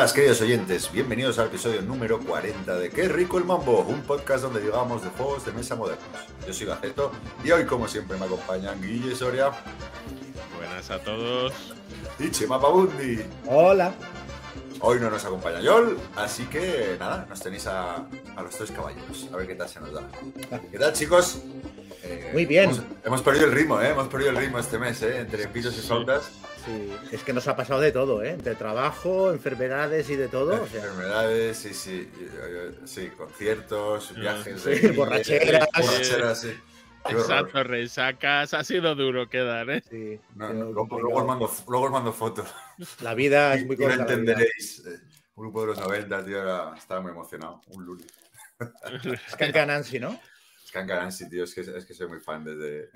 Buenas, queridos oyentes. Bienvenidos al episodio número 40 de Qué rico el mambo, un podcast donde digamos de juegos de mesa modernos. Yo soy Gaceto y hoy, como siempre, me acompañan Guille Soria. Buenas a todos. Y Chema Pabundi. Hola. Hoy no nos acompaña Yol, así que nada, nos tenéis a, a los tres caballeros. A ver qué tal se nos da. ¿Qué tal, chicos? Eh, Muy bien. Hemos, perdido el ritmo, ¿eh? Hemos perdido el ritmo este mes, ¿eh? Entre pisos y flautas. Sí, es que nos ha pasado de todo, ¿eh? Entre trabajo, enfermedades y de todo. Enfermedades, sí, sí. Sí, conciertos, viajes. Sí, borracheras. Borracheras, sí. Exacto, resacas. Ha sido duro quedar, ¿eh? Sí. luego, os mando, luego, mando, fotos. La vida es muy corta. No entenderéis. Un grupo de los 90, tío, estaba muy emocionado. Un lunes. Es que Nancy, ¿no? Skank tío, es que, es que soy muy fan desde,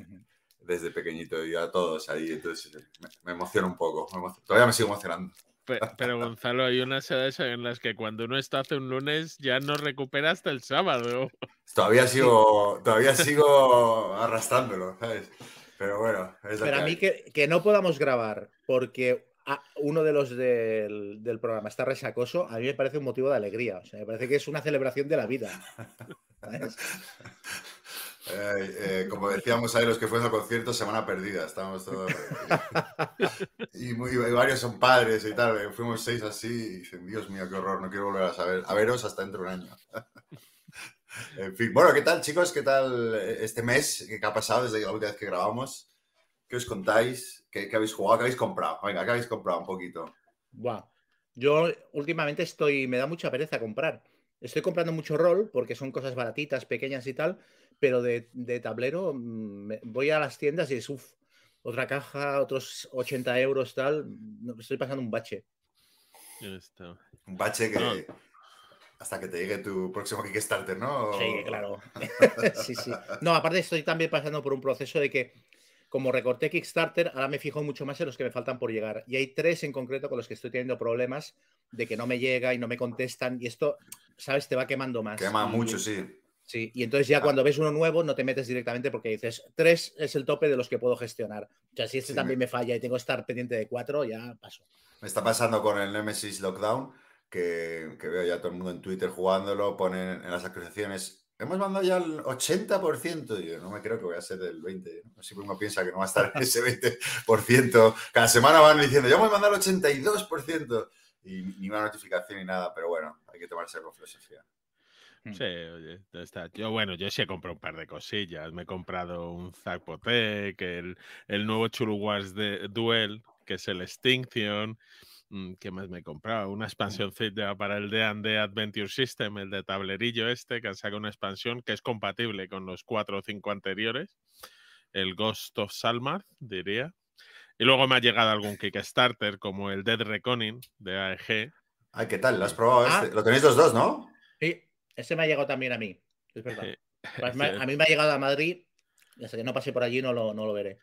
desde pequeñito y a todos ahí, entonces me, emociona un poco. todavía me sigo emocionando. Pero, Gonzalo, hay unas edades en las que cuando uno está hace un lunes ya no recupera hasta el sábado. Todavía sigo, todavía sigo arrastrándolo, ¿sabes? Pero bueno. Es Pero a mí que, que, no podamos grabar porque uno de los del, del, programa está resacoso, a mí me parece un motivo de alegría. O sea, me parece que es una celebración de la vida. Eh, como decíamos ahí, los que fueron al concierto, semana perdida, estamos todos. y, varios son padres y tal. Eh, fuimos seis así y dicen, Dios mío, qué horror, no quiero volver a saber, a veros hasta dentro de un año. en fin, bueno, ¿qué tal, chicos? ¿Qué tal este mes que ha pasado desde la última vez que grabamos? ¿Qué os contáis? ¿Qué, habéis jugado? ¿Qué habéis comprado? Venga, ¿qué habéis comprado un poquito? Buah. Yo últimamente estoy, me da mucha pereza comprar. Estoy comprando mucho rol porque son cosas baratitas, pequeñas y tal, pero de, tablero mm, voy a las tiendas y es uff, otra caja, otros 80 euros, tal. Estoy pasando un bache. Un bache que. Hasta que te llegue tu próximo Kickstarter, ¿no? Sí, claro. sí, sí. No, aparte estoy también pasando por un proceso de que, como recorté Kickstarter, ahora me fijo mucho más en los que me faltan por llegar. Y hay tres en concreto con los que estoy teniendo problemas de que no me llega y no me contestan. Y esto ¿sabes? Te va quemando más. Quema mucho, sí. Sí, y entonces ya ah. cuando ves uno nuevo no te metes directamente porque dices, tres es el tope de los que puedo gestionar. O sea, si este también me... falla y tengo que estar pendiente de cuatro, ya paso. Me está pasando con el Nemesis Lockdown, que, veo ya todo el mundo en Twitter jugándolo, ponen en las actualizaciones, hemos mandado ya el 80%, y yo no me creo que voy a ser el 20%, no sé uno piensa que no va a estar ese 20%. Cada semana van diciendo, ya hemos mandado el 82% y ni una notificación ni nada, pero bueno, hay que tomarse con filosofía. Hmm. Sí, oye, está. Yo, bueno, yo sí he comprado un par de cosillas. Me he comprado un Zapotec, el, el nuevo Chulu Wars de Duel, que es el Extinction. Mm, ¿Qué más me he comprado? Una expansión para el D&D Adventure System, el de tablerillo este, que han sacado una expansión que es compatible con los cuatro o cinco anteriores. El Ghost of Salmar, diría. Y luego me ha llegado algún Kickstarter como el Dead Reckoning de AEG. Ay, ¿qué tal? ¿Lo has probado este? Ah. Lo tenéis los dos, ¿no? Ese me ha llegado también a mí. Es verdad. Pues a mí me ha llegado a Madrid y hasta que no pase por allí no lo, no lo veré.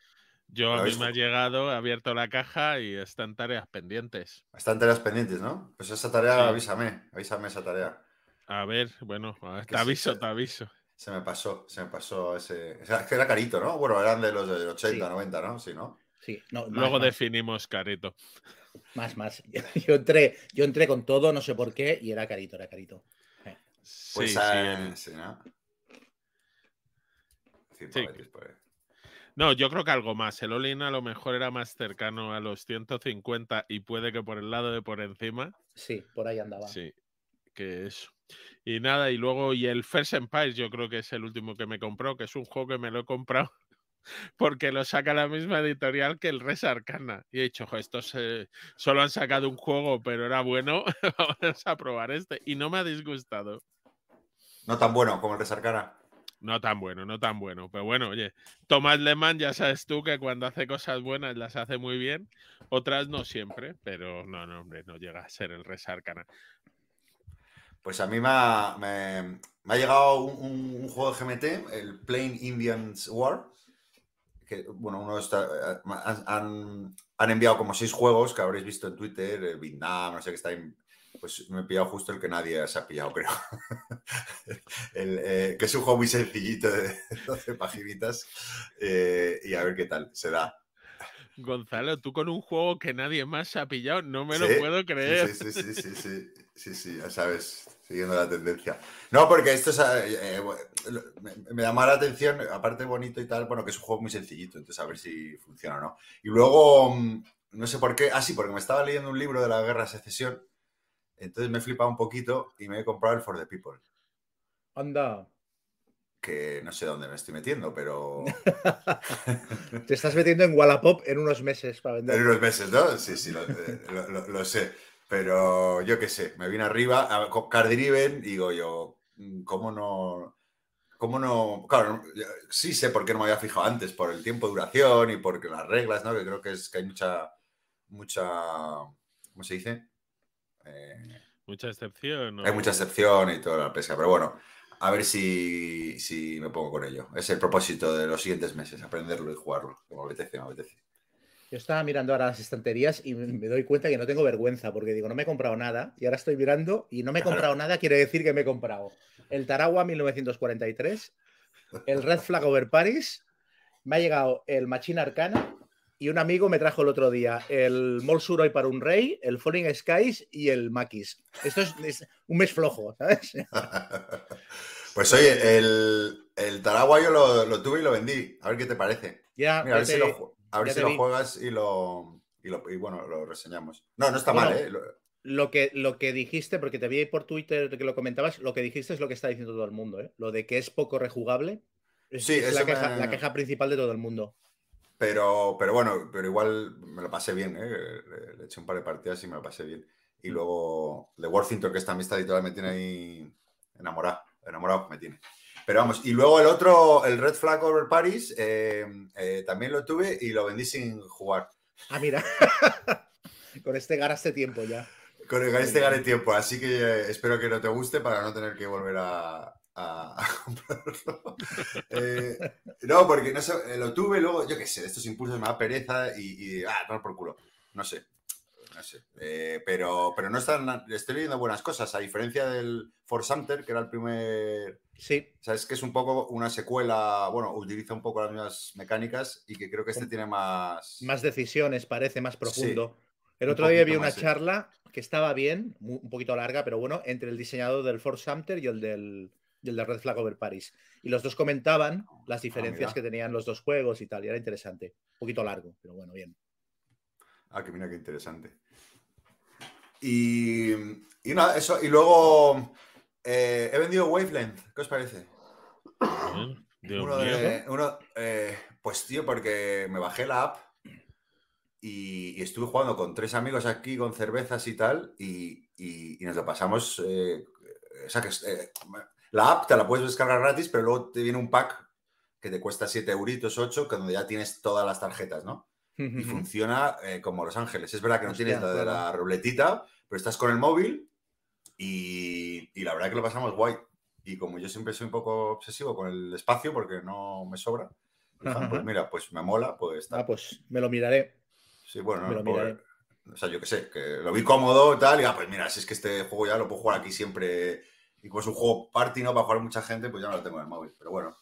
Yo a mí me ha llegado, he abierto la caja y están tareas pendientes. Están tareas pendientes, ¿no? Pues esa tarea, avísame, avísame esa tarea. A ver, bueno, te aviso, te aviso. Se me pasó, se me pasó ese. Es que era carito, ¿no? Bueno, eran de los de 80, 90, ¿no? Sí, ¿no? Sí, no, Luego definimos carito. Más, más. Yo entré, yo entré con todo, no sé por qué, y era carito, era carito. Pues sí, sí, ¿no? No, yo creo que algo más. El Olin a lo mejor era más cercano a los 150 y puede que por el lado de por encima. Sí, por ahí andaba. Sí, que eso. Y nada, y luego, y el First Empire, yo creo que es el último que me compró, que es un juego que me lo he comprado porque lo saca la misma editorial que el Res Arcana. Y he dicho, estos solo han sacado un juego, pero era bueno, vamos a probar este. Y no me ha disgustado. No tan bueno como el Res Arcana. No tan bueno, no tan bueno. Pero bueno, oye, Tomás Lehmann, ya sabes tú que cuando hace cosas buenas las hace muy bien, otras no siempre, pero no, no, hombre, no llega a ser el Res Arcana. Pues a mí me ha, llegado un, juego de GMT, el Plain Indians War, bueno, uno está, eh, han, enviado como seis juegos que habréis visto en Twitter, el Vietnam, no sé qué está pues me he pillado justo el que nadie se ha pillado, creo. Eh, que es un juego muy sencillito de 12 paginitas eh, y a ver qué tal se da. Gonzalo, tú con un juego que nadie más se ha pillado, no me lo puedo creer. Sí, sí, sí, sí, sí, sí, sí, ya sabes, siguiendo la tendencia. No, porque esto es, eh, me llama la atención, aparte bonito y tal, bueno, que es un juego muy sencillito, entonces a ver si funciona o no. Y luego, mm, no sé por qué, ah, sí, porque me estaba leyendo un libro de la guerra de secesión, entonces me he flipado un poquito y me he comprado el For the People, Anda. que no sé dónde me estoy metiendo, pero Te estás metiendo en Wallapop en unos meses para en vender. unos meses, ¿no? Sí, sí, lo, eh, lo- lo- lo sé. Pero yo qué sé, me vine arriba a con Cardriven y digo yo, mm, ¿cómo no? ¿Cómo no? Claro, sí sé por qué no me había fijado antes, por el tiempo de duración y porque las reglas, ¿no? Que creo que es que hay mucha, mucha, ¿cómo se dice? Eh, Mucha excepción. hay mucha excepción y toda la pesca, pero bueno, a ver si, si me pongo con ello. Es el propósito de los siguientes meses, aprenderlo y jugarlo. que Me apetece, me apetece. Yo estaba mirando ahora las estanterías y me doy cuenta que no tengo vergüenza porque digo, no me he comprado nada y ahora estoy mirando y no me he comprado nada quiere decir que me he comprado el Tarawa 1943, el Red Flag Over Paris, me ha llegado el Machine Arcana y un amigo me trajo el otro día el Mol Suroi para un rey, el Falling Skies y el Maquis. Esto es, es un mes flojo, ¿sabes? Pues oye, el, el Taragua yo lo, lo tuve y lo vendí. A ver qué te parece. Ya, Mira, a ver ya si lo, a ver si lo juegas y lo, y lo- y bueno, lo reseñamos. No, no está Bueno, mal, ¿eh? Lo- que, lo que dijiste, porque te vi ahí por Twitter que lo comentabas, lo que dijiste es lo que está diciendo todo el mundo, ¿eh? Lo de que es poco rejugable. Es, Sí, es la, queja, la queja principal de todo el mundo. Pero, pero bueno, pero igual me lo pasé bien, ¿eh? Le, le eché un par de partidas y me lo pasé bien. Y Mm. luego The Worthington, que esta amistad toda me tiene ahí enamorado, enamorado me tiene. Pero vamos, y luego el otro, el Red Flag Over Paris, eh, eh, también lo tuve y lo vendí sin jugar. Ah, mira. Con este ganaste tiempo ya. Con el este gane tiempo, así que eh, espero que no te guste para no tener que volver a, a- comprarlo. Eh, no, porque no sé, eh, lo tuve, luego, yo qué sé, estos impulsos me da pereza y, y ah, tomar por culo. No sé, no sé. Eh, pero, pero no están, estoy leyendo buenas cosas, a diferencia del Force Hunter, que era el primer. Sí, O sea, es que es un poco una secuela, bueno, utiliza un poco las mismas mecánicas y que creo que este tiene más. más decisiones, parece más profundo. El otro día vi una sí. charla que estaba bien, un poquito larga, pero bueno, entre el diseñador del Force Sumter y el del, y el del Red Flag Over Paris. Y los dos comentaban las diferencias mira. que tenían los dos juegos y tal, y era interesante. Un poquito largo, pero bueno, bien. Ah, que mira qué interesante. Y, y nada, eso. Y luego eh, he vendido Wavelength. ¿Qué os parece? Uno de- eh, pues tío, porque me bajé la app y, y estuve jugando con tres amigos aquí con cervezas y tal, y, y- y nos lo pasamos. eh, o sea que es, eh, la app te la puedes descargar gratis, pero luego te viene un pack que te cuesta 7 euritos, 8, que donde ya tienes todas las tarjetas, ¿no? y funciona eh, como Los Ángeles. Es verdad que no Hostia, tienes la de la ruletita, pero estás con el móvil y, y la verdad que lo pasamos guay. Y como yo siempre soy un poco obsesivo con el espacio porque no me sobra, pues ajá. mira, pues me mola, pues está. Ah, pues me lo miraré. sí, bueno, me lo pues, miraré. o sea, yo qué sé, que lo vi cómodo y tal, y ah, pues mira, si es que este juego ya lo puedo jugar aquí siempre, y como es un juego party, ¿no? Para jugar mucha gente, pues ya no lo tengo en el móvil. Pero bueno,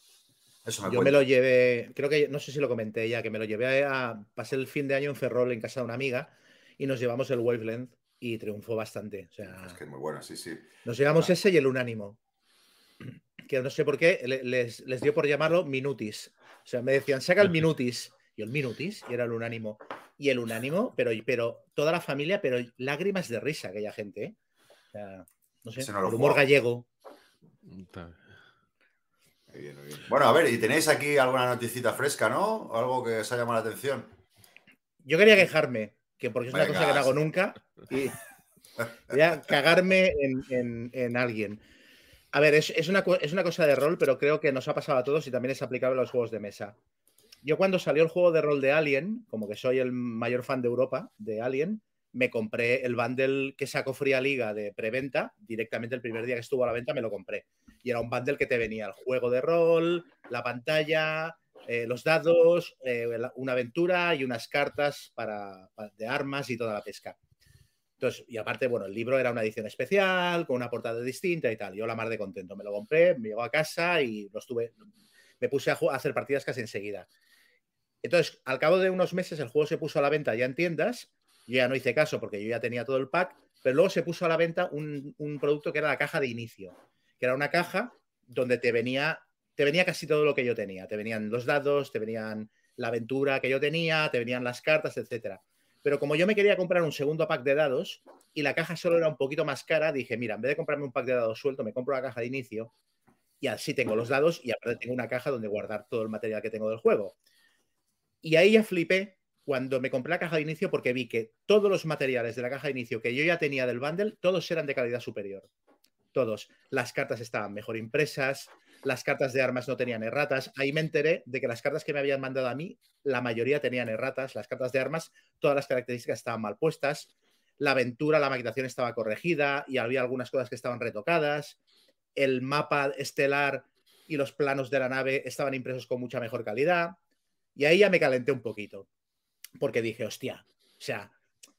eso me Yo me lo llevé, creo que, no sé si lo comenté ya, que me lo llevé a, pasé el fin de año en Ferrol en casa de una amiga y nos llevamos el Wavelength y triunfó bastante. O sea, Es que es muy bueno, sí, sí. nos llevamos ese y el Unánimo. Que no sé por qué le- les, les dio por llamarlo Minutis. O sea, me decían, saca el Minutis. Y el Minutis, y era el Unánimo. Y el Unánimo, pero, pero toda la familia, pero lágrimas de risa aquella gente, ¿eh? O sea, no sé, no el humor gallego. Está- Muy bien, muy bien. Bueno, a ver, y tenéis aquí alguna noticita fresca, ¿no? O Algo que os haya llamado la atención. Yo quería quejarme, que porque es una cosa que no hago nunca, y voy a cagarme en, en- en alguien. A ver, es, es una, es una cosa de rol, pero creo que nos ha pasado a todos y también es aplicable a los juegos de mesa. Yo cuando salió el juego de rol de Alien, como que soy el mayor fan de Europa de Alien, me compré el bundle que sacó Fría Liga de preventa, directamente el primer día que estuvo a la venta me lo compré. Y era un bundle que te venía el juego de rol, la pantalla, eh, los dados, eh, una aventura y unas cartas para, pa- de armas y toda la pesca. Entonces, y aparte, bueno, el libro era una edición especial, con una portada distinta y tal. Yo la mar de contento. Me lo compré, me llegó a casa y lo estuve. Me puse a, a hacer partidas casi enseguida. Entonces, al cabo de unos meses, el juego se puso a la venta ya en tiendas. Yo ya no hice caso porque yo ya tenía todo el pack, pero luego se puso a la venta un, un producto que era la caja de inicio, que era una caja donde te venía, te venía casi todo lo que yo tenía. Te venían los dados, te venían la aventura que yo tenía, te venían las cartas, etcétera. Pero como yo me quería comprar un segundo pack de dados y la caja solo era un poquito más cara, dije, mira, en vez de comprarme un pack de dados suelto, me compro la caja de inicio y así tengo los dados y aparte tengo una caja donde guardar todo el material que tengo del juego. Y ahí ya flipé cuando me compré la caja de inicio porque vi que todos los materiales de la caja de inicio que yo ya tenía del bundle, todos eran de calidad superior. Todos. Las cartas estaban mejor impresas, las cartas de armas no tenían erratas. Ahí me enteré de que las cartas que me habían mandado a mí, la mayoría tenían erratas. Las cartas de armas, todas las características estaban mal puestas. La aventura, la maquetación estaba corregida y había algunas cosas que estaban retocadas. El mapa estelar y los planos de la nave estaban impresos con mucha mejor calidad. Y ahí ya me calenté un poquito, porque dije, hostia, o sea,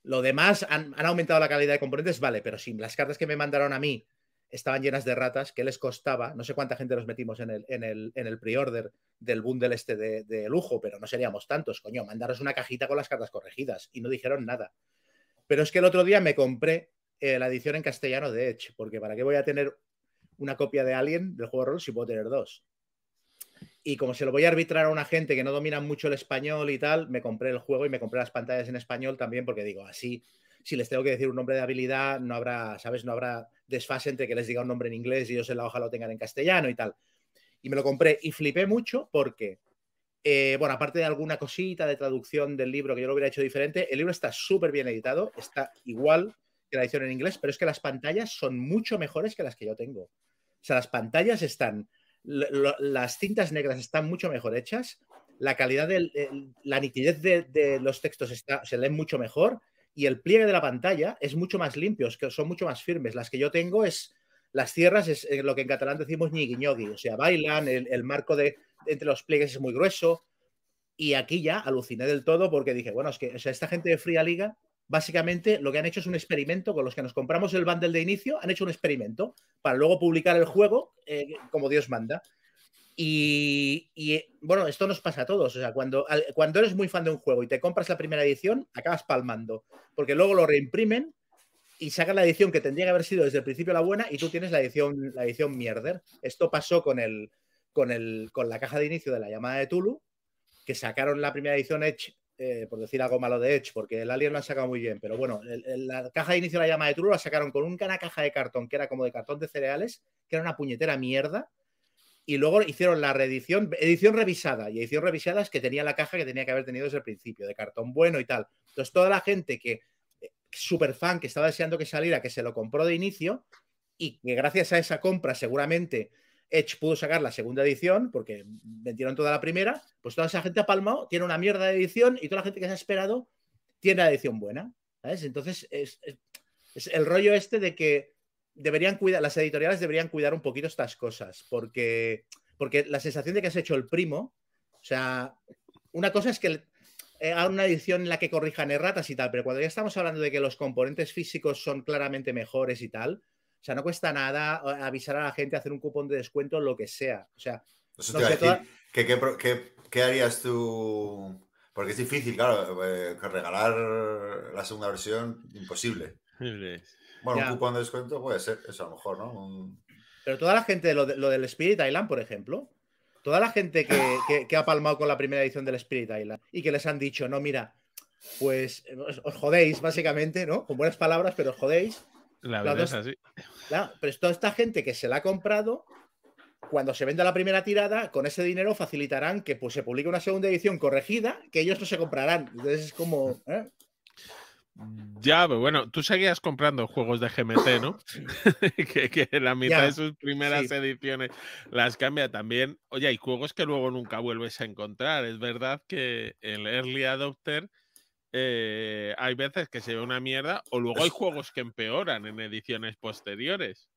lo demás han, han aumentado la calidad de componentes, vale, pero si las cartas que me mandaron a mí estaban llenas de ratas, que les costaba, no sé cuánta gente nos metimos en el, en el, en el pre-order del bundle este de, de, lujo, pero no seríamos tantos, coño, mandaros una cajita con las cartas corregidas y no dijeron nada. Pero es que el otro día me compré eh, la edición en castellano de Edge, porque ¿para qué voy a tener una copia de Alien del juego de rol si puedo tener dos? Y como se lo voy a arbitrar a una gente que no domina mucho el español y tal, me compré el juego y me compré las pantallas en español también, porque digo, así, si les tengo que decir un nombre de habilidad, no habrá, ¿sabes? No habrá desfase entre que les diga un nombre en inglés y ellos en la hoja lo tengan en castellano y tal. Y me lo compré y flipé mucho porque, eh, bueno, aparte de alguna cosita de traducción del libro que yo lo hubiera hecho diferente, el libro está súper bien editado, está igual que la edición en inglés, pero es que las pantallas son mucho mejores que las que yo tengo. O sea, las pantallas están, las cintas negras están mucho mejor hechas, la calidad de la nitidez de, los textos está, se leen mucho mejor y el pliegue de la pantalla es mucho más limpio, que son mucho más firmes. Las que yo tengo es, las tierras es eh, lo que en catalán decimos ñigui o sea, bailan, el, marco de entre los pliegues es muy grueso. Y aquí ya aluciné del todo porque dije, bueno, es que esta gente de Fría Liga, básicamente lo que han hecho es un experimento con los que nos compramos el bundle de inicio, han hecho un experimento para luego publicar el juego eh, como Dios manda. Y, y, bueno, esto nos pasa a todos. O sea, cuando, cuando eres muy fan de un juego y te compras la primera edición, acabas palmando. Porque luego lo reimprimen y sacan la edición que tendría que haber sido desde el principio la buena y tú tienes la edición, la edición mierder. Esto pasó con, el, con, el, con la caja de inicio de la llamada de Tulu, que sacaron la primera edición Edge, eh, por decir algo malo de Edge, porque el Alien lo ha sacado muy bien. Pero bueno, la caja de inicio de la llamada de Tulu la sacaron con una caja de cartón que era como de cartón de cereales, que era una puñetera mierda y luego hicieron la reedición, edición revisada, y edición revisada es que tenía la caja que tenía que haber tenido desde el principio, de cartón bueno y tal. Entonces, toda la gente que, eh, super fan, que estaba deseando que saliera, que se lo compró de inicio, y que gracias a esa compra seguramente Edge pudo sacar la segunda edición, porque vendieron toda la primera, pues toda esa gente ha palmado, tiene una mierda de edición, y toda la gente que se ha esperado tiene la edición buena. ¿sabes? Entonces, es, el rollo este de que deberían cuidar, las editoriales deberían cuidar un poquito estas cosas, porque, porque la sensación de que has hecho el primo, o sea, una cosa es que eh, hagan una edición en la que corrijan erratas y tal, pero cuando ya estamos hablando de que los componentes físicos son claramente mejores y tal, o sea, no cuesta nada avisar a la gente, hacer un cupón de descuento, lo que sea. O sea, Eso no sé, toda... ¿qué, qué, qué, ¿qué, harías tú? Porque es difícil, claro, eh, regalar la segunda versión, imposible. Bueno, ya. un cupón de descuento puede ser, eso a lo mejor, ¿no? Un... Pero toda la gente, lo, de, lo, del Spirit Island, por ejemplo, toda la gente que, que, que, ha palmado con la primera edición del Spirit Island y que les han dicho, no, mira, pues os, os jodéis, básicamente, ¿no? Con buenas palabras, pero os jodéis. La verdad es así. Claro, pero es toda esta gente que se la ha comprado, cuando se venda la primera tirada, con ese dinero facilitarán que pues, se publique una segunda edición corregida, que ellos no se comprarán. Entonces es como. ¿eh? Ya, pero bueno, tú seguías comprando juegos de GMT, ¿no? que, que, la mitad ya. de sus primeras sí. ediciones las cambia también. Oye, hay juegos que luego nunca vuelves a encontrar. Es verdad que el Early Adopter eh, hay veces que se ve una mierda o luego hay juegos que empeoran en ediciones posteriores.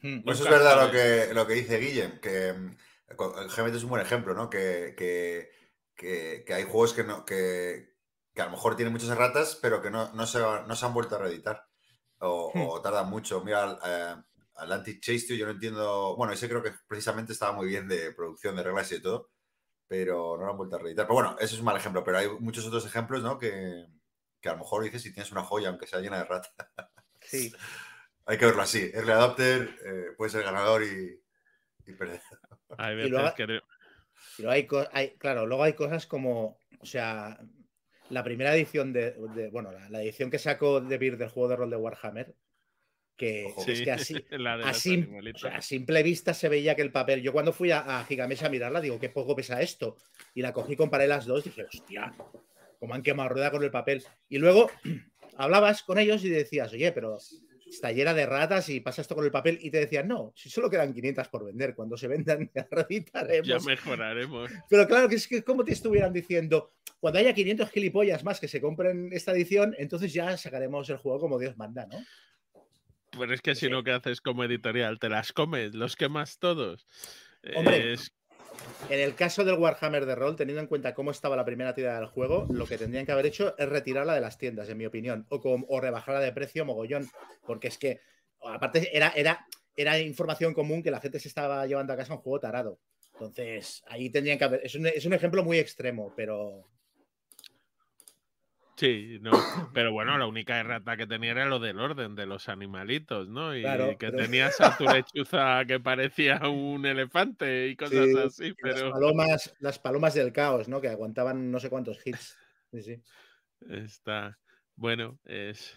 Pues es verdad lo que, lo que dice Guillem, que el GMT es un buen ejemplo, ¿no? Que, que, que, que hay juegos que no, que, que a lo mejor tiene muchas erratas, pero que no, no, se, no se han vuelto a reeditar. O, hmm. o tardan mucho. Mira, eh, Atlantic Chase, tío, yo no entiendo. Bueno, ese creo que precisamente estaba muy bien de producción de reglas y de todo. Pero no lo han vuelto a reeditar. Pero bueno, eso es un mal ejemplo, pero hay muchos otros ejemplos, ¿no? Que, que a lo mejor dices si tienes una joya, aunque sea llena de rata. Sí. hay que verlo así. Early Adopter eh, puede ser ganador y, y perder. Hay Y veces luego- que de- Pero hay, claro, luego hay cosas como, o sea, la primera edición de, de- bueno, la, la edición que sacó De Beer del juego de rol de Warhammer, que es que así, a, los sim- animalitos. o sea, a simple vista se veía que el papel. Yo cuando fui a, a Gigamesa a mirarla, digo, qué poco pesa esto. Y la cogí, comparé las dos, dije, hostia, cómo han quemado rueda con el papel. Y luego hablabas con ellos y decías, oye, pero está llena de ratas y pasa esto con el papel. Y te decían, no, si solo quedan 500 por vender, cuando se vendan ya reeditaremos. ya mejoraremos. Pero claro, que es que como te estuvieran diciendo, cuando haya 500 gilipollas más que se compren esta edición, entonces ya sacaremos el juego como Dios manda, ¿no? Pero es que si no, ¿qué haces como editorial? ¿Te las comes? ¿Los quemas todos? Hombre, Es- En el caso del Warhammer de rol, teniendo en cuenta cómo estaba la primera tirada del juego, lo que tendrían que haber hecho es retirarla de las tiendas, en mi opinión, o, com- o rebajarla de precio mogollón, porque es que, aparte, era, era, era información común que la gente se estaba llevando a casa un juego tarado. Entonces, ahí tendrían que haber. Es un, es un ejemplo muy extremo, pero. Sí, no. Pero bueno, la única errata que tenía era lo del orden de los animalitos, ¿no? Y Claro, que pero- tenías a tu lechuza que parecía un elefante y cosas Sí, así, Las palomas, las palomas del caos, ¿no? Que aguantaban no sé cuántos hits. Sí, sí. está. Bueno, es.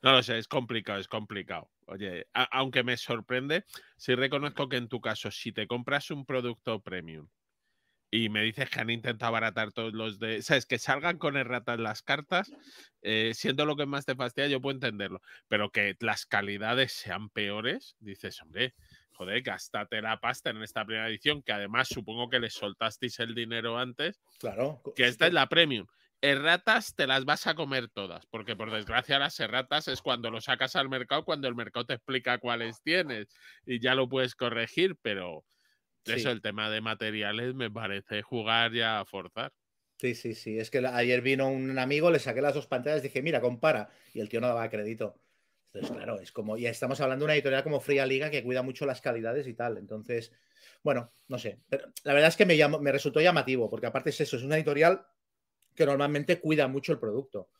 No lo sé, es complicado, es complicado. Oye, a- aunque me sorprende, sí reconozco que en tu caso, si te compras un producto premium y me dices que han intentado abaratar todos los de. ¿Sabes? Que salgan con erratas las cartas, eh, siendo lo que más te fastidia, yo puedo entenderlo. Pero que las calidades sean peores, dices, hombre, joder, gástate la pasta en esta primera edición, que además supongo que le soltasteis el dinero antes, Claro. que esta es la premium. Erratas te las vas a comer todas, porque por desgracia las erratas es cuando lo sacas al mercado, cuando el mercado te explica cuáles tienes y ya lo puedes corregir, pero Sí. eso, el tema de materiales me parece jugar ya a forzar. Sí, sí, sí. Es que ayer vino un amigo, le saqué las dos pantallas, dije, mira, compara. Y el tío no daba crédito. Entonces, claro, es como, ya estamos hablando de una editorial como Fría Liga que cuida mucho las calidades y tal. Entonces, bueno, no sé. Pero la verdad es que me, llamó- me resultó llamativo, porque aparte es eso, es una editorial que normalmente cuida mucho el producto.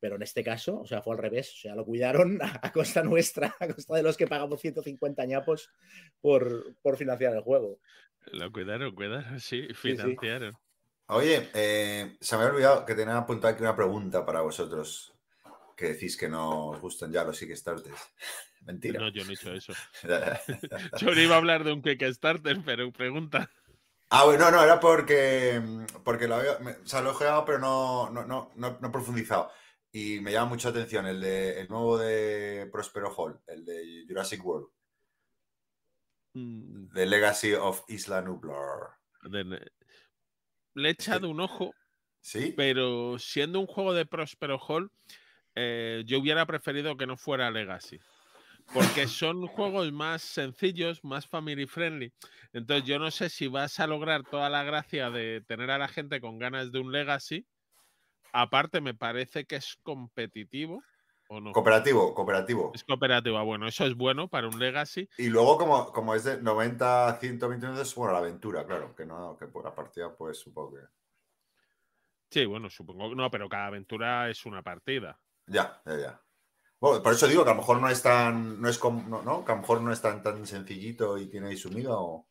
Pero en este caso, o sea, fue al revés. O sea, lo cuidaron a, a costa nuestra, a costa de los que pagamos 150 ñapos por, por financiar el juego. Lo cuidaron, cuidaron, sí, sí. financiaron. Oye, eh, se me había olvidado que tenía apuntado aquí una pregunta para vosotros. Que decís que no os gustan ya los Kickstarters. Mentira. No, yo no he hecho eso. Yo no iba a hablar de un Kickstarter, pero pregunta. Ah, bueno, no, no, era porque, porque lo había, me- o sea, lo he jugado, pero no, no, no, no, no he profundizado. Y me llama mucho la atención el, de, el nuevo de Prospero Hall, el de Jurassic World, Mm, The Legacy of Isla Nublar. Le he echado un ojo, ¿Sí? pero siendo un juego de Prospero Hall, eh, yo hubiera preferido que no fuera Legacy. Porque son juegos más sencillos, más family friendly. Entonces yo no sé si vas a lograr toda la gracia de tener a la gente con ganas de un Legacy. Aparte me parece que es competitivo o no. Cooperativo, cooperativo. Es cooperativo. Ah, Bueno, eso es bueno para un Legacy. Y luego, como, como es de 90 a 120 minutos, bueno, la aventura, claro, que no, que por la partida, pues supongo que. Sí, bueno, supongo que no, pero cada aventura es una partida. Ya, ya, ya. Bueno, por eso digo que a lo mejor no es tan. No es como. No, ¿no? Que a lo mejor no es tan, tan sencillito y tiene ahí su miga o.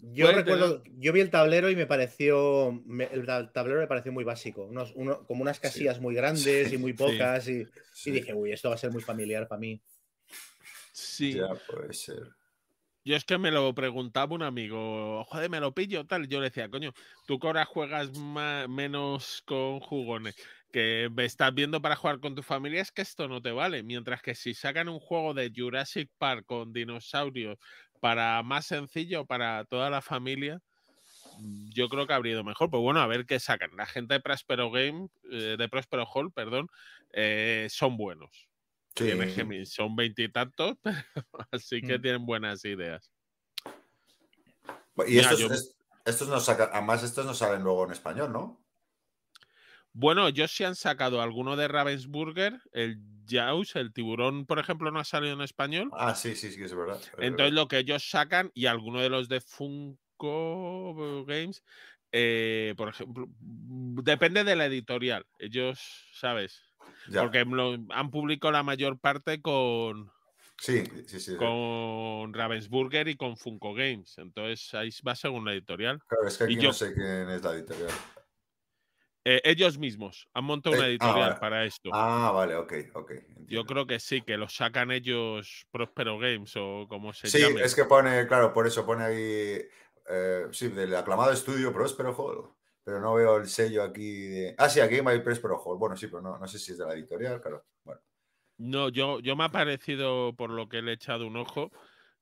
Yo recuerdo, yo vi el tablero y me pareció, me- el ta- tablero me pareció muy básico, unos, uno- como unas casillas muy grandes Sí, y muy sí. pocas y, y Sí, dije, uy, esto va a ser muy familiar para mí. Sí. Ya puede ser. Yo es que me lo preguntaba un amigo, joder, me lo pillo, tal. Yo le decía, coño, tú que ahora juegas ma- menos con jugones, que me estás viendo para jugar con tu familia, es que esto no te vale. Mientras que si sacan un juego de Jurassic Park con dinosaurios para más sencillo, para toda la familia, mm, yo creo que habría ido mejor. Pues bueno, a ver qué sacan. La gente de Prospero Game, eh, de Prospero Hall, perdón, eh, son buenos. Sí. Son veintitantos, así que Mm. tienen buenas ideas. Y Mira, estos, yo- es- estos no sacan. Además, estos no salen luego en español, ¿no? Bueno, ellos sí han sacado alguno de Ravensburger, el Jaws, el tiburón, por ejemplo, no ha salido en español. Ah, sí, sí, sí, es verdad. es Entonces verdad. lo que ellos sacan y alguno de los de Funko Games eh, por ejemplo, depende de la editorial. Ellos, ¿sabes? Ya. Porque lo- han publicado la mayor parte con, Sí, sí, sí. con Ravensburger y con Funko Games. Entonces ahí va según la editorial. Claro, es que aquí y yo- no sé quién es la editorial. Eh, ellos mismos han montado una Eh, ah, editorial vale. para esto. Ah, vale, ok, ok. Yo creo que sí, que lo sacan ellos Prospero Games o como se Sí, llame. es que pone, claro, por eso pone ahí, eh, sí, del aclamado estudio Prospero Hall, pero no veo el sello aquí de... Ah, sí, aquí hay Prospero Hall. Bueno, sí, pero no, no sé si es de la editorial, claro. Bueno, No, yo, yo me ha parecido, por lo que le he echado un ojo,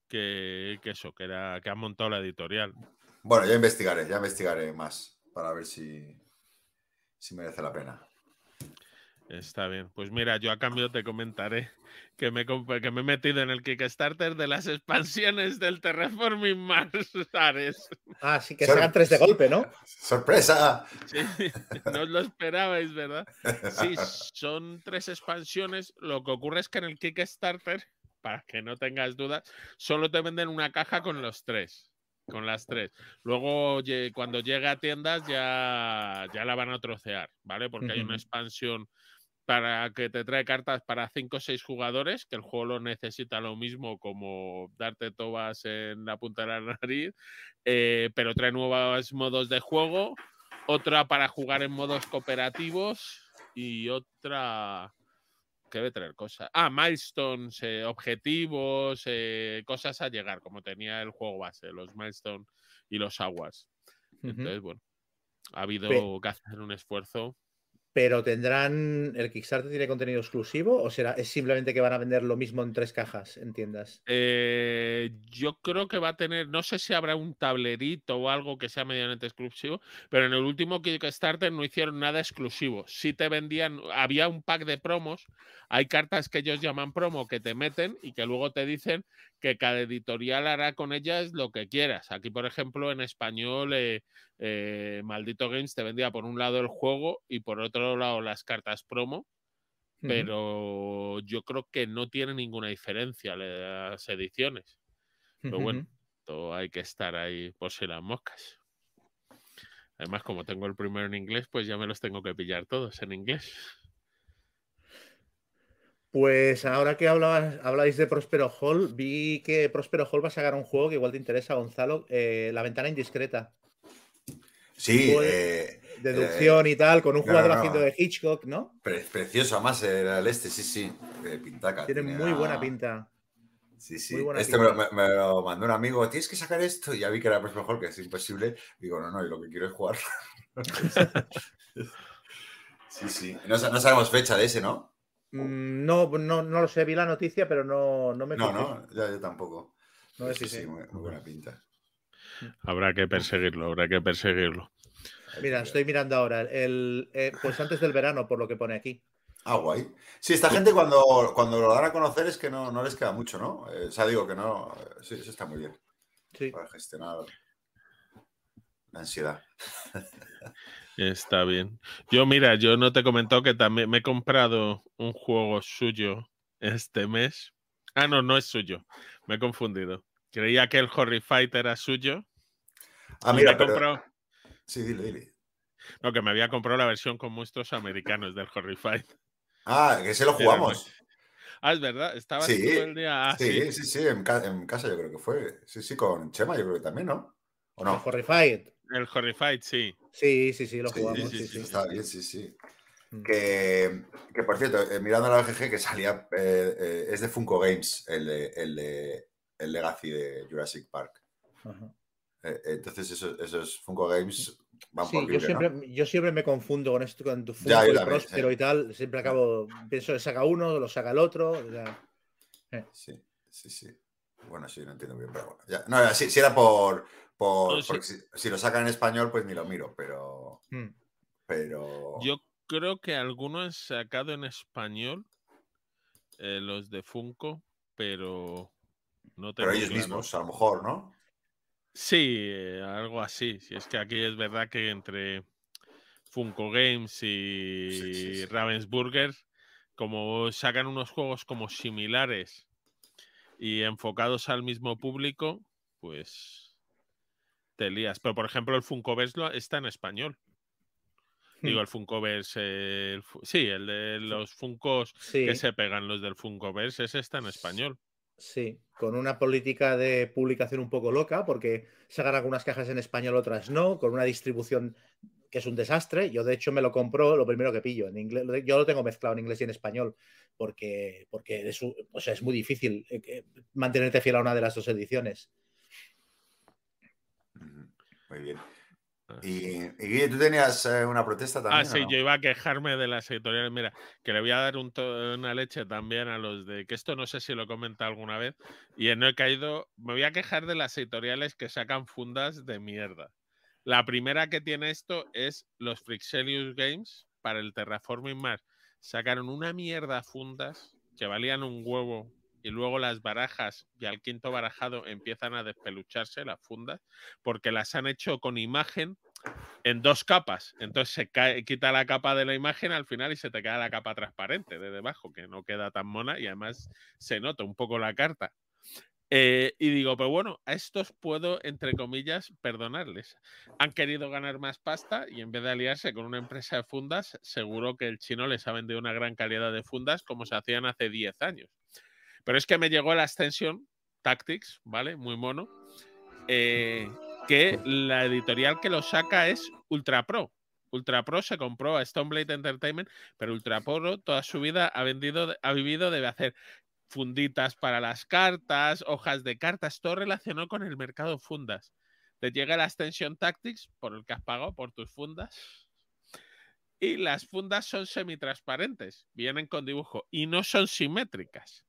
que, que eso, que era que han montado la editorial. bueno ya investigaré, ya investigaré más para ver si, si merece la pena. Está bien. Pues mira, yo a cambio te comentaré que me, comp- que me he metido en el Kickstarter de las expansiones del Terraforming Mars Ares. Ah, sí, que Sor- sacan tres de golpe, ¿no? ¡Sorpresa! Sí, no os lo esperabais, ¿verdad? Sí, son tres expansiones. Lo que ocurre es que en el Kickstarter, para que no tengas dudas, solo te venden una caja con los tres. Con las tres. Luego, cuando llegue a tiendas, ya, ya la van a trocear, ¿vale? Porque hay una expansión para que te trae cartas para cinco o seis jugadores, que el juego lo necesita lo mismo como darte tobas en la punta de la nariz, eh, pero trae nuevos modos de juego, otra para jugar en modos cooperativos y otra que debe traer cosas. Ah, milestones, eh, objetivos, eh, cosas a llegar, como tenía el juego base, los milestones y los aguas. Entonces, bueno, ha habido Pe- que hacer un esfuerzo. Pero tendrán. ¿El Kickstarter tiene contenido exclusivo o será es simplemente que van a vender lo mismo en tres cajas en tiendas? Eh, yo creo que va a tener, no sé si habrá un tablerito o algo que sea medianamente exclusivo, pero en el último Kickstarter no hicieron nada exclusivo. Sí te vendían, había un pack de promos, hay cartas que ellos llaman promo que te meten y que luego te dicen que cada editorial hará con ellas lo que quieras. Aquí, por ejemplo, en español, eh, eh, Maldito Games te vendía por un lado el juego y por otro lado las cartas promo pero yo creo que no tiene ninguna diferencia las ediciones. Pero bueno, todo hay que estar ahí por si las moscas. Además, como tengo el primero en inglés, pues ya me los tengo que pillar todos en inglés. Pues ahora que hablabas, habláis de Prospero Hall, vi que Prospero Hall va a sacar un juego que igual te interesa, Gonzalo, eh, La ventana indiscreta. Sí, eh, Deducción y tal, con un jugador no, no. haciendo de Hitchcock, ¿no? pre- precioso, además era el este, sí, sí, de Pintaca. Tiene muy buena pinta. Sí, sí. Este me me- me lo mandó un amigo, tienes que sacar esto, y ya vi que era pues mejor, que es imposible. Digo, no, no, y lo que quiero es jugar. sí, sí. No, sa- no sabemos fecha de ese, ¿no? Mm, No, no, no lo sé, vi la noticia, pero no, no me No, no, ya yo tampoco. No sí, sí, muy, muy buena pinta. Habrá que perseguirlo, habrá que perseguirlo. Mira, estoy mirando ahora. El, eh, pues antes del verano, por lo que pone aquí. Ah, guay. Sí, esta gente cuando, cuando lo dan a conocer es que no, no les queda mucho, ¿no? Eh, o sea, digo que no. Sí, eso está muy bien Sí. para gestionar la ansiedad. Está bien. Yo, mira, yo no te he comentado que también me he comprado un juego suyo este mes. Ah, no, no es suyo. Me he confundido. Creía que el Horrified era suyo. Ah, mira, pero... comprado- Sí, dile, dile. No, que me había comprado la versión con monstruos americanos del Horrified. Ah, que se lo Era jugamos. Ah, es verdad. Estabas Sí, todo el día. Ah, sí. sí, sí, sí, en, ca- en casa yo creo que fue. Sí, sí, con Chema yo creo que también, ¿no? ¿O no? Horrified. El Horrified, sí. Sí, sí, sí, lo Sí, jugamos. sí, Sí, sí, sí. Está bien, sí, sí. Mm. Que, que, por cierto, eh, mirando la BGG que salía, eh, eh, es de Funko Games, el, de, el, el Legacy de Jurassic Park. Ajá. Eh, entonces esos, esos Funko Games van Sí, por yo libre, ¿no? siempre, yo siempre me confundo con esto, con tu Funko Ya, yo y también, Próspero sí. y tal. Siempre acabo, pienso que saca uno, lo saca el otro. sea, Sí, sí, sí. Bueno, sí, no entiendo bien, pero bueno. Ya. No, era- sí, sí era por... por No, sí. porque si, si lo sacan en español, pues ni lo miro, pero... mm. pero... Yo creo que algunos han sacado en español eh, los de Funko, pero no tengo pero ellos claro. mismos, a lo mejor, ¿no? Sí, eh, algo así. Si es que aquí es verdad que entre Funko Games y Sí, sí, sí. Ravensburger, como sacan unos juegos como similares y enfocados al mismo público, pues te lías. Pero, por ejemplo, el Funkoverse está en español. Digo, Hmm. el Funkoverse, el sí, el de los Funkos Sí, que se pegan los del Funkoverse, ese está en español. Sí, con una política de publicación un poco loca, porque sacan algunas cajas en español, otras no, con una distribución que es un desastre. Yo, de hecho, me lo compro lo primero que pillo en inglés. Yo lo tengo mezclado en inglés y en español, porque, porque es, o sea, es muy difícil eh, mantenerte fiel a una de las dos ediciones. Muy bien. Ah. Y, tú tenías eh, una protesta también. Ah, sí, no? yo iba a quejarme de las editoriales. Mira, que le voy a dar un una leche también a los de. Que esto no sé si lo he comentado alguna vez. Y no he caído. Me voy a quejar de las editoriales que sacan fundas de mierda. La primera que tiene esto es los Frixelius Games para el Terraforming Mars. Sacaron una mierda fundas que valían un huevo y luego las barajas y al quinto barajado empiezan a despelucharse las fundas porque las han hecho con imagen en dos capas. Entonces se cae, quita la capa de la imagen al final y se te queda la capa transparente de debajo, que no queda tan mona y además se nota un poco la carta. Eh, y digo, pero bueno, a estos puedo, entre comillas, perdonarles. Han querido ganar más pasta y en vez de aliarse con una empresa de fundas, seguro que el chino les ha vendido una gran calidad de fundas como se hacían hace 10 años. Pero es que me llegó la extensión Tactics, ¿vale? Muy mono. eh, que la editorial que lo saca es Ultra Pro. Ultra Pro se compró a Stoneblade Entertainment, pero Ultra Pro toda su vida ha, vendido, ha vivido de hacer funditas para las cartas, hojas de cartas, todo relacionado con el mercado fundas. Te llega la extensión Tactics por el que has pagado por tus fundas. Y las fundas son semitransparentes, vienen con dibujo y no son simétricas.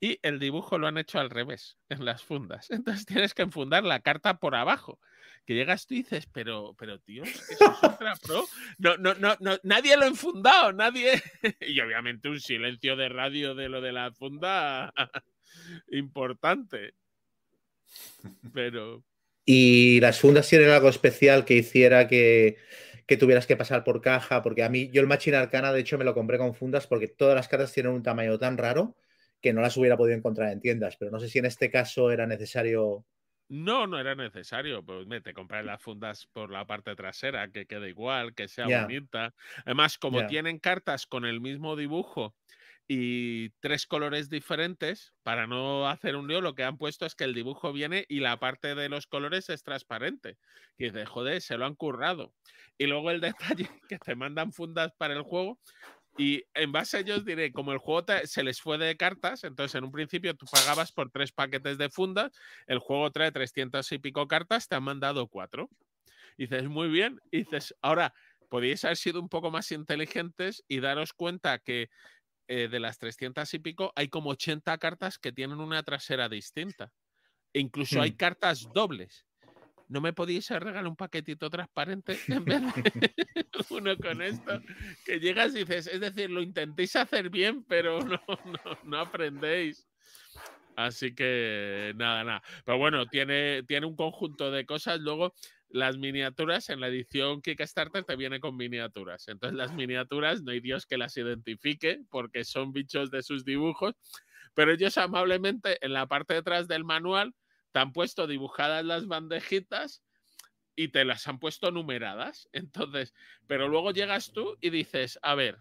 Y el dibujo lo han hecho al revés en las fundas. Entonces tienes que enfundar la carta por abajo. Que llegas tú y dices, pero, pero tío, eso es Ultra Pro. No, no, no, no, nadie lo ha enfundado, nadie. y obviamente un silencio de radio de lo de la funda importante. Pero Y las fundas tienen algo especial que hiciera que, que tuvieras que pasar por caja, porque a mí, yo el Machine Arcana, de hecho, me lo compré con fundas porque todas las cartas tienen un tamaño tan raro que no las hubiera podido encontrar en tiendas, pero no sé si en este caso era necesario. no, no era necesario. Pues me te compras las fundas por la parte trasera, que quede igual, que sea bonita. Además, como tienen cartas con el mismo dibujo y tres colores diferentes, para no hacer un lío, lo que han puesto es que el dibujo viene y la parte de los colores es transparente. Y dices, joder, se lo han currado. Y luego el detalle que te mandan fundas para el juego. Y en base a ellos diré, como el juego te- se les fue de cartas, entonces en un principio tú pagabas por tres paquetes de fundas, el juego trae 300 y pico cartas, te han mandado cuatro. Y dices, muy bien. Y dices, ahora, podéis haber sido un poco más inteligentes y daros cuenta que eh, de las 300 y pico hay como 80 cartas que tienen una trasera distinta. E incluso hay Hmm. cartas dobles. ¿No me podíais regalado un paquetito transparente en vez de uno con esto? Que llegas y dices, es decir, lo intentéis hacer bien, pero no, no, no aprendéis. Así que nada, nada. Pero bueno, tiene, tiene un conjunto de cosas. Luego, las miniaturas en la edición Kickstarter te viene con miniaturas. Entonces, las miniaturas no hay Dios que las identifique porque son bichos de sus dibujos. Pero ellos amablemente en la parte de atrás del manual te han puesto dibujadas las bandejitas y te las han puesto numeradas. Entonces, pero luego llegas tú y dices, a ver,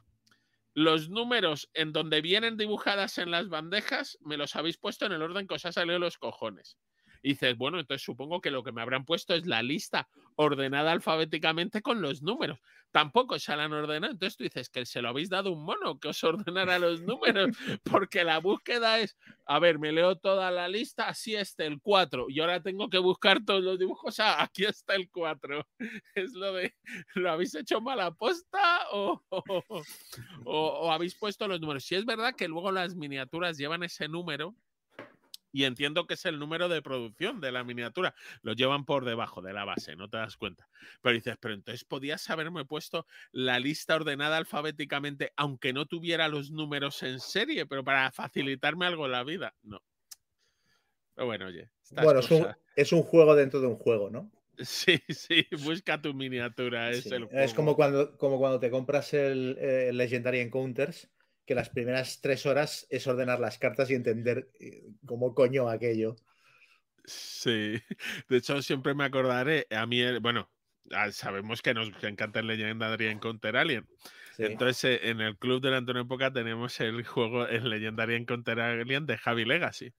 los números en donde vienen dibujadas en las bandejas me los habéis puesto en el orden que os ha salido los cojones. Y dices, bueno, entonces supongo que lo que me habrán puesto es la lista ordenada alfabéticamente con los números. Tampoco se la han ordenado. Entonces tú dices que se lo habéis dado un mono que os ordenara los números, porque la búsqueda es, a ver, me leo toda la lista, así está el 4, y ahora tengo que buscar todos los dibujos, ah, aquí está el 4. Es lo de, ¿lo habéis hecho mal aposta o, o, o, o habéis puesto los números? Si es verdad que luego las miniaturas llevan ese número, y entiendo que es el número de producción de la miniatura. Lo llevan por debajo de la base, no te das cuenta. Pero dices, pero entonces podías haberme puesto la lista ordenada alfabéticamente, aunque no tuviera los números en serie, pero para facilitarme algo en la vida. No. Pero bueno, oye. Bueno, es un, es un juego dentro de un juego, ¿no? Sí, sí, busca tu miniatura. Es, Sí, el Es como cuando, como cuando te compras el, eh, Legendary Encounters, que las primeras tres horas es ordenar las cartas y entender eh, cómo coño aquello. Sí, de hecho siempre me acordaré, a mí, bueno, ah, sabemos que nos encanta el Legendary Encounter Alien. Entonces, eh, en el club de la Antonio Época tenemos el juego, el Legendary Encounter Alien de Javi Legacy.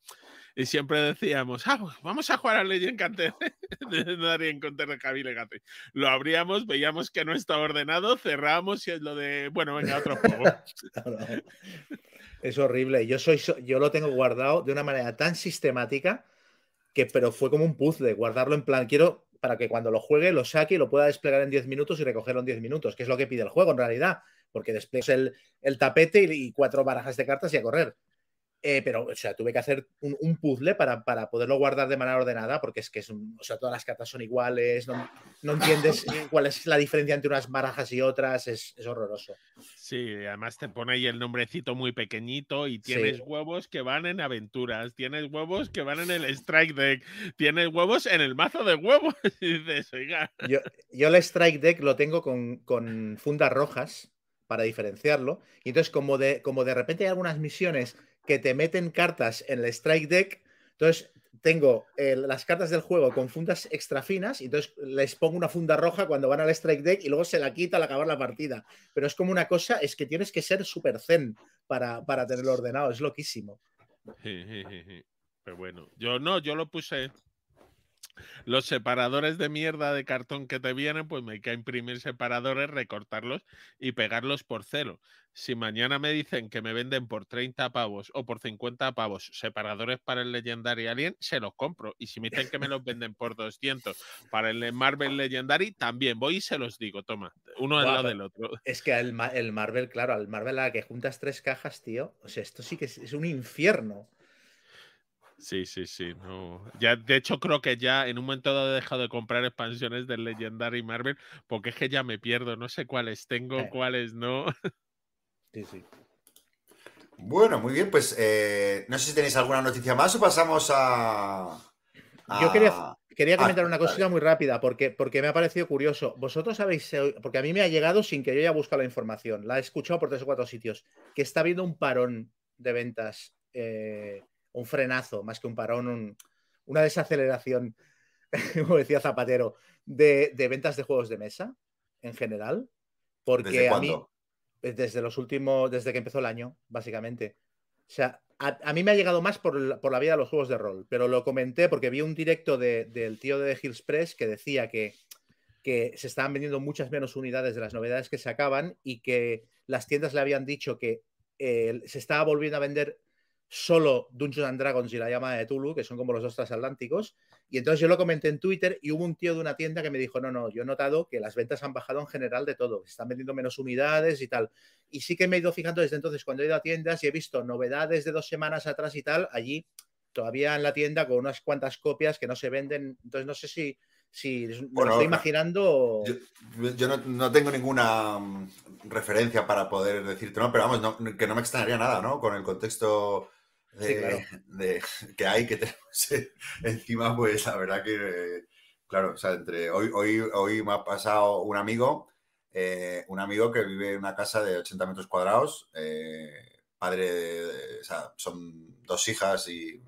Y siempre decíamos, ah, vamos a jugar al Legend Counter Legendary Encounter de Javi Legacy. Lo abríamos, veíamos que no estaba ordenado, cerramos y es lo de, bueno, venga, otro juego. Es horrible. Yo, soy, yo lo tengo guardado de una manera tan sistemática que, pero fue como un puzzle, guardarlo en plan, quiero para que cuando lo juegue lo saque y lo pueda desplegar en 10 minutos y recogerlo en 10 minutos, que es lo que pide el juego en realidad, porque despliegas el, el tapete y, cuatro barajas de cartas y a correr. Eh, pero, o sea, tuve que hacer un, puzzle para, para, poderlo guardar de manera ordenada, porque es que es un, o sea, todas las cartas son iguales, no, no entiendes cuál es la diferencia entre unas barajas y otras, es, es, horroroso. Sí, además te pone ahí el nombrecito muy pequeñito y tienes huevos que van en aventuras, tienes huevos que van en el strike deck, tienes huevos en el mazo de huevos. y dices, oiga. Yo, yo el strike deck lo tengo con, con fundas rojas para diferenciarlo, y entonces como de, como de repente hay algunas misiones que te meten cartas en el strike deck. Entonces, tengo eh, las cartas del juego con fundas extra finas y entonces les pongo una funda roja cuando van al strike deck y luego se la quita al acabar la partida. Pero es como una cosa, es que tienes que ser súper zen para, para tenerlo ordenado, es loquísimo. Pero bueno, yo no, yo lo puse los separadores de mierda de cartón que te vienen, pues me hay que imprimir separadores, recortarlos y pegarlos por cero. Si mañana me dicen que me venden por 30 pavos o por 50 pavos separadores para el Legendary Alien, se los compro. Y si me dicen que me los venden por 200 para el Marvel Legendary, también voy y se los digo, toma, uno al lado del otro. Es que el, el Marvel, claro, al Marvel a la que juntas tres cajas, tío, o sea, esto sí que es un infierno. Sí, sí, sí. Ya, de hecho, creo que ya en un momento dado he dejado de comprar expansiones del Legendary Marvel porque es que ya me pierdo. No sé cuáles tengo, eh. cuáles no. Sí, sí. Bueno, muy bien. Pues eh, no sé si tenéis alguna noticia más o pasamos a. Yo quería, quería comentar una cosita muy rápida porque, porque me ha parecido curioso. Vosotros sabéis, porque a mí me ha llegado sin que yo haya buscado la información. La he escuchado por tres o cuatro sitios. Que está habiendo un parón de ventas. Eh, un frenazo, más que un parón, una desaceleración, como decía Zapatero, de, ventas de juegos de mesa en general. Porque a mí, desde los últimos, desde que empezó el año, básicamente. O sea, a, mí me ha llegado más por, la vida de los juegos de rol, pero lo comenté porque vi un directo del tío de Hills Press que decía que, que se estaban vendiendo muchas menos unidades de las novedades que se acaban y que las tiendas le habían dicho que eh, se estaba volviendo a vender solo Dungeons and Dragons y la llama de Tulu, que son como los dos transatlánticos. Y entonces yo lo comenté en Twitter y hubo un tío de una tienda que me dijo, no, no, yo he notado que las ventas han bajado en general de todo, se están vendiendo menos unidades y tal. Y sí que me he ido fijando desde entonces cuando he ido a tiendas y he visto novedades de dos semanas atrás y tal, allí todavía en la tienda con unas cuantas copias que no se venden. Entonces no sé si, si me lo estoy imaginando. Yo, no, tengo ninguna mm, referencia para poder decirte, no, pero vamos, que no me extrañaría nada, ¿no? Con el contexto de, que hay que tenemos encima, pues la verdad que, claro, o sea, entre hoy, hoy, hoy me ha pasado un amigo, eh, un amigo que vive en una casa de 80 metros cuadrados, eh, padre, de, o sea, son dos hijas y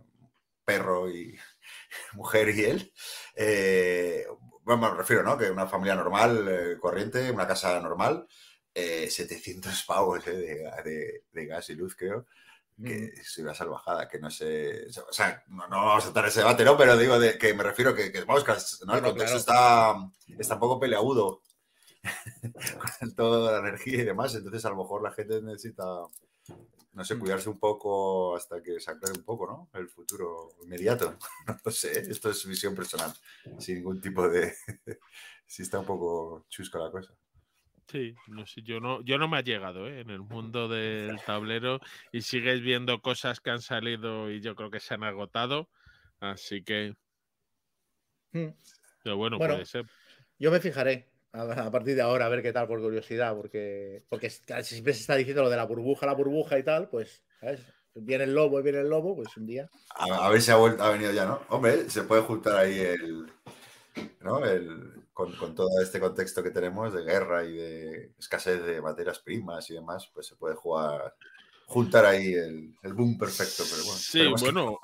perro y mujer y él. Eh, bueno, me refiero, ¿no? Que una familia normal, corriente, una casa normal, 700 pavos de, de, gas y luz, creo que es una salvajada, que no sé, o sea, no, vamos a estar ese debate, ¿no? Pero digo de, que me refiero que, que vamos, ¿no? el contexto está, está un poco peleagudo con toda la energía y demás, entonces a lo mejor la gente necesita, no sé, mm. cuidarse un poco hasta que se aclare un poco, ¿no? El futuro inmediato, no sé, esto es visión personal, sin ningún tipo de, si está un poco chusca la cosa. Sí, no sé, yo no, yo no me ha llegado ¿eh? en el mundo del tablero y sigues viendo cosas que han salido y yo creo que se han agotado, así que. Hmm. Pero bueno, puede ser. Yo me fijaré a, partir de ahora a ver qué tal por curiosidad, porque, porque siempre se está diciendo lo de la burbuja, la burbuja y tal, pues, ¿sabes? Viene el lobo y viene el lobo, pues un día. A, ver si ha, vuelto, ha venido ya, ¿no? Hombre, se puede juntar ahí el. ¿No? El, con, todo este contexto que tenemos de guerra y de escasez de materias primas y demás, pues se puede jugar, juntar ahí el, boom perfecto. Pero bueno, sí, bueno,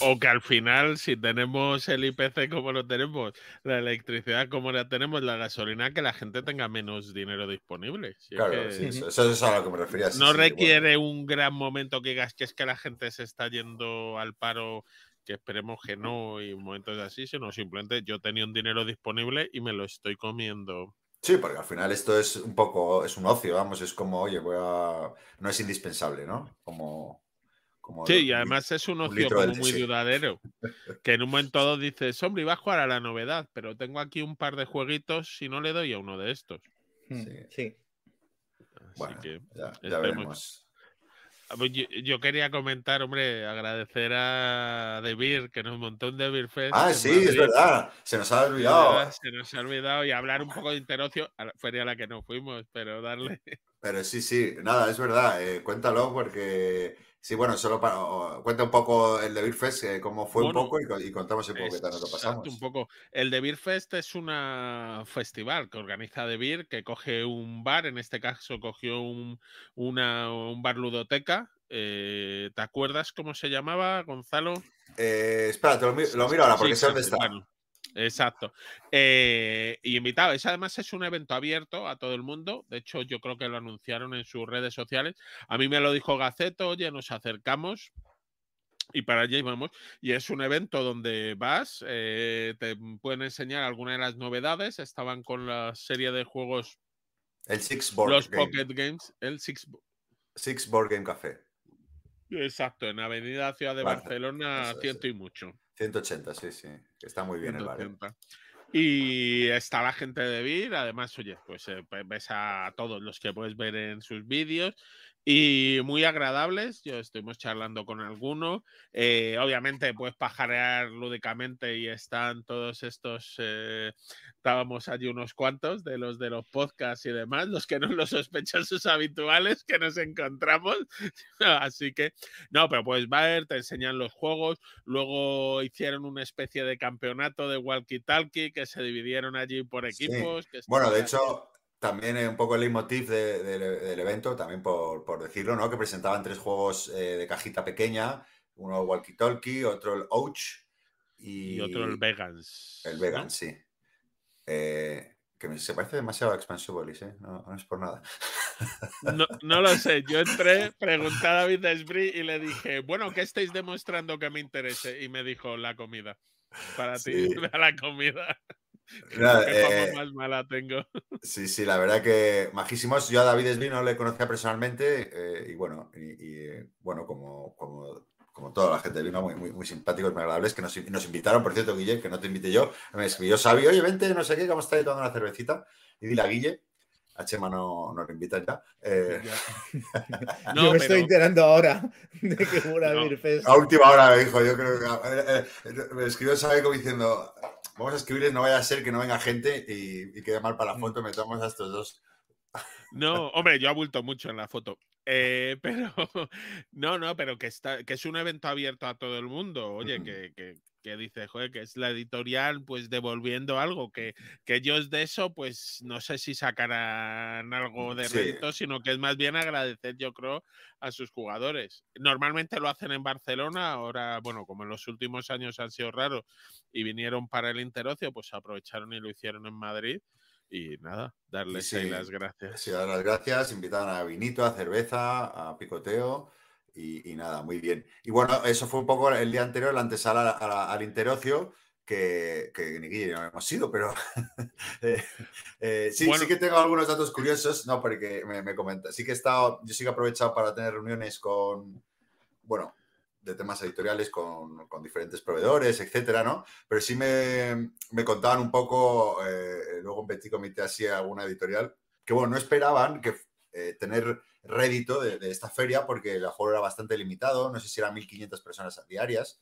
o, que al final, si tenemos el IPC como lo tenemos, la electricidad como la tenemos, la gasolina, que la gente tenga menos dinero disponible. claro, eso, es a lo que me refería. no requiere un gran momento que digas que es que la gente se está yendo al paro que esperemos que no y momentos así, sino simplemente yo tenía un dinero disponible y me lo estoy comiendo. Sí, porque al final esto es un poco, es un ocio, vamos, es como, oye, voy a... No es indispensable, ¿no? Como... como sí, y además es un ocio como muy dudadero. Que en un momento dado dices, hombre, iba a jugar a la novedad, pero tengo aquí un par de jueguitos si no le doy a uno de estos. Hmm, sí. bueno, ya veremos. Yo, quería comentar, hombre, agradecer a Debir que nos montó un Debir Fest. Ah, sí, es verdad. Se nos ha olvidado. Se nos ha olvidado y hablar un poco de interocio. Feria a la que no fuimos, pero darle. Pero sí, sí, nada, es verdad. Eh, cuéntalo porque Sí, bueno, solo para. Cuenta un poco el de Beer Fest, eh, cómo fue un poco y, contamos un poco qué tal nos lo pasamos. Un poco. El de Beer Fest es un festival que organiza De Beer, que coge un bar, en este caso cogió un, una, un bar ludoteca. Eh, ¿Te acuerdas cómo se llamaba, Gonzalo? Eh, espera, lo, miro ahora porque sé dónde está. Exacto. Eh, y invitado. Es, además es un evento abierto a todo el mundo. De hecho, yo creo que lo anunciaron en sus redes sociales. A mí me lo dijo Gaceto, oye, nos acercamos. Y para allá vamos. Y es un evento donde vas, eh, te pueden enseñar algunas de las novedades. Estaban con la serie de juegos. El Six Board Los Pocket Games. El Six, Six Board Game Café. Exacto, en Avenida Ciudad de Barcelona, ciento y mucho. 180, sí, sí. Está muy bien el bar. Y está la gente de Vir, además, oye, pues eh, ves a todos los que puedes ver en sus vídeos y muy agradables. Yo estuvimos charlando con alguno. Eh, obviamente puedes pajarear lúdicamente y están todos estos. Eh, estábamos allí unos cuantos de los de los podcasts y demás, los que no los sospechosos habituales que nos encontramos. Así que, no, pero puedes ver, te enseñan los juegos. Luego hicieron una especie de campeonato de walkie-talkie que se dividieron allí por equipos. bueno, de hecho, también un poco el leitmotiv del evento, también por, decirlo, ¿no? Que presentaban tres juegos eh, de cajita pequeña, uno Walkie Talkie, otro el Ouch y, otro el Vegans. El Vegans, sí. Eh, que se parece demasiado a Expansibolis, ¿eh? No, es por nada. No, lo sé. Yo entré, pregunté a David Esbri y le dije, bueno, ¿qué estáis demostrando que me interese? Y me dijo, la comida. Para ti, la comida. Eh, más mala tengo. Sí, sí, la verdad que majísimos. Yo a David Esbí no le conocía personalmente y bueno, y, bueno, como, como, como, toda la gente vino muy, muy, muy simpáticos, muy agradables, que nos, nos, invitaron, por cierto, Guille, que no te invité yo, me escribió Sabio, oye, vente, no sé qué, vamos a estar tomando una cervecita, y dile a Guille, a Chema no, no lo invitan ya. Eh... no, yo me estoy enterando ahora de que una no. A última hora me dijo, yo creo que eh, eh, me escribió Sabio como diciendo, Vamos a escribirles, no vaya a ser que no venga gente y, quede mal para la foto, metamos a estos dos. No, hombre, yo abulto mucho en la foto. Eh, pero no, no, pero que está, que es un evento abierto a todo el mundo. Oye, que, que, que dice, joder, que es la editorial, pues devolviendo algo, que, que ellos de eso, pues no sé si sacarán algo de rédito, sino que es más bien agradecer, yo creo, a sus jugadores. Normalmente lo hacen en Barcelona, ahora, bueno, como en los últimos años han sido raros y vinieron para el Interocio, pues aprovecharon y lo hicieron en Madrid. Y nada, darles las gracias. Sí, dar las gracias, invitar a vinito, a cerveza, a picoteo y, nada, muy bien. Y bueno, eso fue un poco el día anterior, la antesala al interocio, que, que ni no hemos sido, pero eh, eh, sí, sí que tengo algunos datos curiosos, no, porque me, me comenta, sí que he estado, yo sí que he aprovechado para tener reuniones con, bueno, de temas editoriales con, con diferentes proveedores, etcétera, ¿no? Pero sí me, me contaban un poco, eh, luego un petit comité así alguna editorial, que bueno, no esperaban que tener rédito de, esta feria porque el juego era bastante limitado, no sé si eran 1.500 personas diarias,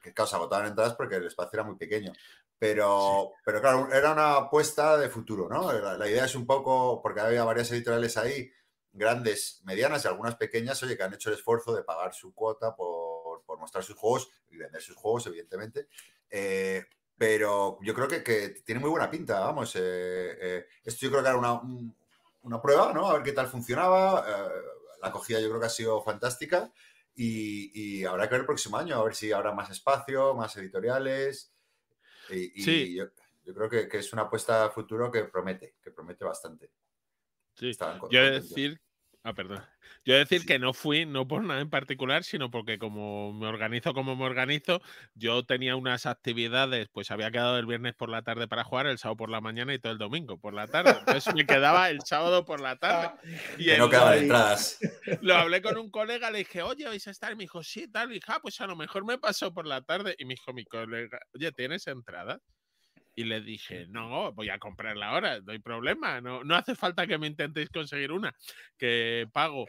que causa agotaban entradas porque el espacio era muy pequeño. Pero, pero claro, era una apuesta de futuro, ¿no? La, idea es un poco, porque había varias editoriales ahí, grandes, medianas y algunas pequeñas, oye, que han hecho el esfuerzo de pagar su cuota por, por mostrar sus juegos y vender sus juegos, evidentemente. Eh, pero yo creo que, que, tiene muy buena pinta, vamos. Eh, eh, esto yo creo que era una, una prueba, ¿no? A ver qué tal funcionaba. Eh, la acogida yo creo que ha sido fantástica y, habrá que ver el próximo año, a ver si habrá más espacio, más editoriales. Y, Sí. yo, yo creo que, que es una apuesta a futuro que promete, que promete bastante. Sí. Yo he de contentos. decir. Ah, perdón. Yo decir Sí. que no fui, no por nada en particular, sino porque como me organizo como me organizo, yo tenía unas actividades, pues había quedado el viernes por la tarde para jugar, el sábado por la mañana y todo el domingo por la tarde. Entonces me quedaba el sábado por la tarde. Y Que no Ay. entradas. lo hablé con un colega, le dije, oye, ¿vais a estar? Y me dijo, sí, tal. Y dije, ah, pues a lo mejor me pasó por la tarde. Y me dijo mi colega, oye, ¿tienes entrada? Y le dije, no, voy a comprarla ahora, no hay problema. No, no hace falta que me intentéis conseguir una, que pago.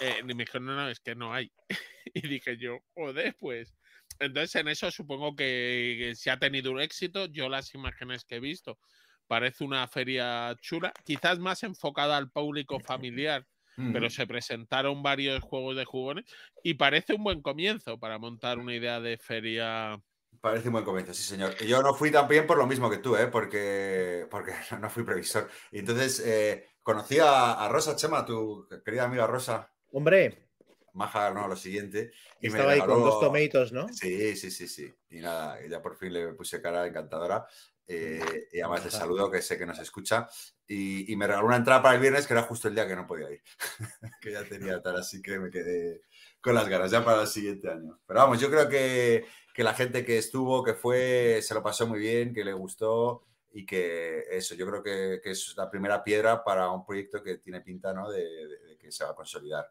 Eh, y me dijo, no, no, es que no hay. y dije yo, joder, pues. Entonces en eso supongo que se ha tenido un éxito. Yo las imágenes que he visto parece una feria chula, quizás más enfocada al público familiar pero se presentaron varios juegos de jugones y parece un buen comienzo para montar una idea de feria. Parece un buen comienzo, sí, señor. Yo no fui también por lo mismo que tú, ¿eh? porque, porque no fui previsor. Y entonces eh, conocí a, a Rosa Chema, tu querida amiga Rosa, Hombre, Maja, no, lo siguiente. Y me estaba ahí con dos tomatoes, ¿no? Sí, sí, sí, sí. Y nada, ya por fin le puse cara encantadora. eh, y además le saludo, que sé que nos escucha. Y, y me regaló una entrada para el viernes, que era justo el día que no podía ir. que ya tenía tal, así que me quedé con las ganas ya para el siguiente año. Pero vamos, yo creo que, que la gente que estuvo, que fue, se lo pasó muy bien, que le gustó. Y que eso, yo creo que, que es la primera piedra para un proyecto que tiene pinta ¿no? de, de- de que se va a consolidar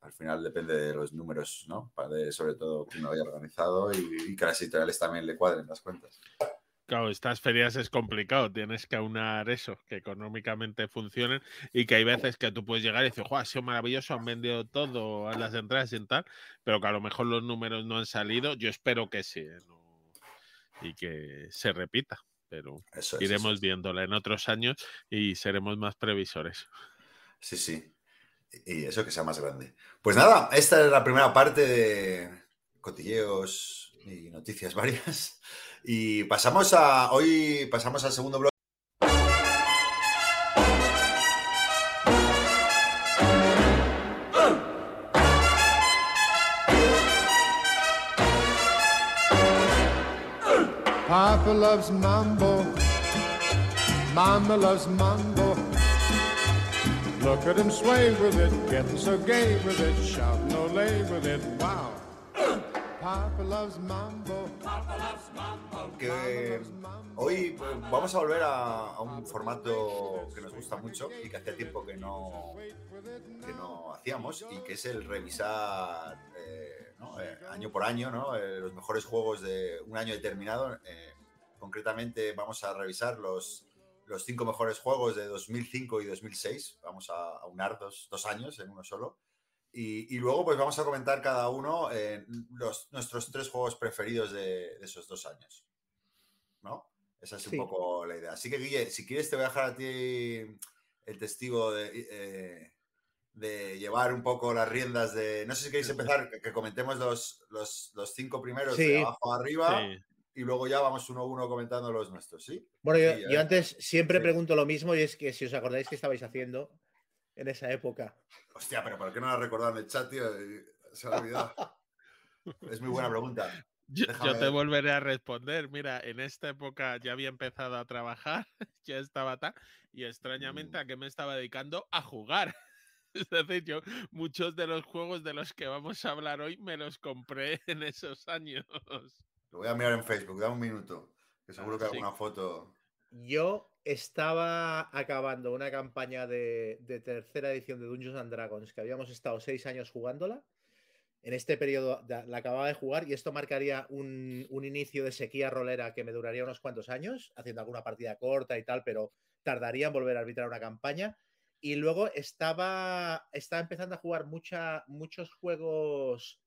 al final depende de los números, ¿no? De- sobre todo que uno haya organizado y, y que las editoriales también le cuadren las cuentas. Claro, estas ferias es complicado, tienes que aunar eso, que económicamente funcionen y que hay veces que tú puedes llegar y decir, ¡Joder, ha sido maravilloso, han vendido todo, a las entradas y tal, pero que a lo mejor los números no han salido. Yo espero que sí ¿eh? No- y que se repita, pero Eso iremos eso es. viéndola en otros años y seremos más previsores. Sí, sí. Y eso que sea más grande. Pues nada, esta es la primera parte de cotilleos y noticias varias. Y pasamos a. Hoy pasamos al segundo bloque. Papa loves mambo. Mama loves mambo. Look at him sway with it, getting so gay with it, shouting olay with it. Wow. Papa loves mambo. que hoy eh, vamos a volver a, a un formato que nos gusta mucho y que hacía tiempo que no, que no hacíamos y que es el revisar eh, ¿no? Eh, año por año ¿no? Eh, los mejores juegos de un año determinado. Eh, concretamente vamos a revisar los, los cinco mejores juegos de 2005 y 2006. Vamos a, a unar dos, dos años en uno solo. Y, y luego pues vamos a comentar cada uno eh, los, nuestros tres juegos preferidos de, de esos dos años. ¿No? Esa es un Sí. poco la idea. Así que, Guille, si quieres te voy a dejar a ti el testigo de, eh, de llevar un poco las riendas de... No sé si queréis empezar, que, que comentemos los, los, los cinco primeros Sí. de abajo a arriba Sí. Y luego ya vamos uno a uno comentando los nuestros, ¿sí? Bueno, yo, Sí, yo eh. antes siempre Sí. pregunto lo mismo y es que si os acordáis que estabais haciendo en esa época. Hostia, pero ¿por qué no lo recordado en el chat, tío? Se ha olvidado. es muy buena pregunta. Yo, yo te ver. volveré a responder. Mira, en esta época ya había empezado a trabajar, ya estaba tal, y extrañamente Mm. a qué me estaba dedicando a jugar. Es decir, yo muchos de los juegos de los que vamos a hablar hoy me los compré en esos años. Lo voy a mirar en Facebook, da un minuto. Que seguro Ah, que sí. alguna foto. Yo estaba acabando una campaña de, de tercera edición de Dungeons and Dragons, que habíamos estado seis años jugándola. En este periodo la acababa de jugar y esto marcaría un, un inicio de sequía rolera que me duraría unos cuantos años, haciendo alguna partida corta y tal, pero tardaría en volver a arbitrar una campaña. Y luego estaba, estaba empezando a jugar mucha, muchos juegos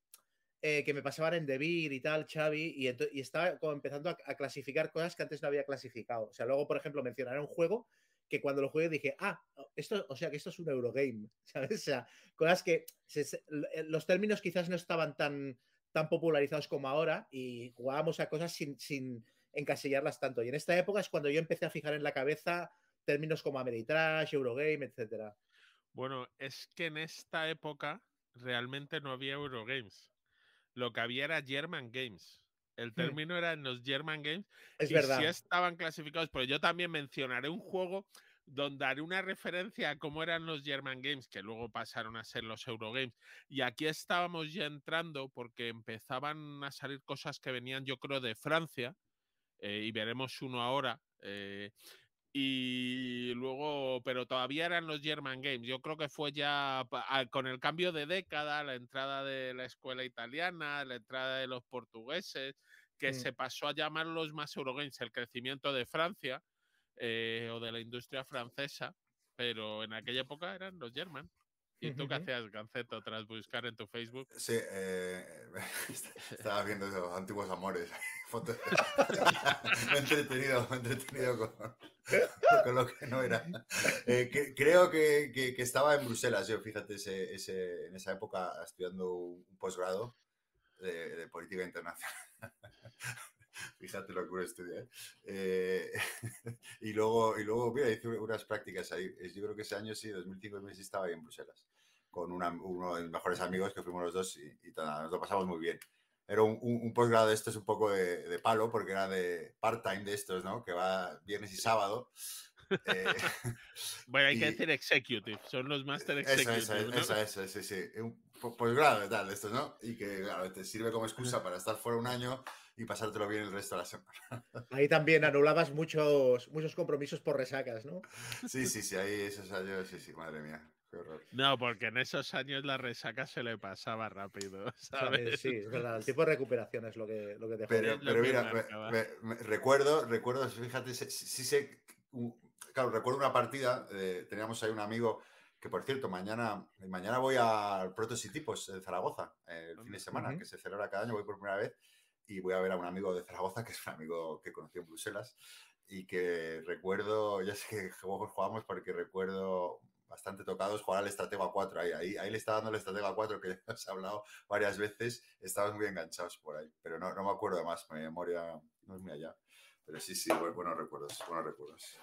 eh, que me pasaban en Debir y tal, Xavi, y, estaba como empezando a, clasificar cosas que antes no había clasificado. O sea, luego, por ejemplo, mencionaron un juego que cuando lo jugué dije, ah, esto, o sea, que esto es un Eurogame, ¿sabes? O sea, cosas que l- los términos quizás no estaban tan, tan popularizados como ahora y jugábamos a cosas sin, sin encasillarlas tanto. Y en esta época es cuando yo empecé a fijar en la cabeza términos como Ameritrash, Eurogame, etcétera. Bueno, es que en esta época realmente no había Eurogames. Lo que había era German Games. El Hmm. término era en los German Games Es y verdad. sí estaban clasificados, pero yo también mencionaré un juego donde haré una referencia a cómo eran los German Games, que luego pasaron a ser los Eurogames. Y aquí estábamos ya entrando porque empezaban a salir cosas que venían, yo creo, de Francia, eh, y veremos uno ahora. eh, y luego, pero todavía eran los German Games. Yo creo que fue ya pa- a- con el cambio de década, la entrada de la escuela italiana, la entrada de los portugueses, que se pasó a llamar los más Eurogames, el crecimiento de Francia eh, o de la industria francesa, pero en aquella época eran los German. ¿Y tú qué hacías, Ganceto, tras buscar en tu Facebook? Sí, eh, estaba viendo esos antiguos amores. Fotos. me he entretenido, me he entretenido con, con lo que no era. Eh, que- creo que, que- que estaba en Bruselas, yo, fíjate, ese, ese- en esa época estudiando un posgrado de, de política internacional. Fíjate lo que uno estudia. ¿eh? Eh, y, luego, y luego, mira, hice unas prácticas ahí. Yo creo que ese año sí, 2005-2006 estaba ahí en Bruselas con una- uno de mis mejores amigos que fuimos los dos y, y nada, nos lo pasamos muy bien. Era un, un- un posgrado de estos un poco de, de palo porque era de part-time de estos, ¿no? Que va viernes y sábado. Eh, Bueno, hay que Y- decir executive, son los master Eso, executive. eso, ¿no? eso, eso, sí, sí. Un po- posgrado de tal, de estos, ¿no? Y que, claro, te sirve como excusa para estar fuera un año y pasártelo bien el resto de la semana. Ahí también anulabas muchos, muchos compromisos por resacas, ¿no? Sí, sí, sí, ahí esos años, sí, sí, madre mía. No, porque en esos años la resaca se le pasaba rápido, ¿sabes? Sí, es verdad. El tipo de recuperación es lo que, lo que te Pero, pero que mira, me- me- me- recuerdo, recuerdo, fíjate, sí, sé, claro, recuerdo una partida, eh, teníamos ahí un amigo que, por cierto, mañana, mañana voy al Protositipos de Zaragoza, eh, el fin de semana, Ujú. que se celebra cada año, voy por primera vez y voy a ver a un amigo de Zaragoza, que es un amigo que conocí en Bruselas y que recuerdo, ya sé que juegos jugamos porque recuerdo bastante tocados jugar al Estratega 4 ahí, ahí, ahí le está dando el Estratega 4 que ya he hablado varias veces, estábamos muy enganchados por ahí, pero no, no me acuerdo de más, mi memoria no es muy allá, pero sí, sí, bu- buenos recuerdos, buenos recuerdos.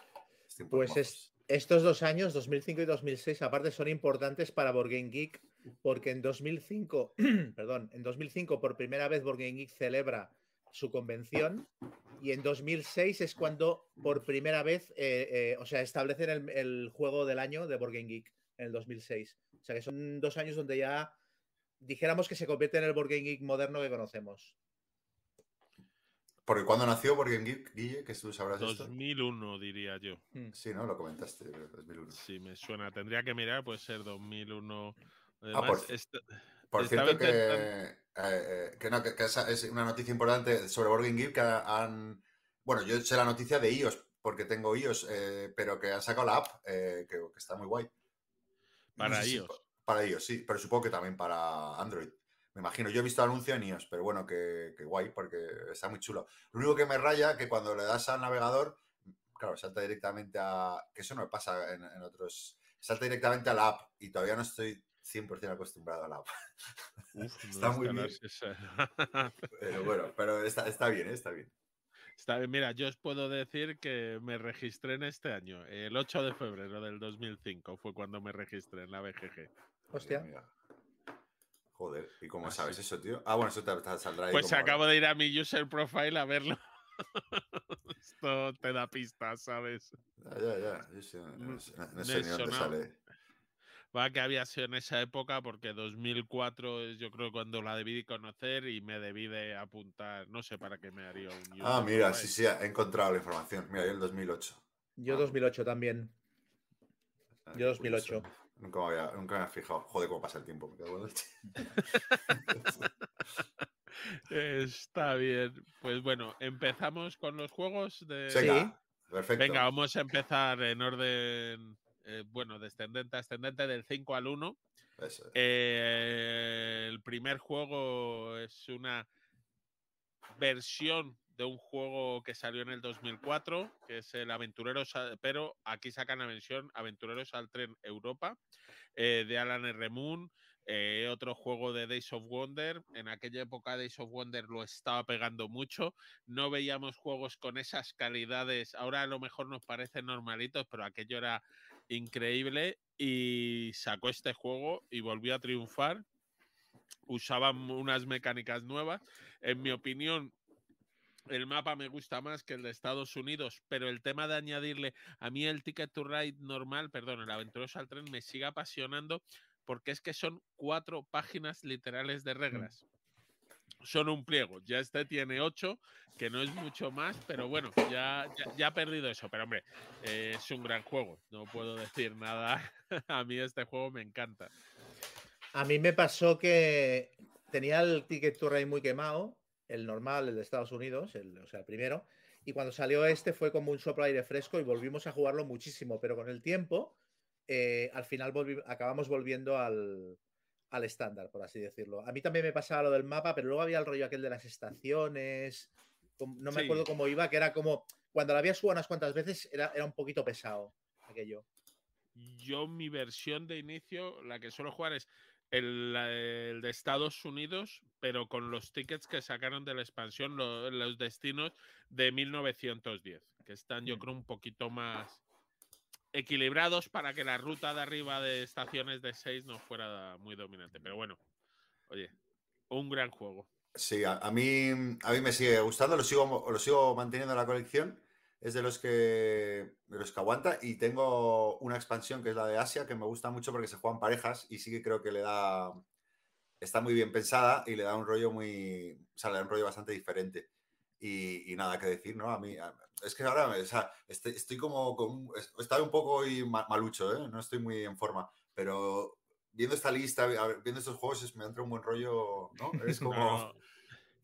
Pues es- estos dos años, 2005 y 2006, aparte son importantes para Game Geek, porque en 2005, perdón, en 2005 por primera vez Game Geek celebra su convención y en 2006 es cuando por primera vez, eh, eh, o sea, establecen el, el juego del año de Board Game Geek en el 2006. O sea que son dos años donde ya dijéramos que se convierte en el Board Game Geek moderno que conocemos. Porque cuando nació Board Game Geek, Guille, que tú sabrás esto. 2001 diría yo. Hmm. Sí, ¿no? Lo comentaste, creo, 2001. Sí, me suena. Tendría que mirar, puede ser 2001. Ah, Además, por- esta- Por cierto, que, eh, eh, que, no, que- que esa es una noticia importante sobre Board Game Geek que han... Bueno, yo sé la noticia de iOS, porque tengo iOS, eh, pero que han sacado la app, eh, que, que está muy guay. No Para si- iOS. para iOS, sí, pero supongo que también para Android. Me imagino, yo he visto anuncio en iOS, pero bueno, que, que guay, porque está muy chulo. Lo único que me raya que cuando le das al navegador, claro, salta directamente a... Que eso no me pasa en, en otros... Salta directamente a la app y todavía no estoy 100% acostumbrado a la app. Uf, Está muy bien. Pero bueno, pero está, está bien, ¿eh? está bien. Está bien, mira, yo os puedo decir que me registré en este año. El 8 de febrero del 2005 fue cuando me registré en la BGG. Hostia. Joder, ¿y cómo Ah, sabes eso, tío? Ah, bueno, eso te, te saldrá ahí. Pues como- acabo de ir a mi user profile a verlo. Esto te da pistas, ¿sabes? Ya, ya, ya. Yo sé, no, no sé- no sé Me ni dónde sale. Va que había sido en esa época porque 2004 es yo creo cuando la debí de conocer y me debí de apuntar, no sé para qué me haría un Ah, mira, sí, sí, he encontrado la información. Mira, yo el 2008. Yo Ah. 2008 también. Yo 2008. curioso. Nunca me, había, nunca me había fijado. Joder, cómo pasa el tiempo. Me cago en la leche. Está bien. Pues bueno, empezamos con los juegos de... Venga, perfecto. Venga, vamos a empezar en orden, eh, bueno, descendente a ascendente del 5 al 1. Eso es. Eh, el primer juego es una versión de un juego que salió en el 2004, que es el Aventureros, pero aquí sacan la versión Aventureros al Tren Europa, eh, de Alan R. Moon, eh, otro juego de Days of Wonder. En aquella época Days of Wonder lo estaba pegando mucho. No veíamos juegos con esas calidades. Ahora a lo mejor nos parecen normalitos, pero aquello era increíble. Y sacó este juego y volvió a triunfar. usaban unas mecánicas nuevas. En mi opinión, el mapa me gusta más que el de Estados Unidos, pero el tema de añadirle a mí el Ticket to Ride normal, perdón, el Aventuroso al Tren me sigue apasionando porque es que son cuatro páginas literales de reglas. Son un pliego. Ya este tiene ocho, que no es mucho más, pero bueno, ya, ya, ha perdido eso. Pero hombre, eh, es un gran juego. No puedo decir nada. a mí este juego me encanta. A mí me pasó que tenía el Ticket to Ride muy quemado el normal, el de Estados Unidos, el, o sea, el primero. Y cuando salió este fue como un soplo aire fresco y volvimos a jugarlo muchísimo, pero con el tiempo, eh, al final acabamos volviendo al, al estándar, por así decirlo. A mí también me pasaba lo del mapa, pero luego había el rollo aquel de las estaciones. No me acuerdo cómo iba, que era como cuando la habías jugado unas cuantas veces era, era un poquito pesado aquello. Yo, mi versión de inicio, la que suelo jugar es el, de Estados Unidos, pero con los tickets que sacaron de la expansión, los destinos de 1910, que están yo mm. creo un poquito más equilibrados para que la ruta de arriba de estaciones de 6 no fuera muy dominante. Pero bueno, oye, un gran juego. Sí, a, mí, a mí me sigue gustando, lo sigo, lo sigo manteniendo en la colección es de los que de los que aguanta y tengo una expansión que es la de Asia que me gusta mucho porque se juegan parejas y sí que creo que le da está muy bien pensada y le da un rollo muy o sea, le da un rollo bastante diferente y, nada que decir, ¿no? A mí es que ahora o sea, estoy, como con, estoy un poco y malucho, ¿eh? No estoy muy en forma, pero viendo esta lista, viendo estos juegos me entra un buen rollo, ¿no? Es como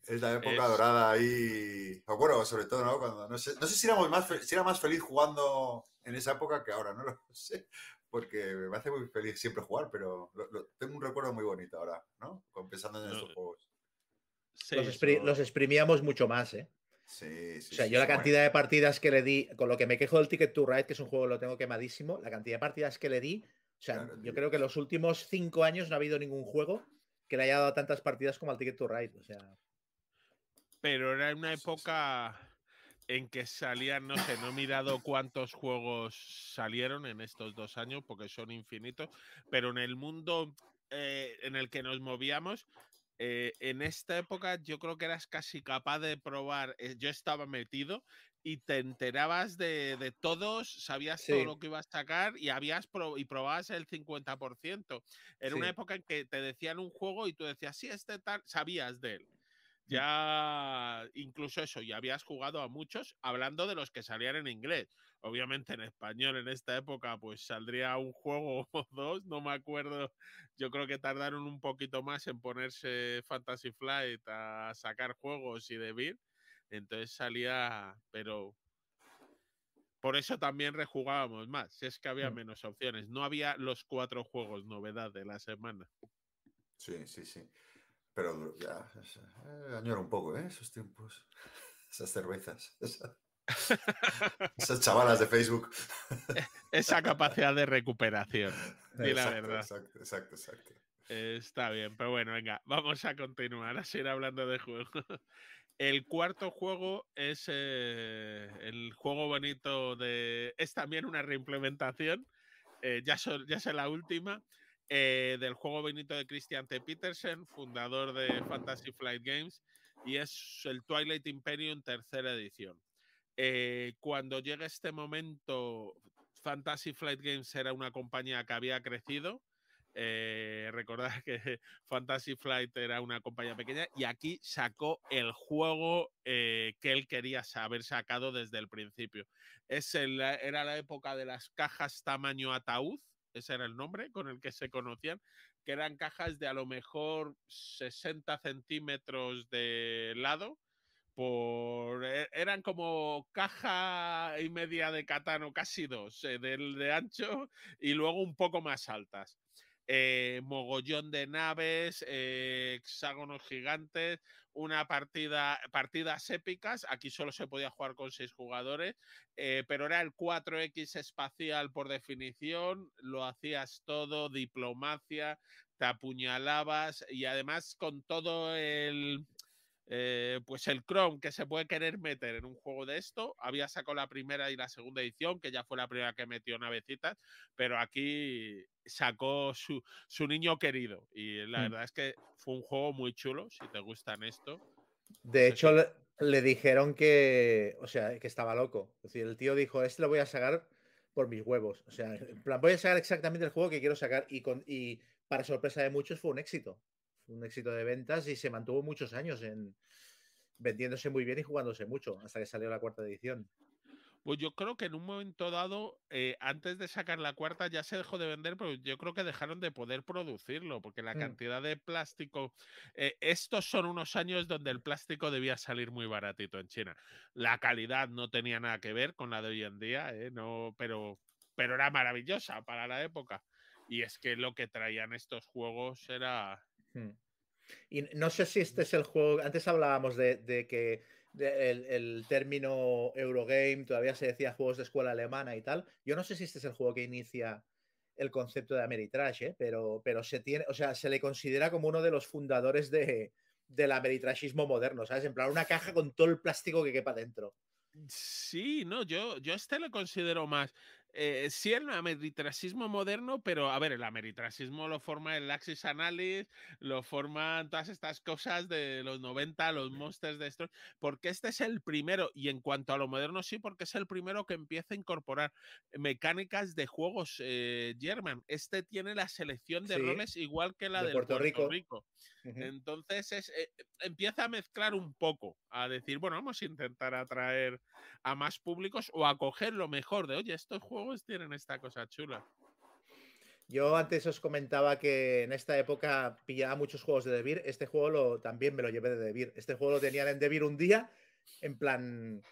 es la época dorada ahí. Me acuerdo, sobre todo, ¿no? Cuando, no, sé, no sé si, éramos más si era más feliz jugando en esa época que ahora, no lo sé. Porque me hace muy feliz siempre jugar, pero tengo un recuerdo muy bonito ahora, ¿no? Pensando en estos juegos. Los, exprimíamos mucho más, ¿eh? Sí, sí. O sea, yo la cantidad de partidas que le di, con lo que me quejo del Ticket to Ride, que es un juego que lo tengo quemadísimo, la cantidad de partidas que le di, o sea, yo creo que en los últimos cinco años no ha habido ningún juego que le haya dado tantas partidas como al Ticket to Ride. O sea pero era una época en que salían, no sé, no he mirado cuántos juegos salieron en estos dos años, porque son infinitos, pero en el mundo eh, en el que nos movíamos, eh, en esta época yo creo que eras casi capaz de probar, eh, yo estaba metido y te enterabas de, todos, sabías todo lo que ibas a sacar y habías y probabas el 50%. Era una época en que te decían un juego y tú decías, sí, este tal, sabías de él. Mm. ya incluso eso, ya habías jugado a muchos, hablando de los que salían en inglés. Obviamente en español en esta época pues saldría un juego o dos, no me acuerdo. Yo creo que tardaron un poquito más en ponerse Fantasy Flight a sacar juegos y de Entonces salía, pero por eso también rejugábamos más, si es que había mm. menos opciones. No había los cuatro juegos novedad de la semana. Sí, sí, sí. Pero ya, añoro un poco, ¿eh? Esos tiempos. Esas cervezas. Esas chavalas de Facebook. Esa capacidad de recuperación. Y la verdad. Exacto, exacto, exacto. Está bien, pero bueno, venga, vamos a continuar a seguir hablando de juegos. El cuarto juego es eh, el juego bonito de. Es también una reimplementación. Eh, ya, ya es la última. Eh, del juego bonito de Christian T. Petersen, fundador de Fantasy Flight Games, y es el Twilight Imperium tercera edición. Eh, cuando llega este momento, Fantasy Flight Games era una compañía que había crecido. Eh, recordad que Fantasy Flight era una compañía pequeña y aquí sacó el juego que él quería haber sacado desde el principio. Era la época de las cajas tamaño ataúd, ese era el nombre con el que se conocían, que eran cajas de a lo mejor 60 centímetros de lado, por, e, eran como caja y media de catano, casi dos, eh, de ancho y luego un poco más altas. Eh, mogollón de naves, eh, hexágonos gigantes, una partida, partidas épicas. Aquí solo se podía jugar con seis jugadores, eh, pero era el 4X espacial por definición. Lo hacías todo, diplomacia, te apuñalabas y además con todo el. Pues el Chrome que se puede querer meter en un juego de esto, había sacado la primera y la segunda edición, que ya fue la primera que metió navecitas, pero aquí sacó su, su niño querido. Y la Mm. verdad es que fue un juego muy chulo, si te gustan esto. De hecho, le, le dijeron que, o sea, que estaba loco. Es decir, el tío dijo, este lo voy a sacar por mis huevos. O sea, en plan, voy a sacar exactamente el juego que quiero sacar y, con, y para sorpresa de muchos fue un éxito. Un éxito de ventas y se mantuvo muchos años en vendiéndose muy bien y jugándose mucho hasta que salió la cuarta edición. Pues yo creo que en un momento dado, eh, antes de sacar la cuarta, ya se dejó de vender, pero yo creo que dejaron de poder producirlo, porque la Mm. cantidad de plástico. eh, estos son unos años donde el plástico debía salir muy baratito en China. La calidad no tenía nada que ver con la de hoy en día, eh, no, pero, pero era maravillosa para la época. Y es que lo que traían estos juegos era. Hmm. Y no sé si este es el juego. Antes hablábamos de, que el término Eurogame todavía se decía juegos de escuela alemana y tal. Yo no sé si este es el juego que inicia el concepto de Ameritrash, ¿eh? pero, pero se tiene, o sea, se le considera como uno de los fundadores de, del ameritrashismo moderno, ¿sabes? En plan, una caja con todo el plástico que quepa dentro. Sí, no, yo, yo este lo considero más. Eh, sí, el ameritrasismo moderno, pero a ver, el ameritrasismo lo forma el Axis Analysis, lo forman todas estas cosas de los 90, los monsters de estos, porque este es el primero, y en cuanto a lo moderno, sí, porque es el primero que empieza a incorporar mecánicas de juegos eh, German. Este tiene la selección de Sí, roles igual que la de del Puerto Puerto, Rico. Rico. Ujú. Entonces es, eh, empieza a mezclar un poco, a decir, bueno, vamos a intentar atraer a más públicos o a coger lo mejor de, oye, estos juegos tienen esta cosa chula. Yo antes os comentaba que en esta época pillaba muchos juegos de Devir. Este juego lo, también me lo llevé de Devir. Este juego lo tenían en Devir un día, en plan,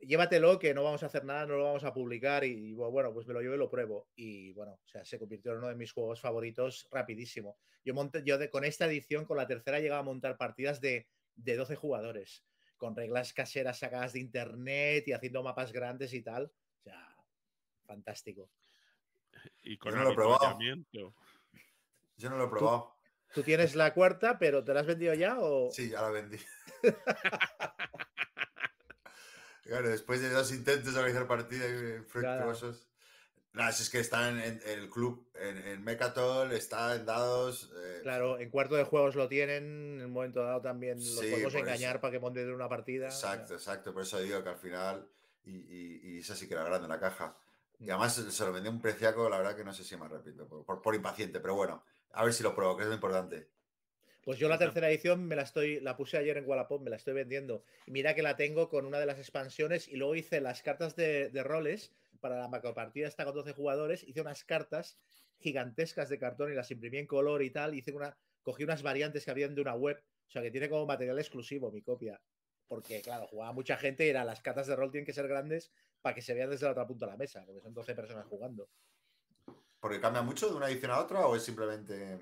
llévatelo, que no vamos a hacer nada, no lo vamos a publicar. Y, bueno, pues me lo llevo y lo pruebo. Y bueno, o sea, se convirtió en uno de mis juegos favoritos rapidísimo. Yo, monté, yo de, con esta edición, con la tercera, llegaba a montar partidas de, de 12 jugadores, con reglas caseras sacadas de internet y haciendo mapas grandes y tal. O sea, fantástico. Y con Yo no lo he probado. Yo no lo he probado. Tú tienes la cuarta, pero ¿te la has vendido ya o...? Sí, ya la vendí. claro, después de dos intentos de organizar partidas infructuosos. Nada, si es que está en, en- en el club, en, en Mecatol, está en dados. eh, Claro, en cuarto de juegos lo tienen, en un momento dado también los Sí, podemos engañar eso. para que monten una partida. Exacto, exacto. Por eso digo que al final. Y, y, y esa sí que era grande la caja. Y además se lo vendí a un preciaco, la verdad que no sé si me arrepiento. Por, por- por impaciente, pero bueno. A ver si lo pruebo, que es lo importante. Pues yo la tercera edición me la estoy, la puse ayer en Wallapop, me la estoy vendiendo. Y mira que la tengo con una de las expansiones y luego hice las cartas de, de roles para la macropartida esta con 12 jugadores, hice unas cartas gigantescas de cartón y las imprimí en color y tal, hice una, cogí unas variantes que habían de una web, o sea que tiene como material exclusivo mi copia. Porque, claro, jugaba mucha gente y era las cartas de rol tienen que ser grandes para que se vean desde la otra punta de la mesa, porque son 12 personas jugando. ¿Porque cambia mucho de una edición a otra o es simplemente.?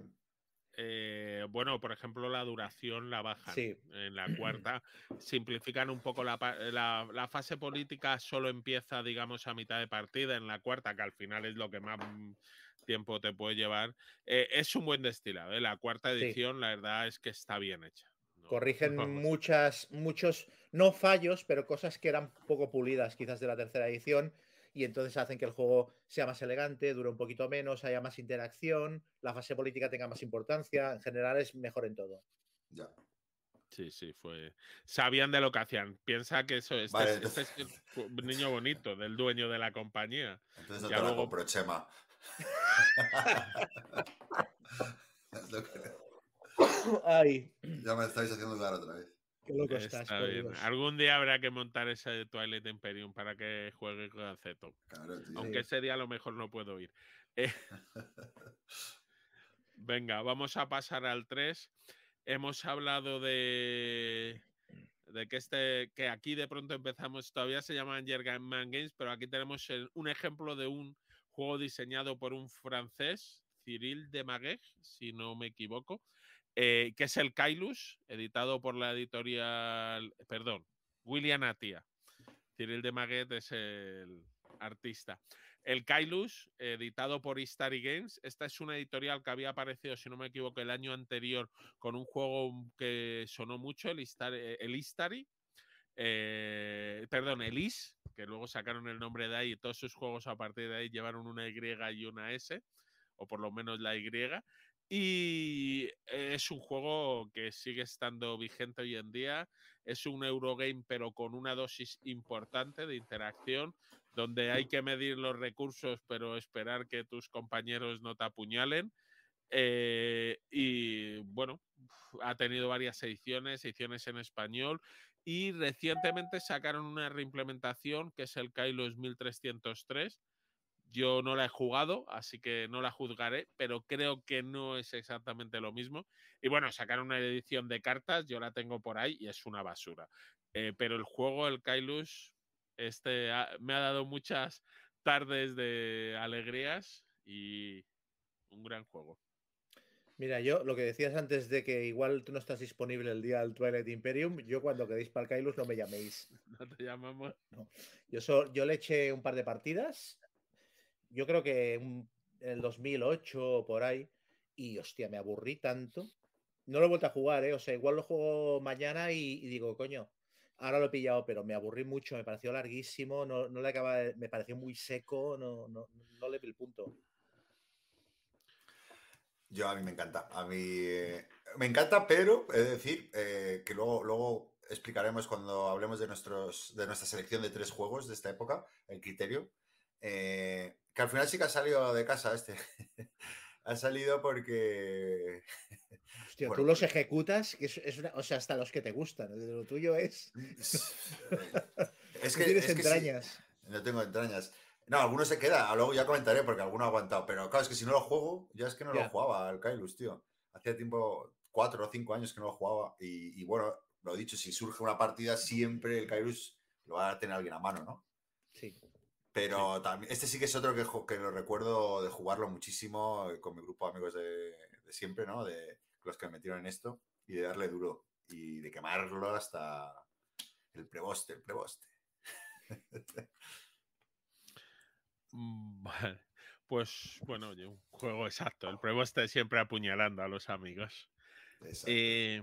Eh, bueno, por ejemplo, la duración la bajan. Sí. En la cuarta simplifican un poco la, la- la fase política, solo empieza, digamos, a mitad de partida. En la cuarta, que al final es lo que más tiempo te puede llevar, eh, es un buen destilado. ¿eh? La cuarta Sí. edición, la verdad es que está bien hecha. No- Corrigen muchas, muchos, no fallos, pero cosas que eran poco pulidas quizás de la tercera edición y entonces hacen que el juego sea más elegante, dure un poquito menos, haya más interacción, la fase política tenga más importancia, en general es mejor en todo. Ya. Sí, sí, fue. Sabían de lo que hacían. Piensa que eso este, Vale, este es el niño bonito del dueño de la compañía. Entonces no Ya te la luego- compro, Chema. Es lo que- Ay, Ya me estáis haciendo dudar otra vez. Qué loco estás. Está por bien. Dios. Algún día habrá que montar ese de Twilight Imperium para que juegue con Zeto. Claro. Aunque ese día a lo mejor no puedo ir. Eh, Venga, vamos a pasar al 3. Hemos hablado de, de que, este, que aquí de pronto empezamos, todavía se llaman Man Games, pero aquí tenemos el- un ejemplo de un juego diseñado por un francés, Cyril de Maguet, si no me equivoco, eh, que es el Kailus, editado por la editorial, perdón, William Atia. Cyril de Maguet es el artista. El Kailus, editado por Istari Games. Esta es una editorial que había aparecido, si no me equivoco, el año anterior con un juego que sonó mucho, el Istari. El Istari eh, perdón, el Is, que luego sacaron el nombre de ahí y todos sus juegos a partir de ahí llevaron una Y y una S. o por lo menos la Y. Y es un juego que sigue estando vigente hoy en día. Es un Eurogame, pero con una dosis importante de interacción, donde hay que medir los recursos, pero esperar que tus compañeros no te apuñalen. Eh, y bueno, ha tenido varias ediciones, ediciones en español. Y recientemente sacaron una reimplementación que es el Kylos 1303 yo no la he jugado, así que no la juzgaré, pero creo que no es exactamente lo mismo. Y bueno, sacaron una edición de cartas, yo la tengo por ahí y es una basura. Eh, pero el juego, el Kailus, este me ha dado muchas tardes de alegrías y un gran juego. Mira, yo lo que decías antes de que igual tú no estás disponible el día del Twilight Imperium, yo cuando quedéis para el Kailus no me llaméis. No te llamamos. No. Yo, yo le eché un par de partidas yo creo que en el 2008 o por ahí, y hostia, me aburrí tanto. No lo he vuelto a jugar, ¿eh? O sea, igual lo juego mañana y, digo, coño, ahora lo he pillado, pero me aburrí mucho, me pareció larguísimo, no, le acaba, me pareció muy seco, no, no, no le vi el punto. Yo a mí me encanta, a mí eh, me encanta, pero es decir eh, que luego, luego explicaremos cuando hablemos de, nuestros, de nuestra selección de tres juegos de esta época, el criterio. Eh, que al final sí que ha salido de casa este. ha salido porque. Hostia, tú los ejecutas, que es, o sea, hasta los que te gustan. Lo tuyo es. es que. tienes entrañas. no tengo entrañas. No, alguno se queda, luego ya comentaré porque alguno ha aguantado. Pero claro, es que si no lo juego, ya es que no lo jugaba al Kailus, tío. Hacía tiempo, cuatro o cinco años que no lo jugaba. Y, bueno, lo dicho, si surge una partida, siempre el Kailus lo va a tener alguien a mano, ¿no? Sí. Pero también, este sí que es otro que, que lo recuerdo de jugarlo muchísimo eh, con mi grupo de amigos de, siempre, ¿no? De los que me metieron en esto y de darle duro y de quemarlo hasta el preboste, el preboste. Mm, pues bueno, un juego exacto. El preboste siempre apuñalando a los amigos. Eh,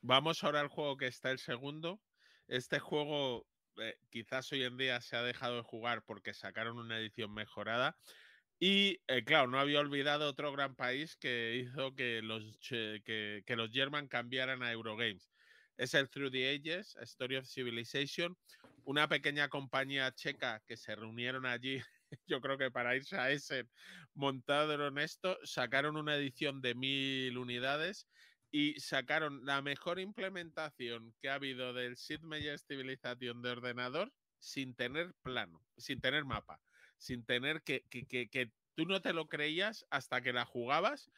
vamos ahora al juego que está el segundo. Este juego eh, quizás hoy en día se ha dejado de jugar porque sacaron una edición mejorada. Y eh, claro, no había olvidado otro gran país que hizo que los, que, los German cambiaran a Eurogames. Es el Through the Ages, Story of Civilization, una pequeña compañía checa que se reunieron allí, yo creo que para irse a ese montado en esto, sacaron una edición de mil unidades y sacaron la mejor implementación que ha habido del Sid Meier's Civilization de ordenador sin tener plano, sin tener mapa, sin tener que, que, que, que tú no te lo creías hasta que la jugabas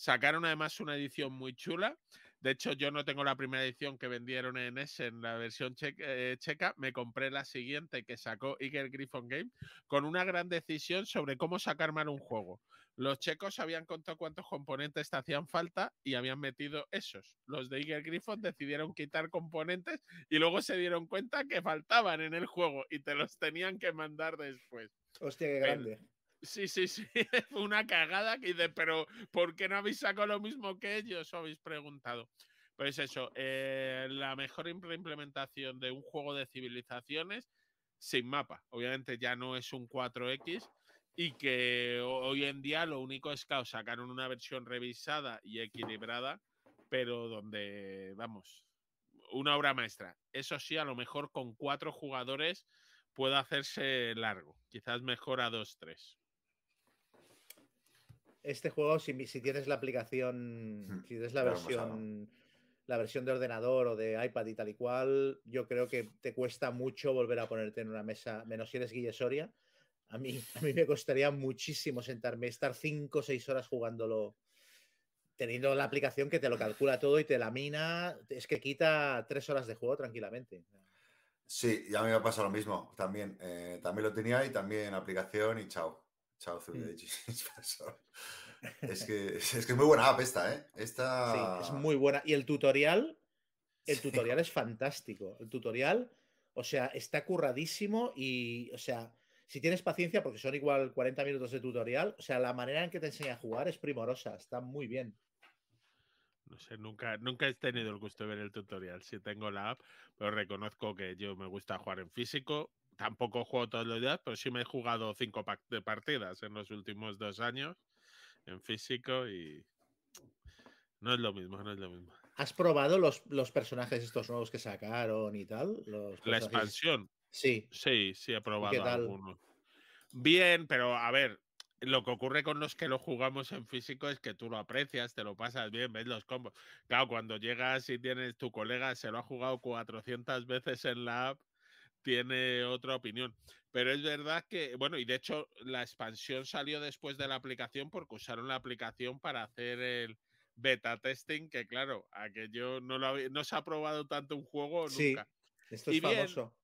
Sacaron además una edición muy chula. De hecho, yo no tengo la primera edición que vendieron en ese, en la versión eh, checa. Me compré la siguiente que sacó Iger Griffon Game con una gran decisión sobre cómo sacar mal un juego. Los checos habían contado cuántos componentes te hacían falta y habían metido esos. Los de Iger Griffon decidieron quitar componentes y luego se dieron cuenta que faltaban en el juego y te los tenían que mandar después. Hostia, qué grande. Sí, sí, sí, fue una cagada que dice, pero ¿por qué no habéis sacado lo mismo que ellos? Os habéis preguntado. Pues eso, eh, la mejor implementación de un juego de civilizaciones sin mapa. Obviamente ya no es un 4X y que hoy en día lo único es que sacaron una versión revisada y equilibrada, pero donde, vamos, una obra maestra. Eso sí, a lo mejor con cuatro jugadores puede hacerse largo, quizás mejor a dos, tres este juego, si, tienes la aplicación, si tienes la versión, la versión de ordenador o de iPad y tal y cual, yo creo que te cuesta mucho volver a ponerte en una mesa, menos si eres Guille Soria. A mí, a mí me costaría muchísimo sentarme, estar 5 o 6 horas jugándolo, teniendo la aplicación que te lo calcula todo y te la mina. Es que quita 3 horas de juego tranquilamente. Sí, ya me ha pasado lo mismo también. Eh, también lo tenía y también aplicación y chao. Chao, mm. es, que, es que es muy buena app esta, ¿eh? Esta... Sí, es muy buena. Y el tutorial, el tutorial es fantástico. El tutorial, o sea, está curradísimo y, o sea, si tienes paciencia, porque son igual 40 minutos de tutorial, o sea, la manera en que te enseña a jugar es primorosa, está muy bien. No sé, nunca, nunca he tenido el gusto de ver el tutorial. Sí tengo la app, pero reconozco que yo me gusta jugar en físico tampoco juego todos los días, pero sí me he jugado cinco partidas en los últimos dos años. en físico y no es lo mismo, no es lo mismo. ¿Has probado los, los personajes estos nuevos que sacaron y tal? Los La expansión, Sí. sí, sí he probado tal? algunos. Bien, pero a ver, lo que ocurre con los que lo jugamos en físico es que tú lo aprecias, te lo pasas bien, ves los combos. Claro, cuando llegas y tienes tu colega, se lo ha jugado 400 veces en la app, tiene otra opinión. Pero es verdad que, bueno, y de hecho la expansión salió después de la aplicación porque usaron la aplicación para hacer el beta testing, que claro, aquello no, lo había- no se ha probado tanto un juego Sí. nunca Esto es Y bien, famoso.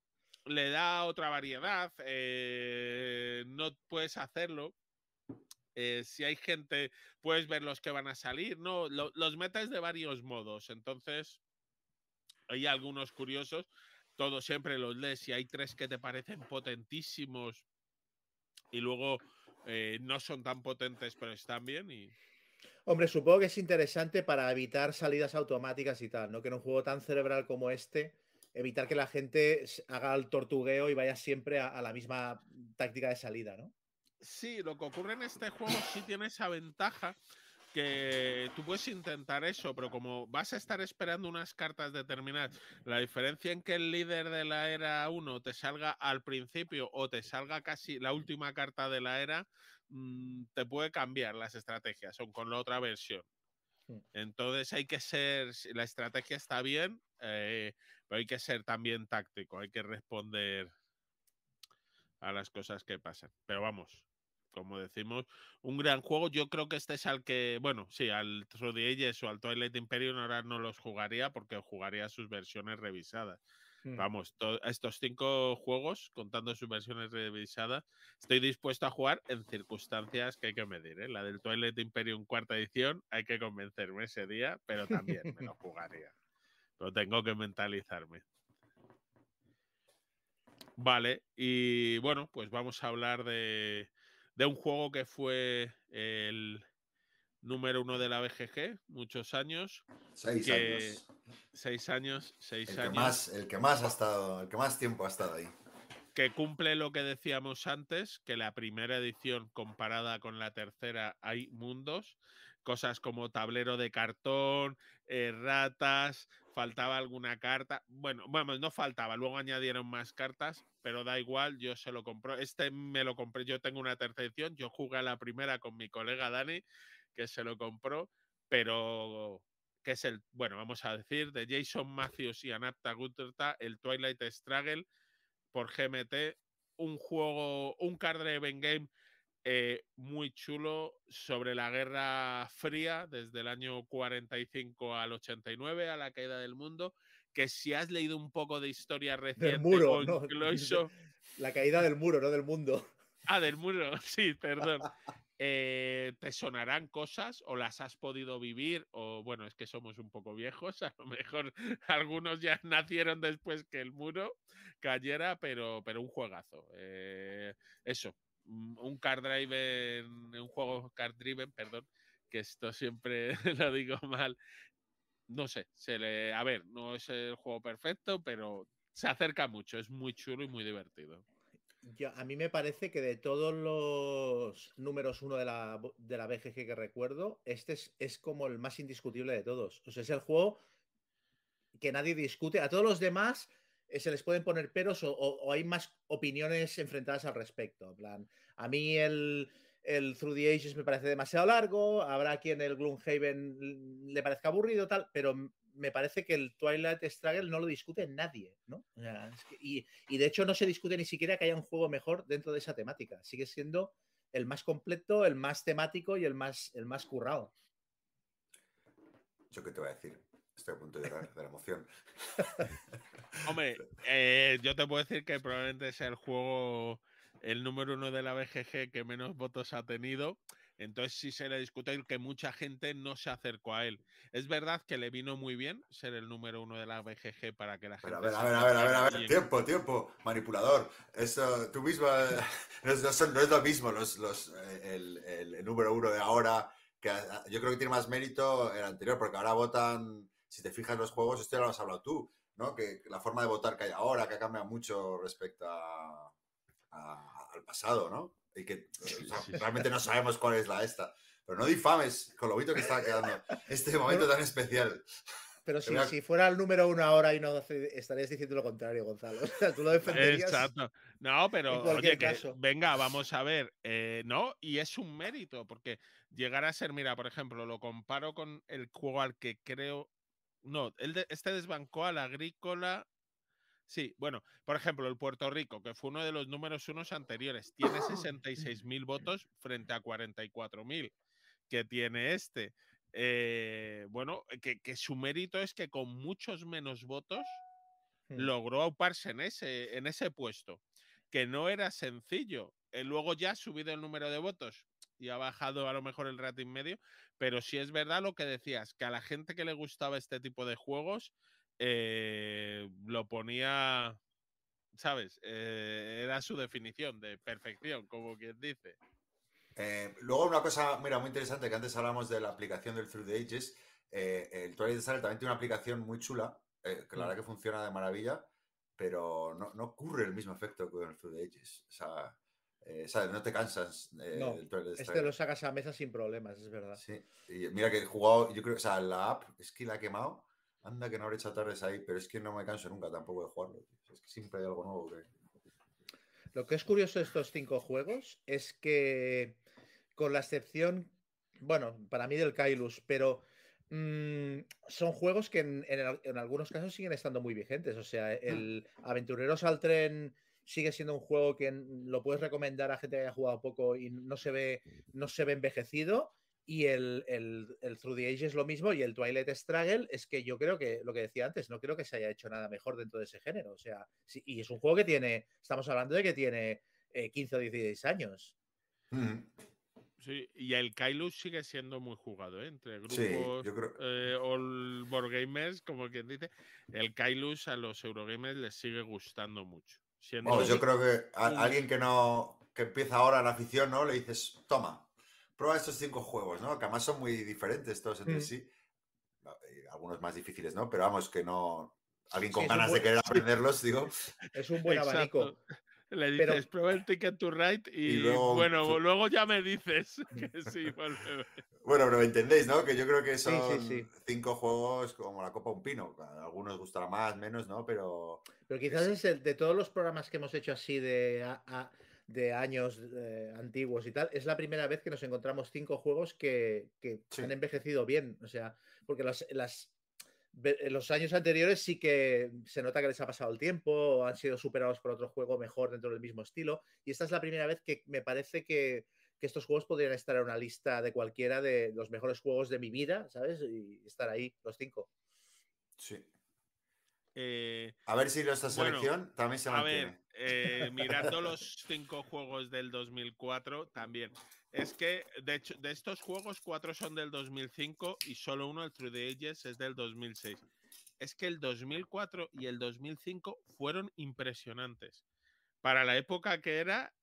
Le da otra variedad. eh, no puedes hacerlo. eh, si hay gente, puedes ver los que van a salir. No, Lo- los metes de varios modos. Entonces, hay algunos curiosos. Todos siempre los lees. Y hay tres que te parecen potentísimos y luego eh, no son tan potentes, pero están bien. Y Hombre, supongo que es interesante para evitar salidas automáticas y tal, ¿no? Que en un juego tan cerebral como este, evitar que la gente haga el tortugueo y vaya siempre a, a la misma táctica de salida, ¿no? Sí, lo que ocurre en este juego sí tiene esa ventaja que tú puedes intentar eso, pero como vas a estar esperando unas cartas determinadas, la diferencia en que el líder de la era 1 te salga al principio o te salga casi la última carta de la era, mm, te puede cambiar las estrategias, o con la otra versión. Hmm. Entonces hay que ser, la estrategia está bien, eh, pero hay que ser también táctico, hay que responder a las cosas que pasan. Pero vamos, como decimos, un gran juego. Yo creo que este es al que, bueno, sí, al the Ages o al Twilight Imperium ahora no los jugaría porque jugaría sus versiones revisadas. Mm. Vamos, to- estos cinco juegos, contando sus versiones revisadas, estoy dispuesto a jugar en circunstancias que hay que medir. ¿eh? La del Twilight Imperium cuarta edición, hay que convencerme ese día, pero también me lo jugaría. Pero tengo que mentalizarme. Vale, y bueno, pues vamos a hablar de, de un juego que fue el número uno de la BGG, muchos años, Seis que- años. seis años, seis El que, años. más, el que más ha estado, el que más tiempo ha estado ahí. que cumple lo que decíamos antes, que la primera edición comparada con la tercera hay mundos, cosas como tablero de cartón, eh, ratas, faltaba alguna carta, bueno, vamos, no faltaba, luego añadieron más cartas, pero da igual, yo se lo compré, este me lo compré, yo tengo una tercera edición, yo jugué a la primera con mi colega Dani, que se lo compró, pero que es el, bueno, vamos a decir, de Jason Matthews y Anapta Gutterta, el Twilight Struggle, por GMT, un juego, un card driven game eh, muy chulo sobre la Guerra Fría desde el año 45 al 89, a la caída del mundo, que si has leído un poco de historia reciente muro, o ¿no? incluso... La caída del muro, no del mundo. Ah, del muro, sí, perdón. Eh, te sonarán cosas o las has podido vivir o bueno, es que somos un poco viejos, a lo mejor algunos ya nacieron después que el muro cayera, pero, pero un juegazo. Eh, eso, un card driven, un juego card driven, perdón, que esto siempre lo digo mal. No sé, se le, a ver, no es el juego perfecto, pero se acerca mucho, es muy chulo y muy divertido. Yo- a mí me parece que de todos los números uno de la, de la BGG que recuerdo, este es, es como el más indiscutible de todos. O sea, es el juego que nadie discute. A todos los demás se les pueden poner peros o, hay más opiniones enfrentadas al respecto. A mí el, el Through the Ages me parece demasiado largo, habrá quien el Gloomhaven le parezca aburrido, tal, pero me parece que el Twilight Struggle no lo discute nadie, ¿no? Y, y de hecho no se discute ni siquiera que haya un juego mejor dentro de esa temática. Sigue siendo el más completo, el más temático y el más, el más currado. ¿Yo qué te voy a decir? Estoy a punto de llorar de la emoción. Hombre, eh, yo te puedo decir que probablemente sea el juego, el número uno de la BGG que menos votos ha tenido. Entonces sí se le discute que mucha gente no se acercó a él. Es verdad que le vino muy bien ser el número uno de la BGG para que la gente... Pero a ver, a ver, a ver, a ver, a ver, tiempo, tiempo, manipulador. Eso, tú mismo, no es, no es lo mismo los, los, eh, el, el- el número uno de ahora, que yo creo que tiene más mérito el anterior, porque ahora votan, si te fijas en los juegos, esto ya lo has hablado tú, ¿no? Que la forma de votar que hay ahora, que ha cambiado mucho respecto a- a- al pasado, ¿no? Y que o sea, realmente no sabemos cuál es la esta. Pero no difames con lo bonito que está quedando este momento tan especial. Pero si, fuera el número uno ahora y no estarías diciendo lo contrario, Gonzalo. O sea, tú lo defenderías. Exacto. No, pero en cualquier oye, que caso. venga, vamos a ver. eh, no, y es un mérito, porque llegar a ser, mira, por ejemplo, lo comparo con el juego al que creo. No, el de- este desbancó al agrícola. Sí, bueno, por ejemplo, el Puerto Rico, que fue uno de los números unos anteriores, tiene 66.000 votos frente a 44.000 que tiene este. Eh, bueno, que, que su mérito es que con muchos menos votos Hmm. logró auparse en ese, en ese puesto, que no era sencillo. Eh, luego ya ha subido el número de votos y ha bajado a lo mejor el rating medio, pero sí es verdad lo que decías, que a la gente que le gustaba este tipo de juegos eh, lo ponía, ¿sabes? Eh, era su definición de perfección, como quien dice. Eh, luego una cosa, mira, muy interesante, que antes hablamos de la aplicación del Through the Ages. el Twilight Struggle también tiene una aplicación muy chula, que la verdad que funciona de maravilla, pero no, no ocurre el mismo efecto que con el Through the Ages. O sea, eh, ¿sabes? No te cansas eh, No, Este lo sacas a mesa sin problemas, es verdad. Sí, y mira que he jugado, yo creo, o sea, la app es que la he quemado. Anda que no habré echado tardes ahí, pero es que no me canso nunca tampoco de jugarlo. tío. Es que siempre hay algo nuevo que. Lo que es curioso de estos cinco juegos es que, con la excepción, bueno, para mí del Kailus, pero mm, son juegos que en, en al- en algunos casos siguen estando muy vigentes. O sea, el Aventureros al Tren sigue siendo un juego que lo puedes recomendar a gente que haya jugado poco y no se ve, no se ve envejecido. Y el, el, el Through the Ages lo mismo, y el Twilight Struggle es que yo creo que, lo que decía antes, no creo que se haya hecho nada mejor dentro de ese género. O sea, sí, y es un juego que tiene, estamos hablando de que tiene eh, 15 o 16 años. Mm, Sí, y el Kailus sigue siendo muy jugado, ¿eh? Entre grupos Sí, yo creo. eh, all board gamers, como quien dice. El Kailus a los Eurogamers les sigue gustando mucho. Siendo Vamos, yo creo que a, y- alguien que no que empieza ahora la afición, ¿no? Le dices, toma, prueba estos cinco juegos, ¿no? Que además son muy diferentes todos entre Mm. sí. Eh, Algunos más difíciles, ¿no? Pero vamos, que no. Alguien con Sí, ganas de querer aprenderlos, digo. Es un buen Exacto. abanico. Le Pero- dices, prueba el Ticket to Ride y, Y luego- bueno, luego ya me dices que sí. vale. Bueno, pero me entendéis, ¿no? Que yo creo que son sí, sí. cinco juegos como la Copa Un Pino. A algunos gustará más, menos, ¿no? Pero. Pero quizás es el de todos los programas que hemos hecho así de, a- a- de años eh, antiguos y tal, es la primera vez que nos encontramos cinco juegos que, que Sí. han envejecido bien. O sea, porque las, en los años anteriores sí que se nota que les ha pasado el tiempo, han sido superados por otro juego mejor dentro del mismo estilo. Y esta es la primera vez que me parece que, que estos juegos podrían estar en una lista de cualquiera de los mejores juegos de mi vida, ¿sabes? Y estar ahí, los cinco. Sí. Eh, A ver si esta Bueno, selección también se a mantiene. ver, eh, mirando los cinco juegos del 2004, también. Es que, de hecho, de estos juegos, cuatro son del 2005 y solo uno, el Through the Ages, es del 2006. Es que el 2004 y el 2005 fueron impresionantes. Para la época que era,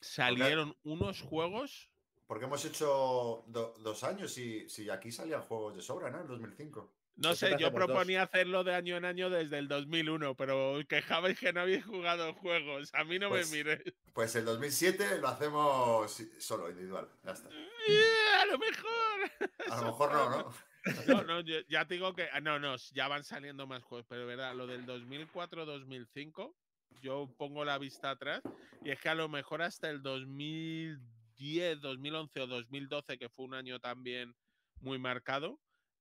salieron unos juegos. Porque hemos hecho do- dos años y si aquí salían juegos de sobra, ¿no? En 2005. No Pues sé, yo dos. proponía hacerlo de año en año desde el 2001, pero quejabais que no habéis jugado juegos. A mí no Pues- me miréis. Pues el 2007 lo hacemos solo, individual. Ya está. Eh, a lo mejor. A lo mejor no, ¿no? No, no, yo- ya te digo que. ah, No, no, ya van saliendo más juegos, pero de verdad, lo del 2004-2005, yo pongo la vista atrás y es que a lo mejor hasta el 2010, 2011 o 2012, que fue un año también muy marcado,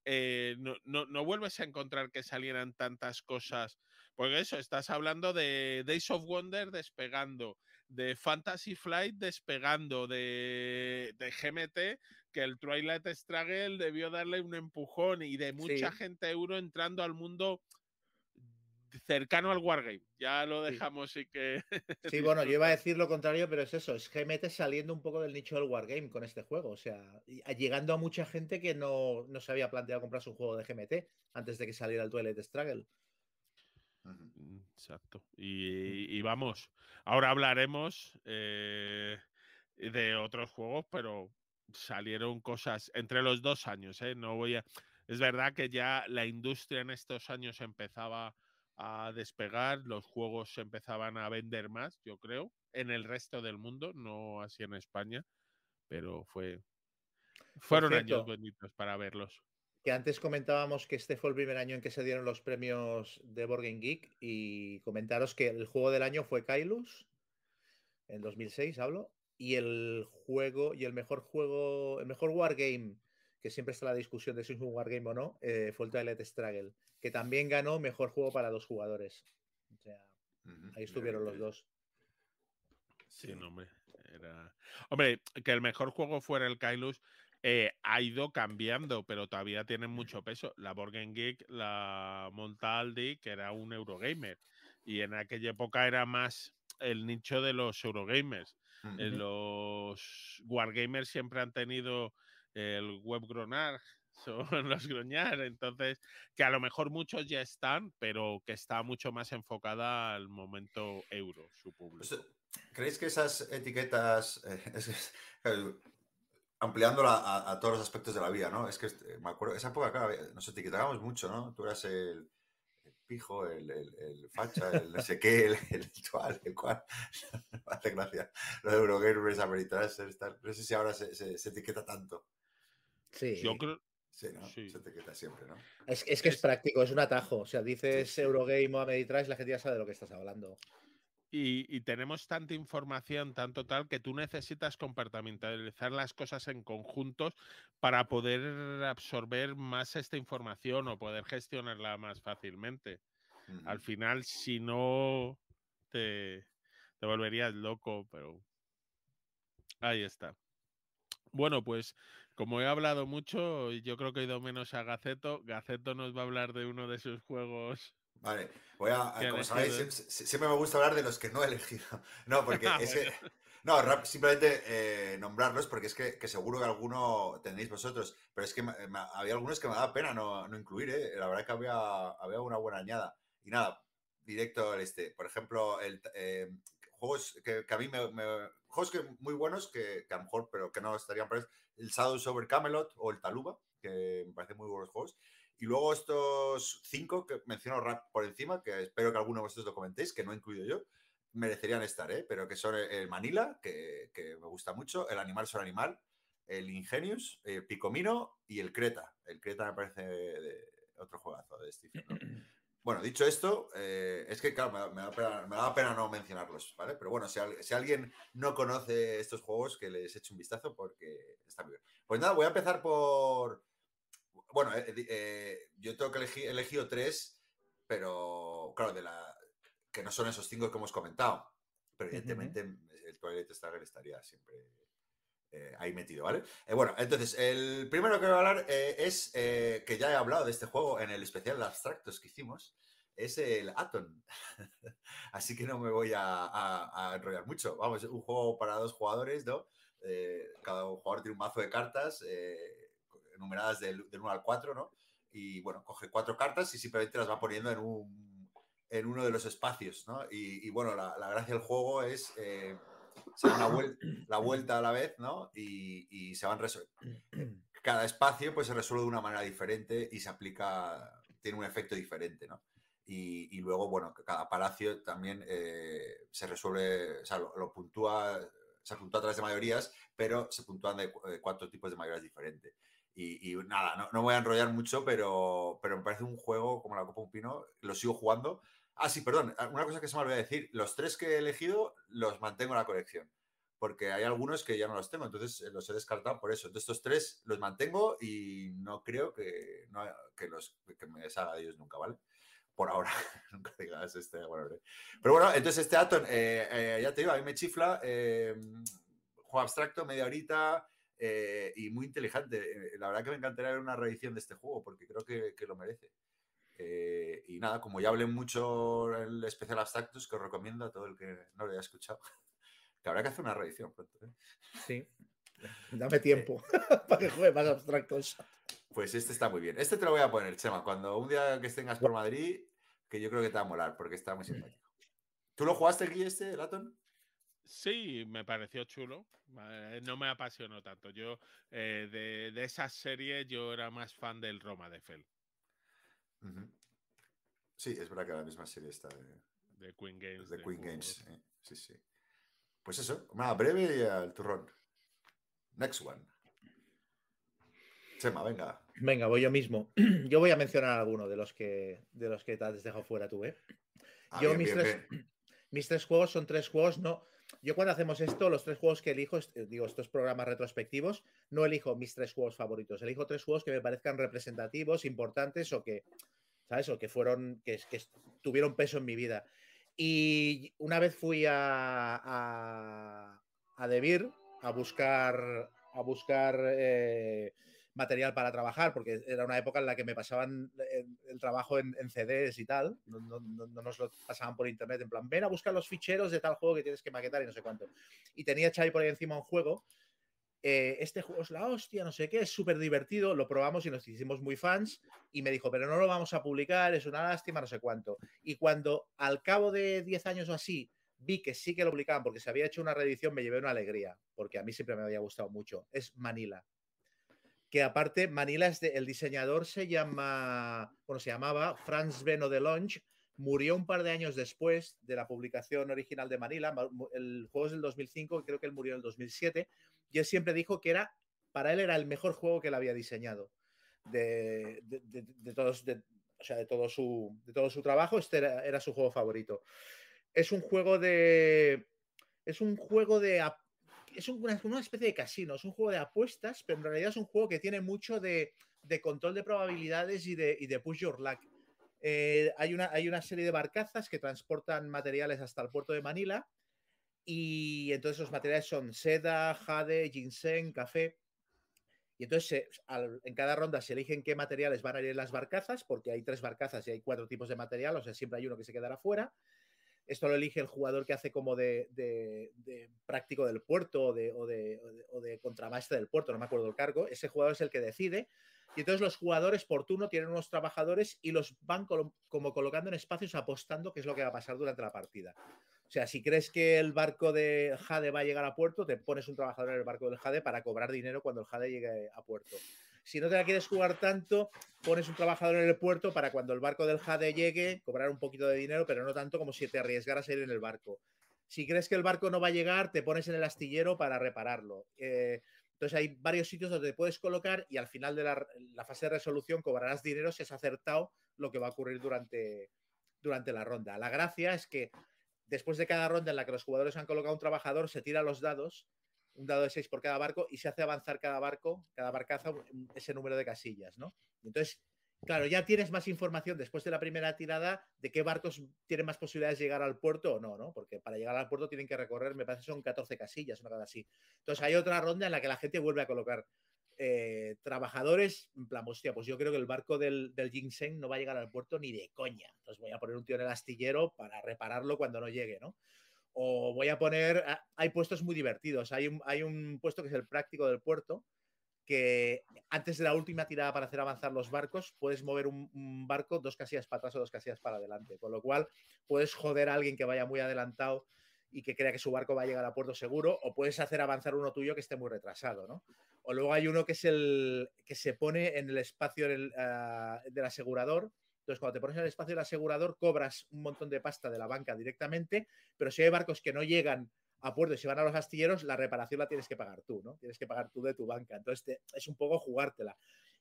eh, no, no, no vuelves a encontrar que salieran tantas cosas. Porque eso, estás hablando de Days of Wonder despegando, de Fantasy Flight despegando, de, de GMT, que el Twilight Struggle debió darle un empujón y de mucha Sí. gente euro entrando al mundo cercano al Wargame. Ya lo Sí. dejamos y que. Sí, bueno, yo iba a decir lo contrario, pero es eso, es GMT saliendo un poco del nicho del Wargame con este juego, o sea, llegando a mucha gente que no, no se había planteado comprarse un juego de GMT antes de que saliera el Twilight Struggle. Mm, Exacto. Y, y vamos, ahora hablaremos eh, de otros juegos, pero salieron cosas entre los dos años, ¿eh? No voy a. Es verdad que ya la industria en estos años empezaba a despegar, los juegos se empezaban a vender más, yo creo, en el resto del mundo, no así en España, pero fue. Fueron cierto, años bonitos para verlos. Que antes comentábamos que este fue el primer año en que se dieron los premios de Board Game Geek y comentaros que el juego del año fue Kailus, en 2006 hablo, y el juego y el mejor juego, el mejor wargame, que siempre está la discusión de si es un wargame o no, eh, fue el Twilight Struggle, que también ganó mejor juego para dos jugadores. O sea, ahí estuvieron los dos. Sí, no, hombre. Era... Hombre, que el mejor juego fuera el Kailus eh, ha ido cambiando, pero todavía tienen mucho peso. La Game Geek la monta Aldi, que era un Eurogamer. Y en aquella época era más el nicho de los Eurogamers. Eh, los Wargamers siempre han tenido el web gronar, son los groñar, entonces que a lo mejor muchos ya están, pero que está mucho más enfocada al momento euro, su público. Pues, eh, ¿Creéis que esas etiquetas, eh, es- ampliándola a, a todos los aspectos de la vida, ¿no? Es que este, me acuerdo, esa época, claro, eh, nos etiquetábamos mucho, ¿no? Tú eras el, el pijo, el, el- el facha, el no sé qué, el, el cual, el cual. Hace gracia. Los Eurogamers, Ameritrashers, tal. No sé si ahora se, se- se etiqueta tanto. Sí, Yo creo, Sí, ¿no? Sí. Se etiqueta siempre, ¿no? es, es que es es- práctico, es un atajo. O sea, dices Sí, sí. Eurogame o Ameritrash, la gente ya sabe de lo que estás hablando. Y, y tenemos tanta información, tanto tal, que tú necesitas compartimentalizar las cosas en conjuntos para poder absorber más esta información o poder gestionarla más fácilmente. Al final, si no, te, te volverías loco, pero ahí está. Bueno, pues como he hablado mucho, yo creo que he ido menos a Gaceto. Gaceto nos va a hablar de uno de sus juegos. Vale, voy a, ¿Qué como sabéis, sie- sie- siempre me gusta hablar de los que no he elegido. No, porque Ah, es que, no, simplemente eh, nombrarlos porque es que, que seguro que alguno tenéis vosotros, pero es que me- me- había algunos que me daba pena no, no incluir, ¿eh? La verdad que había, había una buena añada. Y nada, directo al este. Por ejemplo, el, eh, juegos que, que a mí me, me- Juegos que muy buenos que, que a lo mejor, pero que no estarían por ahí, el Shadows over Camelot o el Taluba, que me parecen muy buenos juegos. Y luego estos cinco que menciono por encima, que espero que alguno de vosotros lo comentéis, que no he incluido yo, merecerían estar, ¿eh? pero que son el- Manila, que, que me gusta mucho, el Animal sobre Animal, el Ingenius, el Picomino y el Creta. El Creta me parece de- otro juegazo de Stephen. Bueno, dicho esto, eh, es que claro, me, da- me da pena, me da pena no mencionarlos, ¿vale? Pero bueno, si, al- si alguien no conoce estos juegos, que les eche un vistazo porque está muy bien. Pues nada, voy a empezar por... Bueno, eh, eh, yo tengo que elegir, he elegido tres, pero claro, de la que no son esos cinco que hemos comentado. Pero evidentemente el Twilight Struggle estaría siempre eh, ahí metido, ¿vale? Eh, bueno, entonces, el primero que voy a hablar eh, es que ya he hablado de este juego en el especial de abstractos que hicimos, es el Atom. Así que no me voy a, enrollar mucho. Vamos, un juego para dos jugadores, ¿no? Cada jugador tiene un mazo de cartas numeradas del, del 1 al 4, ¿no? Y bueno, coge cuatro cartas y simplemente las va poniendo en, un, en uno de los espacios, ¿no? Y, bueno, la gracia del juego es... Se da una vuel- la vuelta a la vez, ¿no? Y, y se van cada espacio pues se resuelve de una manera diferente y se aplica, tiene un efecto diferente, ¿no? Y, y luego, bueno, cada palacio también eh, se resuelve, o sea, lo, lo puntúa, se puntúa a través de mayorías, pero se puntúan de, de cuatro tipos de mayorías diferentes. Y, y nada, no, no voy a enrollar mucho, pero, pero me parece un juego como la Copa Un Pino, lo sigo jugando. Ah, sí, perdón, una cosa que se me olvidó decir, los tres que he elegido los mantengo en la colección porque hay algunos que ya no los tengo, entonces eh, los he descartado por eso. Entonces estos tres los mantengo y no creo que, no, que, me deshaga de ellos nunca, ¿vale? Por ahora, nunca digas este. Bueno, pero bueno, entonces este Atom, eh, eh, ya te digo, a mí me chifla, eh, juego abstracto, media horita y muy inteligente. La verdad que me encantaría ver una reedición de este juego porque creo que lo merece. Eh, y nada, como ya hablé mucho en el especial abstractos, que os recomiendo a todo el que no lo haya escuchado. Que habrá que hacer una reedición pronto. ¿eh? Sí. Dame tiempo para que juegue más abstractos. Pues este está muy bien. Este te lo voy a poner, Chema, cuando un día que tengas por Madrid, que yo creo que te va a molar, porque está muy simpático. ¿Tú lo jugaste aquí, este, Laton? Sí, me pareció chulo. Eh, No me apasionó tanto. Yo, eh, de, de esa serie, yo era más fan del Roma de Fell, Uh -huh. Sí, es verdad que la misma serie está de, de Queen Games. de Queen. Games. eh, Sí, sí. Pues eso, nada, breve y al turrón. Next one. Chema, venga. Venga, voy yo mismo. Yo voy a mencionar alguno de los que, de los que te has dejado fuera tú, ¿eh? Ah, Yo bien, mis bien, tres- bien. Mis tres juegos son tres juegos, no. Yo cuando hacemos esto, los tres juegos que elijo, digo, estos programas retrospectivos, no elijo mis tres juegos favoritos, elijo tres juegos que me parezcan representativos, importantes o que, ¿sabes? O que fueron, que, que tuvieron peso en mi vida. Y una vez fui a, a, a Debir a buscar, a buscar eh, material para trabajar, porque era una época en la que me pasaban el, el trabajo en, en CDs y tal, no, no- no- no nos lo pasaban por internet, en plan, ven a buscar los ficheros de tal juego que tienes que maquetar y no sé cuánto. Y tenía Xavi por ahí encima un juego. eh, este juego es la hostia, no sé qué, es súper divertido, lo probamos y nos hicimos muy fans y me dijo, pero no lo vamos a publicar, es una lástima, no sé cuánto. Y cuando al cabo de 10 años o así vi que sí que lo publicaban porque se había hecho una reedición, me llevé una alegría, porque a mí siempre me había gustado mucho. Es Manila. Que aparte, Manila es el diseñador se llama, bueno, se llamaba Franz Beno de Longe, murió un par de años después de la publicación original de Manila. El juego es del 2005, creo que él murió en el 2007, y él siempre dijo que era, para él era el mejor juego que él había diseñado de, de- de- todos, o sea, de todo su, de todo su trabajo. Este era, era su juego favorito. Es un juego de, es un juego de, es un- una, una especie de casino, es un juego de apuestas, pero en realidad es un juego que tiene mucho de, de control de probabilidades y de, y de push your luck. Eh, hay, una, hay una serie de barcazas que transportan materiales hasta el puerto de Manila y entonces los materiales son seda, jade, ginseng, café. Y entonces se- al- en cada ronda se eligen qué materiales van a ir en las barcazas, porque hay tres barcazas y hay cuatro tipos de material, o sea, siempre hay uno que se quedará fuera. Esto lo elige el jugador que hace como de, práctico del puerto o de, o, del puerto, no me acuerdo el cargo. Ese jugador es el que decide. Y entonces los jugadores por turno tienen unos trabajadores y los van como colocando en espacios apostando qué es lo que va a pasar durante la partida. O sea, si crees que el barco de Jade va a llegar a puerto, te pones un trabajador en el barco del Jade para cobrar dinero cuando el Jade llegue a puerto. Si no te la quieres jugar tanto, pones un trabajador en el puerto para cuando el barco del Jade llegue, cobrar un poquito de dinero, pero no tanto como si te arriesgaras a ir en el barco. Si crees que el barco no va a llegar, te pones en el astillero para repararlo. Eh, entonces hay varios sitios donde te puedes colocar y al final de la, fase de resolución cobrarás dinero si has acertado lo que va a ocurrir durante, durante la ronda. La gracia es que después de cada ronda en la que los jugadores han colocado un trabajador, se tira los dados, un dado de 6 por cada barco, y se hace avanzar cada barco, cada barcaza, ese número de casillas, ¿no? Entonces, claro, ya tienes más información después de la primera tirada de qué barcos tienen más posibilidades de llegar al puerto o no, ¿no? Porque para llegar al puerto tienen que recorrer, me parece, son 14 casillas, una cosa así. Entonces hay otra ronda en la que la gente vuelve a colocar eh, trabajadores, en plan, hostia, pues yo creo que el barco del, del ginseng no va a llegar al puerto ni de coña. Entonces voy a poner un tío en el astillero para repararlo cuando no llegue, ¿no? O voy a poner, ah, hay puestos muy divertidos. Hay un, hay un puesto que es el práctico del puerto, que antes de la última tirada para hacer avanzar los barcos, puedes mover un, barco dos casillas para atrás o dos casillas para adelante. Con lo cual, puedes joder a alguien que vaya muy adelantado y que crea que su barco va a llegar a puerto seguro, o puedes hacer avanzar uno tuyo que esté muy retrasado, ¿no? O luego hay uno que es el que se pone en el espacio del, ah, del asegurador. Entonces, cuando te pones en el espacio del asegurador, cobras un montón de pasta de la banca directamente, pero si hay barcos que no llegan a puerto y se van a los astilleros, la reparación la tienes que pagar tú, ¿no? Tienes que pagar tú de tu banca. Entonces, es un poco jugártela.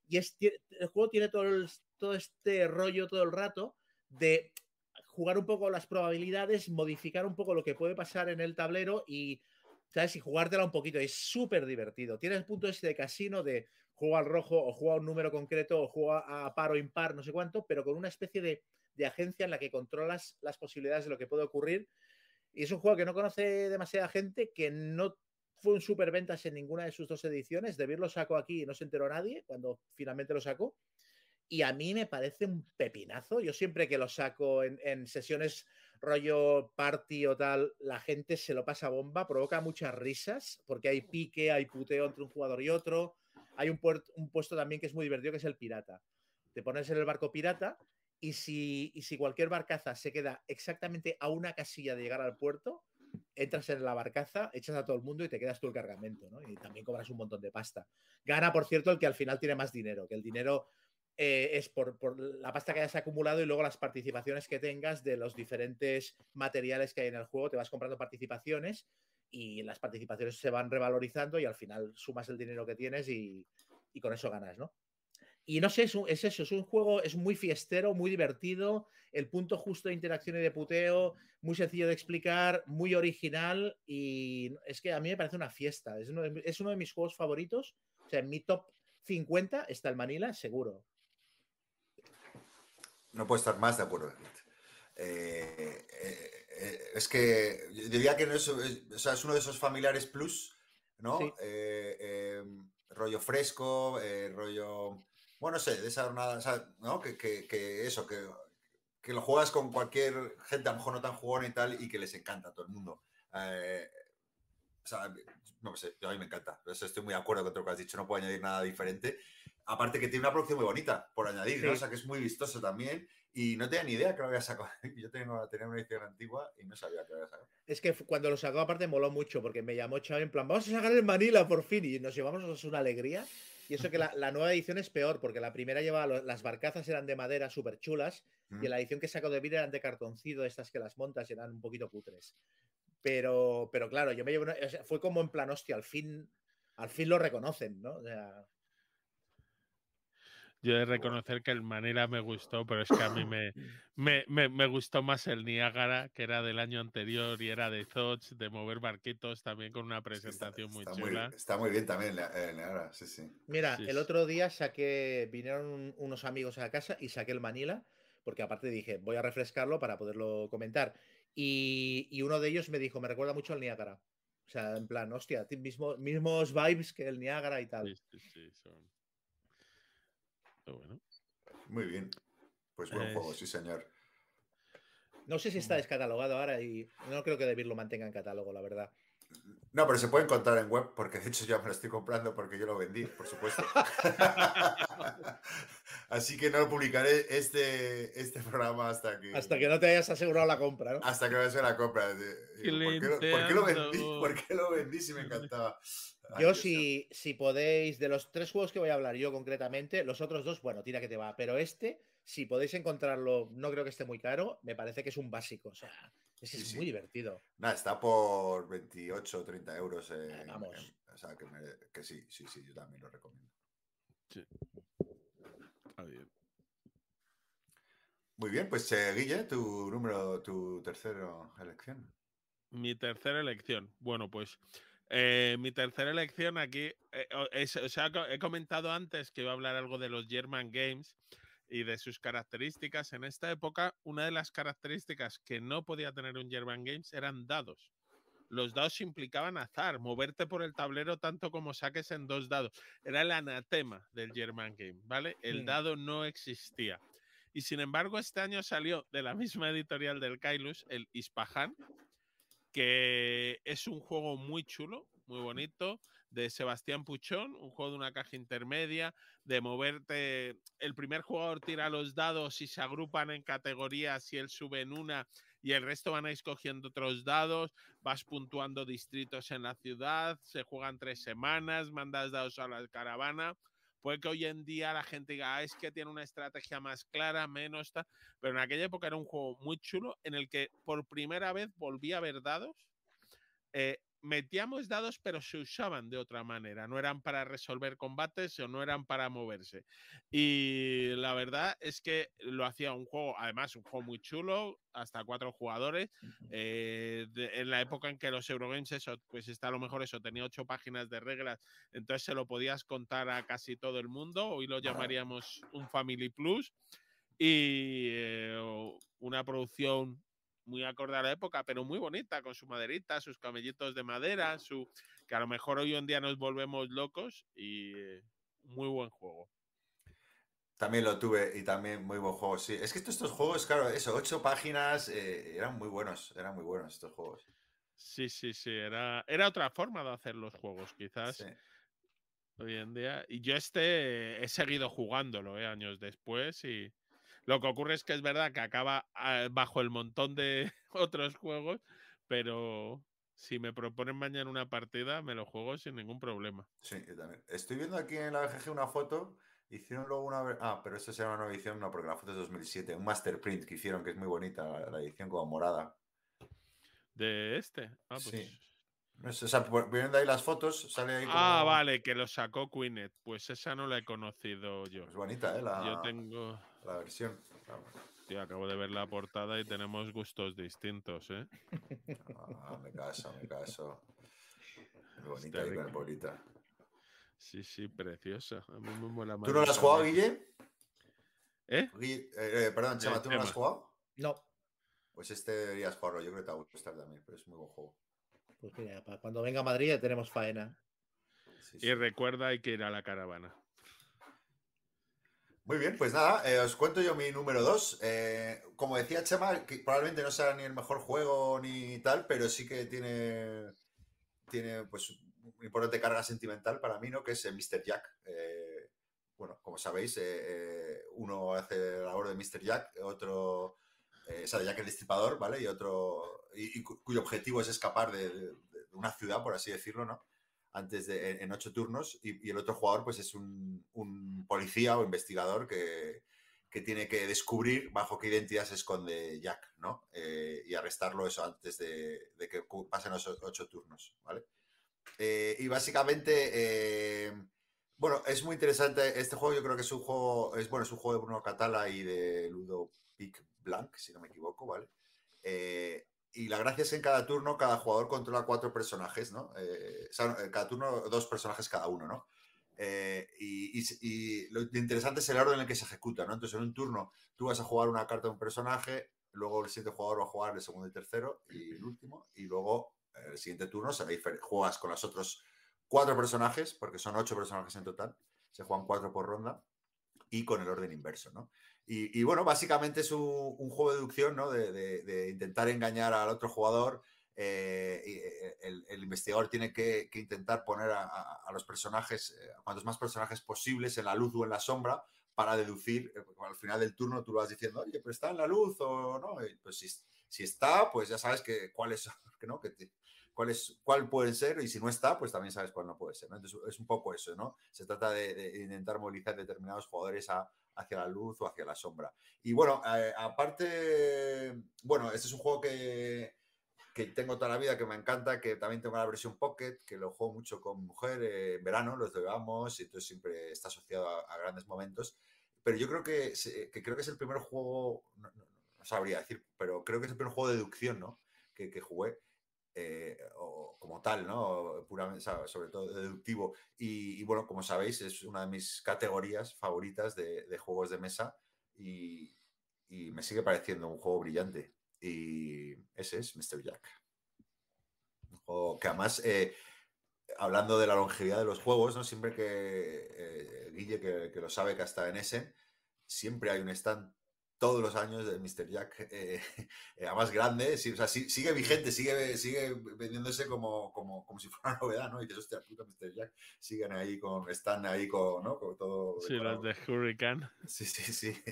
Y el juego tiene todo este rollo todo el rato de jugar un poco las probabilidades, modificar un poco lo que puede pasar en el tablero y, ¿sabes? Y jugártela un poquito. Es súper divertido. Tiene el punto ese de casino de juego al rojo o juega un número concreto o juega a par o impar, no sé cuánto, pero con una especie de, agencia en la que controlas las posibilidades de lo que puede ocurrir. Y es un juego que no conoce demasiada gente, que no fue un superventas en ninguna de sus dos ediciones. De lo sacó aquí y no se enteró nadie cuando finalmente lo sacó. Y a mí me parece un pepinazo. Yo siempre que lo saco en, en sesiones rollo party o tal, la gente se lo pasa bomba, provoca muchas risas, porque hay pique, hay puteo entre un jugador y otro. Hay un, puert- un puesto también que es muy divertido, que es el pirata. Te pones en el barco pirata y si, y si cualquier barcaza se queda exactamente a una casilla de llegar al puerto, entras en la barcaza, echas a todo el mundo y te quedas tú el cargamento, ¿no? Y también cobras un montón de pasta. Gana, por cierto, el que al final tiene más dinero, que el dinero eh, es por, por la pasta que hayas acumulado y luego las participaciones que tengas de los diferentes materiales que hay en el juego. Te vas comprando participaciones y las participaciones se van revalorizando y al final sumas el dinero que tienes y, con eso ganas, ¿no? Y no sé, es, un- es eso, es un juego, es muy fiestero, muy divertido, el punto justo de interacción y de puteo, muy sencillo de explicar, muy original y es que a mí me parece una fiesta, es uno de, es uno de mis juegos favoritos, o sea, en mi top 50 está el Manila, seguro. No puedo estar más de acuerdo. Eh, eh, eh, es que yo diría que no es, o sea, es uno de esos familiares plus, ¿no? Sí. Eh, eh, rollo fresco, rollo. Bueno, no sé, de esa jornada, o sea, ¿no? Que, que- que eso, que, que lo juegas con cualquier gente, a lo mejor no tan jugona y tal, y que les encanta a todo el mundo. O sea, no sé, a mí me encanta. Estoy muy de acuerdo con todo lo que has dicho, no puedo añadir nada diferente. Aparte que tiene una producción muy bonita, por añadir, ¿no? Sí. O sea, que es muy vistoso también. Y no tenía ni idea que lo había sacado. Yo tengo, tenía una edición antigua y no sabía que lo había sacado. Es que cuando lo sacó aparte moló mucho porque me llamó Xavi en plan, vamos a sacar el Manila por fin y nos llevamos una alegría. Y eso que la, la nueva edición es peor porque la primera llevaba, las barcazas eran de madera súper chulas Mm. y en la edición que sacó de Vir eran de cartoncito, estas que las montas eran un poquito cutres. Pero, pero claro, yo me llevo una- o sea, fue como en plan, hostia, al fin, al fin lo reconocen, ¿no? O sea, Yo he de reconocer que el Manila me gustó, pero es que a mí me, me, me- me gustó más el Niágara, que era del año anterior y era de Zots, de mover barquitos, también con una Sí, está- presentación muy chula. está muy bien también, eh, ahora, sí, sí. Mira, Sí, el sí. otro día saqué, vinieron un- unos amigos a la casa y saqué el Manila, porque aparte dije, voy a refrescarlo para poderlo comentar. Y, y uno de ellos me dijo, me recuerda mucho al Niágara. O sea, en plan, hostia, ti- mismo, mismos vibes que el Niágara y tal. Sí, sí, sí, son- Pero bueno. Muy bien. Pues buen Es- juego, sí, señor. No sé si está descatalogado ahora y no creo que Debir lo mantenga en catálogo, la verdad. No, pero se puede encontrar en web, porque de hecho ya me lo estoy comprando porque yo lo vendí, por supuesto. Así que no lo publicaré este, este programa hasta que. Hasta que no te hayas asegurado la compra, ¿no? Hasta que me haga la compra. Digo, ¿por, qué lo, por qué lo vendí? ¿Por qué lo vendí si me encantaba? Yo si, si podéis, de los tres juegos que voy a hablar yo concretamente, los otros dos, bueno, tira que te va, pero este, si podéis encontrarlo, no creo que esté muy caro, me parece que es un básico, o sea, ese Sí, es sí. muy divertido. Nada, está por 28 o 30 euros. en- Ah, vamos. en- o sea, que, me- que sí, sí, sí, yo también lo recomiendo. Está bien. Muy bien, pues eh, Guille, tu número, tu tercera elección. Mi tercera elección. Bueno, pues eh, mi tercera elección aquí. eh, o- es- o sea, he comentado antes que iba a hablar algo de los German Games y de sus características. En esta época, una de las características que no podía tener un German Games eran dados. Los dados implicaban azar, moverte por el tablero tanto como saques en dos dados. Era el anatema del German Game, ¿vale? El dado no existía. Y sin embargo, este año salió de la misma editorial del Kailus, el Ispahan, que es un juego muy chulo, muy bonito, de Sebastián Puchón, un juego de una caja intermedia, de moverte. El primer jugador tira los dados y se agrupan en categorías y él sube en una y el resto van escogiendo otros dados, vas puntuando distritos en la ciudad, se juegan tres semanas, mandas dados a la caravana. Puede que hoy en día la gente diga, "Ah, es que tiene una estrategia más clara, menos tal, pero en aquella época era un juego muy chulo en el que por primera vez volví a ver dados. Eh, metíamos dados, pero se usaban de otra manera. No eran para resolver combates o no eran para moverse. Y la verdad es que lo hacía un juego, además, un juego muy chulo, hasta cuatro jugadores. Eh, de- en la época en que los Eurogames, eso, pues está a lo mejor eso, tenía ocho páginas de reglas, entonces se lo podías contar a casi todo el mundo. Hoy lo llamaríamos un Family Plus. Y eh, una producción muy acorde a la época, pero muy bonita, con su maderita, sus camellitos de madera, su que a lo mejor hoy en día nos volvemos locos y eh, muy buen juego. También lo tuve y también muy buen juego, sí. Es que estos, estos juegos, claro, eso, ocho páginas, eh, eran muy buenos, eran muy buenos estos juegos. Sí, sí, sí, era, era otra forma de hacer los juegos, quizás Sí. hoy en día. Y yo este he seguido jugándolo eh, años después y lo que ocurre es que es verdad que acaba ah, bajo el montón de otros juegos, pero si me proponen mañana una partida, me lo juego sin ningún problema. Sí, yo también. Estoy viendo aquí en la BGG una foto. Hicieron luego una. Ah, pero esto se llama una nueva edición, no, porque la foto es 2007. Un master print que hicieron, que es muy bonita, la, edición como morada. De este. Ah, pues Sí. O sea, viendo ahí las fotos, sale ahí como... Ah, vale, que lo sacó Queenet. Pues esa no la he conocido yo. Es bonita, ¿eh? La, Yo tengo. La versión. Tío, acabo de ver la portada y tenemos gustos distintos, ¿eh? Ah, me caso, me caso. Muy bonita Está ahí con bolita. Sí, sí, preciosa. A mí me mola más. ¿Tú no la has jugado. Guille? ¿Eh? Guille- eh, eh, perdón, Chema, ¿tú no lo has jugado? No, Pues este deberías jugarlo, yo creo que te va a gustar también, pero es muy buen juego. pues mira, para cuando venga a Madrid ya tenemos faena. Sí, Y recuerda, hay que ir a la caravana. Muy bien, pues nada, eh, os cuento yo mi número 2. como decía Chema, que probablemente no sea ni el mejor juego ni tal, pero sí que tiene, tiene pues una importante carga sentimental para mí, ¿no? Que es el Mr. Jack. Eh, bueno, como sabéis, eh, eh, uno hace la labor de Mr. Jack, otro, eh, o sea, Jack el Destripador, ¿vale? Y otro, cuyo objetivo es escapar de una ciudad, por así decirlo, ¿no? Antes de, en, ocho turnos, y, el otro jugador, pues es un, policía o investigador que, que tiene que descubrir bajo qué identidad se esconde Jack, ¿no? Eh, y arrestarlo eso antes de, que pasen los ocho turnos, ¿vale? Eh, y básicamente, eh, bueno, es muy interesante. Este juego yo creo que es un juego, es bueno, es un juego de Bruno Catala y de Ludo Pic Blanc, si no me equivoco, ¿vale? Y la gracia es que en cada turno cada jugador controla cuatro personajes, ¿no? Eh, o sea, cada turno dos personajes cada uno, ¿no? Eh, y, lo interesante es el orden en el que se ejecuta, ¿no? Entonces, en un turno tú vas a jugar una carta de un personaje, luego el siguiente jugador va a jugar el segundo y tercero y el último, y luego eh, el siguiente turno se juegas con los otros cuatro personajes, porque son ocho personajes en total, se juegan cuatro por ronda, y con el orden inverso, ¿no? Y, bueno, básicamente es un, juego de deducción, ¿no? De, intentar engañar al otro jugador. eh, eh, el, investigador tiene que, intentar poner a, los personajes, eh, cuantos más personajes posibles en la luz o en la sombra para deducir, al final del turno tú lo vas diciendo, oye, pero está en la luz o no. Pues si, está, pues ya sabes que cuál es, que no, que te- cuál, es, cuál pueden ser y si no está, pues también sabes cuál no puede ser. Entonces es un poco eso, ¿no? Se trata de, de intentar movilizar determinados jugadores a, hacia la luz o hacia la sombra. Y bueno, eh, aparte, bueno, este es un juego que, que tengo toda la vida, que me encanta, que también tengo la versión Pocket, que lo juego mucho con mujer eh, en verano, los llevamos y entonces siempre está asociado a, grandes momentos. Pero yo creo que, que creo que es el primer juego, no- no sabría decir, pero creo que es el primer juego de deducción, ¿no? Que, que jugué. Eh, o como tal, ¿no? Puramente, sobre todo deductivo. Y, bueno, como sabéis, es una de mis categorías favoritas de, juegos de mesa y, me sigue pareciendo un juego brillante. Y ese es Mr. Jack. Un juego que además, eh, hablando de la longevidad de los juegos, ¿no? Siempre que eh, Guille, que, que lo sabe que hasta en Essen, siempre hay un stand todos los años de Mr. Jack, eh, eh, además grande, sí, o sea, sí- sigue vigente, sigue, sigue vendiéndose como, como, como si fuera una novedad, ¿no? Y que hostia, puta, Mr. Jack, siguen ahí con, están ahí con, ¿no? Con todo. Sí, los de Hurricane. Sí, sí, sí.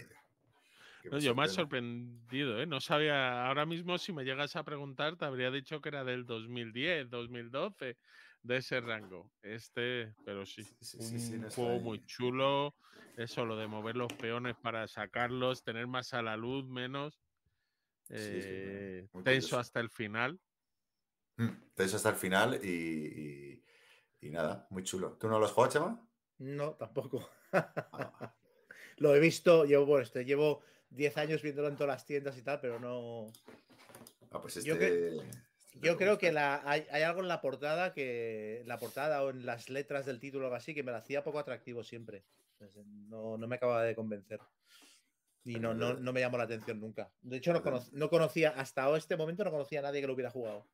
No, yo me ha sorprendido, ¿eh? No sabía, ahora mismo si me llegas a preguntar, te habría dicho que era del 2010, 2012, de ese rango. Este, pero sí, Sí, sí, sí, sí, un juego muy chulo. Eso, lo de mover los peones para sacarlos, tener más a la luz, menos. Sí, sí, eh, muy tenso hasta el final. Mm, Entonces hasta el final y, y- y nada, muy chulo. ¿Tú no los juegas, Chema? No, tampoco. Ah, Lo he visto, llevo, bueno, este, llevo 10 años viéndolo en todas las tiendas y tal, pero no. ah, pues este, Yo que- este Yo creo que la, hay, hay algo en la portada que. La portada o en las letras del título o algo así que me lo hacía poco atractivo siempre. Entonces, no, no me acaba de convencer. Y no, no, no me llamó la atención nunca. De hecho, no, no conocía, hasta este momento no conocía a nadie que lo hubiera jugado.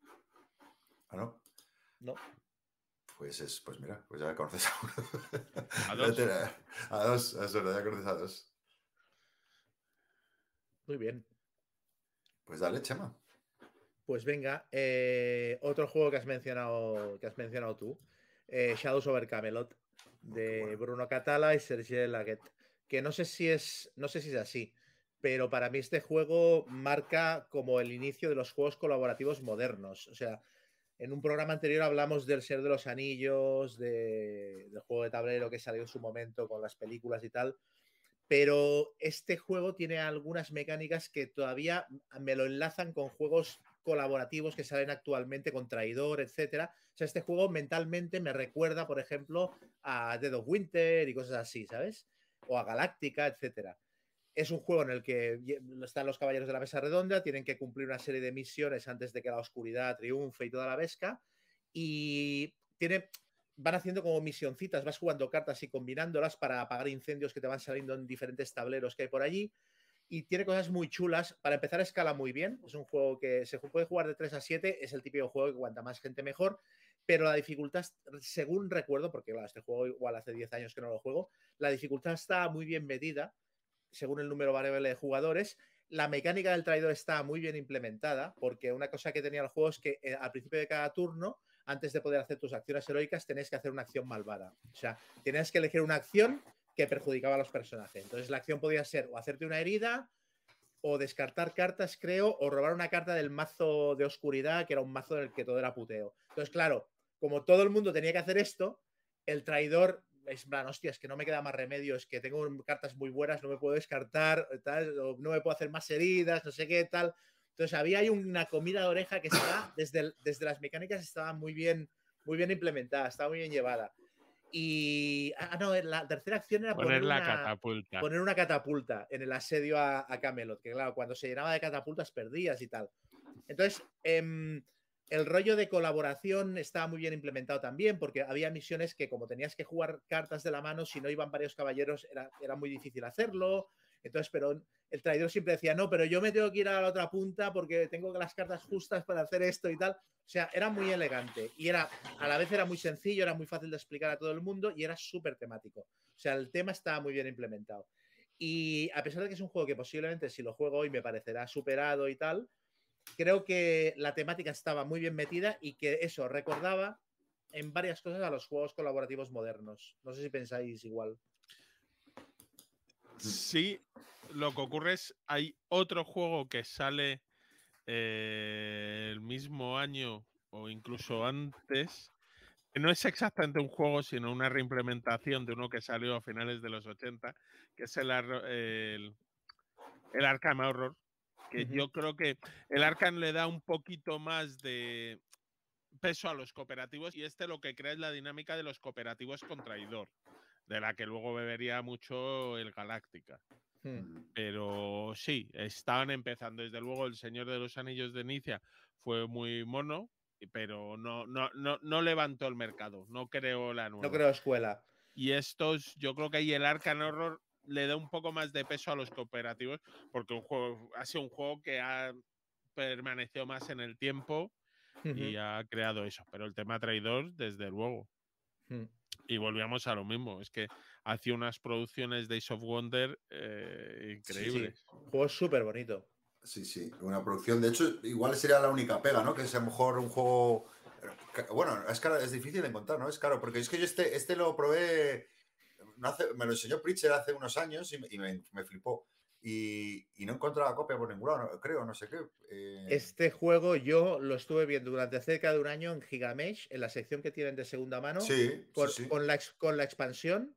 Ah, ¿no? No. Pues es, pues mira, pues ya conoces a uno. A dos. A dos, es verdad, ya conoces a dos. Muy bien. Pues dale, Chema. Pues venga, eh, otro juego que has mencionado, que has mencionado tú, eh, Shadows over Camelot, de Qué bueno. Bruno Catala y Serge Laguet, que no sé si es, no sé si es así, pero para mí este juego marca como el inicio de los juegos colaborativos modernos. O sea, en un programa anterior hablamos del Ser de los Anillos, de- del juego de tablero que salió en su momento con las películas y tal. Pero este juego tiene algunas mecánicas que todavía me lo enlazan con juegos colaborativos que salen actualmente con Traidor, etcétera. O sea, este juego mentalmente me recuerda, por ejemplo, a Dead of Winter y cosas así, ¿sabes? O a Galáctica, etcétera. Es un juego en el que están los caballeros de la mesa redonda, tienen que cumplir una serie de misiones antes de que la oscuridad triunfe y toda la pesca. Y tiene, van haciendo como misioncitas, vas jugando cartas y combinándolas para apagar incendios que te van saliendo en diferentes tableros que hay por allí. Y tiene cosas muy chulas. Para empezar, escala muy bien. Es un juego que se puede jugar de 3 a 7. Es el típico juego que cuanta más gente mejor. Pero la dificultad, según recuerdo, porque claro, este juego igual hace 10 años que no lo juego, la dificultad está muy bien medida según el número variable de jugadores. La mecánica del traidor está muy bien implementada, porque una cosa que tenía el juego es que eh, al principio de cada turno, antes de poder hacer tus acciones heroicas, tenés que hacer una acción malvada. O sea, tenías que elegir una acción que perjudicaba a los personajes. Entonces, la acción podía ser o hacerte una herida, o descartar cartas, creo, o robar una carta del mazo de oscuridad, que era un mazo en el que todo era puteo. Entonces, claro, como todo el mundo tenía que hacer esto, el traidor es plan, hostia, es que no me queda más remedio, es que tengo cartas muy buenas, no me puedo descartar, no me puedo hacer más heridas, no sé qué, tal. Entonces había una comida de oreja que está, desde, desde las mecánicas estaba muy bien, muy bien implementada, estaba muy bien llevada. Y, ah, no, la tercera acción era poner, una, catapulta. poner una catapulta en el asedio a, Camelot, que claro, cuando se llenaba de catapultas perdías y tal. Entonces, eh, el rollo de colaboración estaba muy bien implementado también, porque había misiones que como tenías que jugar cartas de la mano, si no iban varios caballeros era, era muy difícil hacerlo. Entonces, pero el traidor siempre decía, no, pero yo me tengo que ir a la otra punta porque tengo las cartas justas para hacer esto y tal. O sea, era muy elegante y era, a la vez era muy sencillo, era muy fácil de explicar a todo el mundo y era súper temático. O sea, el tema estaba muy bien implementado. Y a pesar de que es un juego que posiblemente si lo juego hoy me parecerá superado y tal, creo que la temática estaba muy bien metida y que eso recordaba en varias cosas a los juegos colaborativos modernos. No sé si pensáis igual. Sí, lo que ocurre es, hay otro juego que sale eh, el mismo año o incluso antes, que no es exactamente un juego, sino una reimplementación de uno que salió a finales de los 80, que es el, el, el Arkham Horror, que yo creo que el Arcan le da un poquito más de peso a los cooperativos y este lo que crea es la dinámica de los cooperativos con traidor, de la que luego bebería mucho el Galáctica. Hmm. Pero sí, estaban empezando. Desde luego, el Señor de los Anillos de Nicia fue muy mono, pero no, no, no, no levantó el mercado, no creo la nueva. No creo escuela. Y estos, yo creo que ahí el Arcan Horror le da un poco más de peso a los cooperativos, porque un juego, ha sido un juego que ha permanecido más en el tiempo y ha creado eso. Pero el tema traidor, desde luego. Hmm. Y volvíamos a lo mismo, es que hacía unas producciones de Ace of Wonder eh, increíbles. Un juego súper bonito. Sí, sí, una producción. De hecho, igual sería la única pega, ¿no? Que es a lo mejor un juego. Bueno, es, caro, es difícil de encontrar, ¿no? Es caro, porque es que yo este, este lo probé me lo enseñó Pritchard hace unos años y me, flipó. Y, no encontraba copia por ningún lado, creo, no sé qué. Eh. Este juego yo lo estuve viendo durante cerca de un año en Gigamesh, en la sección que tienen de segunda mano, con, la, con la expansión,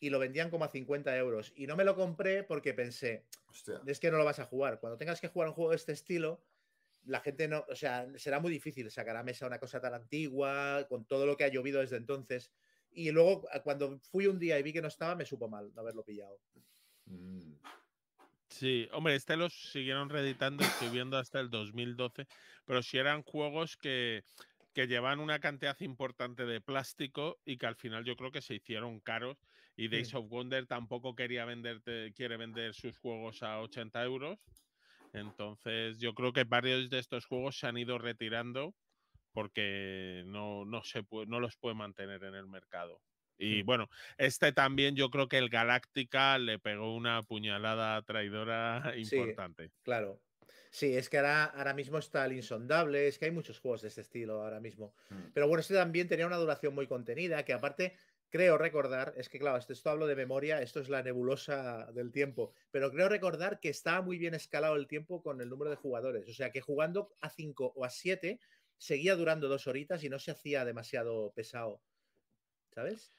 y lo vendían como a 50 euros. Y no me lo compré porque pensé, es que no lo vas a jugar. Cuando tengas que jugar un juego de este estilo, la gente no, o sea, será muy difícil sacar a mesa una cosa tan antigua, con todo lo que ha llovido desde entonces. Y luego, cuando fui un día y vi que no estaba, me supo mal no haberlo pillado. Mm. Sí, hombre, este los siguieron reeditando, estoy viendo hasta el 2012, pero si eran juegos que, que llevan una cantidad importante de plástico y que al final yo creo que se hicieron caros. Y Days of Wonder tampoco quería venderte, quiere vender sus juegos a 80 euros. Entonces, yo creo que varios de estos juegos se han ido retirando porque no, no, se puede, no los puede mantener en el mercado. Y bueno, este también yo creo que el Galáctica le pegó una puñalada traidora importante. claro. Sí, es que ahora, ahora mismo está el insondable, es que hay muchos juegos de este estilo ahora mismo. Mm. Pero bueno, este también tenía una duración muy contenida, que aparte creo recordar, es que claro, esto, esto, hablo de memoria, esto es la nebulosa del tiempo, pero creo recordar que estaba muy bien escalado el tiempo con el número de jugadores. O sea que jugando a 5 o a 7 seguía durando dos horitas y no se hacía demasiado pesado. ¿Sabes?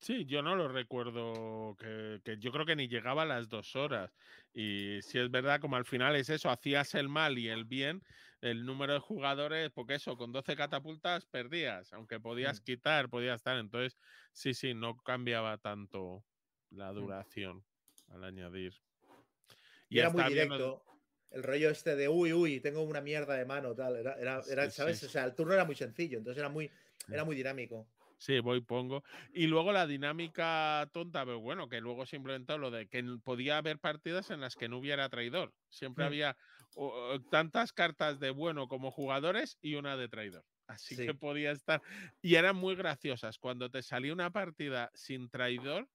Sí, yo no lo recuerdo, que, que yo creo que ni llegaba a las dos horas. Y si es verdad, como al final es eso, hacías el mal y el bien, el número de jugadores, porque eso, con 12 catapultas perdías, aunque podías Mm. quitar, podías estar. Entonces, sí, sí, no cambiaba tanto la Mm. duración al añadir. Y era muy bien, directo. El rollo este de uy, uy, tengo una mierda de mano, tal. Era, era, era, Sí, ¿sabes? sí. O sea, el turno era muy sencillo, entonces era muy, era muy dinámico. Sí, voy, pongo. Y luego la dinámica tonta, pero bueno, que luego se implementó lo de que podía haber partidas en las que no hubiera traidor. Siempre Mm. había o tantas cartas de bueno como jugadores y una de traidor. Así Sí. que podía estar. Y eran muy graciosas. Cuando te salía una partida sin traidor,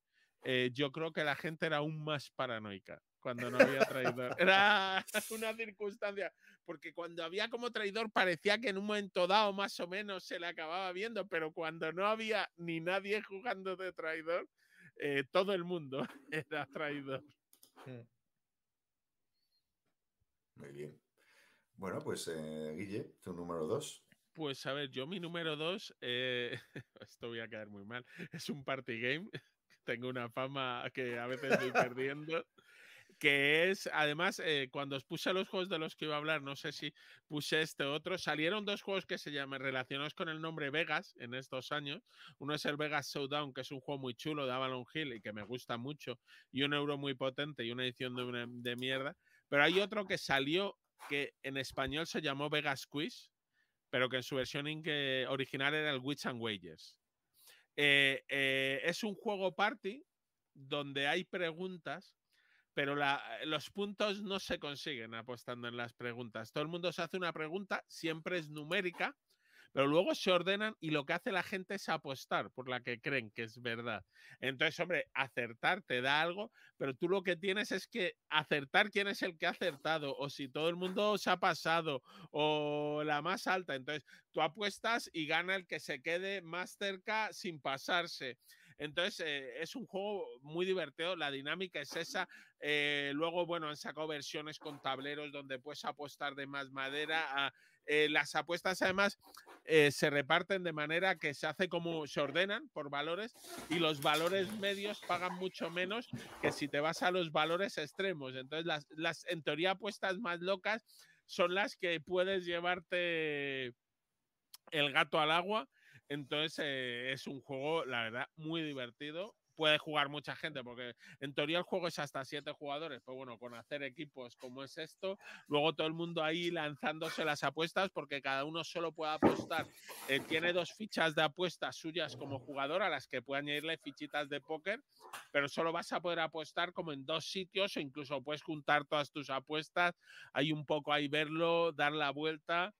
eh, yo creo que la gente era aún más paranoica cuando no había traidor. Era una circunstancia, porque cuando había como traidor parecía que en un momento dado más o menos se le acababa viendo, pero cuando no había ni nadie jugando de traidor, eh, todo el mundo era traidor. Mm. Muy bien. Bueno, pues eh, Guille, tu número dos. Pues a ver, yo mi número dos, eh, esto voy a quedar muy mal, es un party game. Tengo una fama que a veces estoy perdiendo. Que es, además, eh, cuando os puse los juegos de los que iba a hablar, no sé si puse este otro, salieron dos juegos que se llaman relacionados con el nombre Vegas en estos años. Uno es el Vegas Showdown, que es un juego muy chulo de Avalon Hill y que me gusta mucho, y un euro muy potente y una edición de, mierda. Pero hay otro que salió que en español se llamó Vegas Quiz, pero que en su versión original era el Wits and Wages. Eh, eh, es un juego party donde hay preguntas, pero la- los puntos no se consiguen apostando en las preguntas. Todo el mundo se hace una pregunta, siempre es numérica, pero luego se ordenan y lo que hace la gente es apostar por la que creen que es verdad. Entonces, hombre, acertar te da algo, pero tú lo que tienes es que acertar quién es el que ha acertado, o si todo el mundo se ha pasado, o la más alta. Entonces, tú apuestas y gana el que se quede más cerca sin pasarse. Entonces, eh, es un juego muy divertido, la dinámica es esa. Eh, luego, bueno, han sacado versiones con tableros donde puedes apostar de más madera. a- eh, las apuestas, además, se reparten de manera que se hace como se ordenan por valores y los valores medios pagan mucho menos que si te vas a los valores extremos. Entonces, las, las en teoría apuestas más locas son las que puedes llevarte el gato al agua. Entonces, eh, es un juego, la verdad, muy divertido. Puede jugar mucha gente, porque en teoría el juego es hasta siete jugadores, pero bueno, con hacer equipos como es esto, luego todo el mundo ahí lanzándose las apuestas, porque cada uno solo puede apostar. Eh, tiene dos fichas de apuestas suyas como jugador, a las que puede añadirle fichitas de póker, pero solo vas a poder apostar como en dos sitios, o incluso puedes juntar todas tus apuestas, hay un poco ahí verlo, dar la vuelta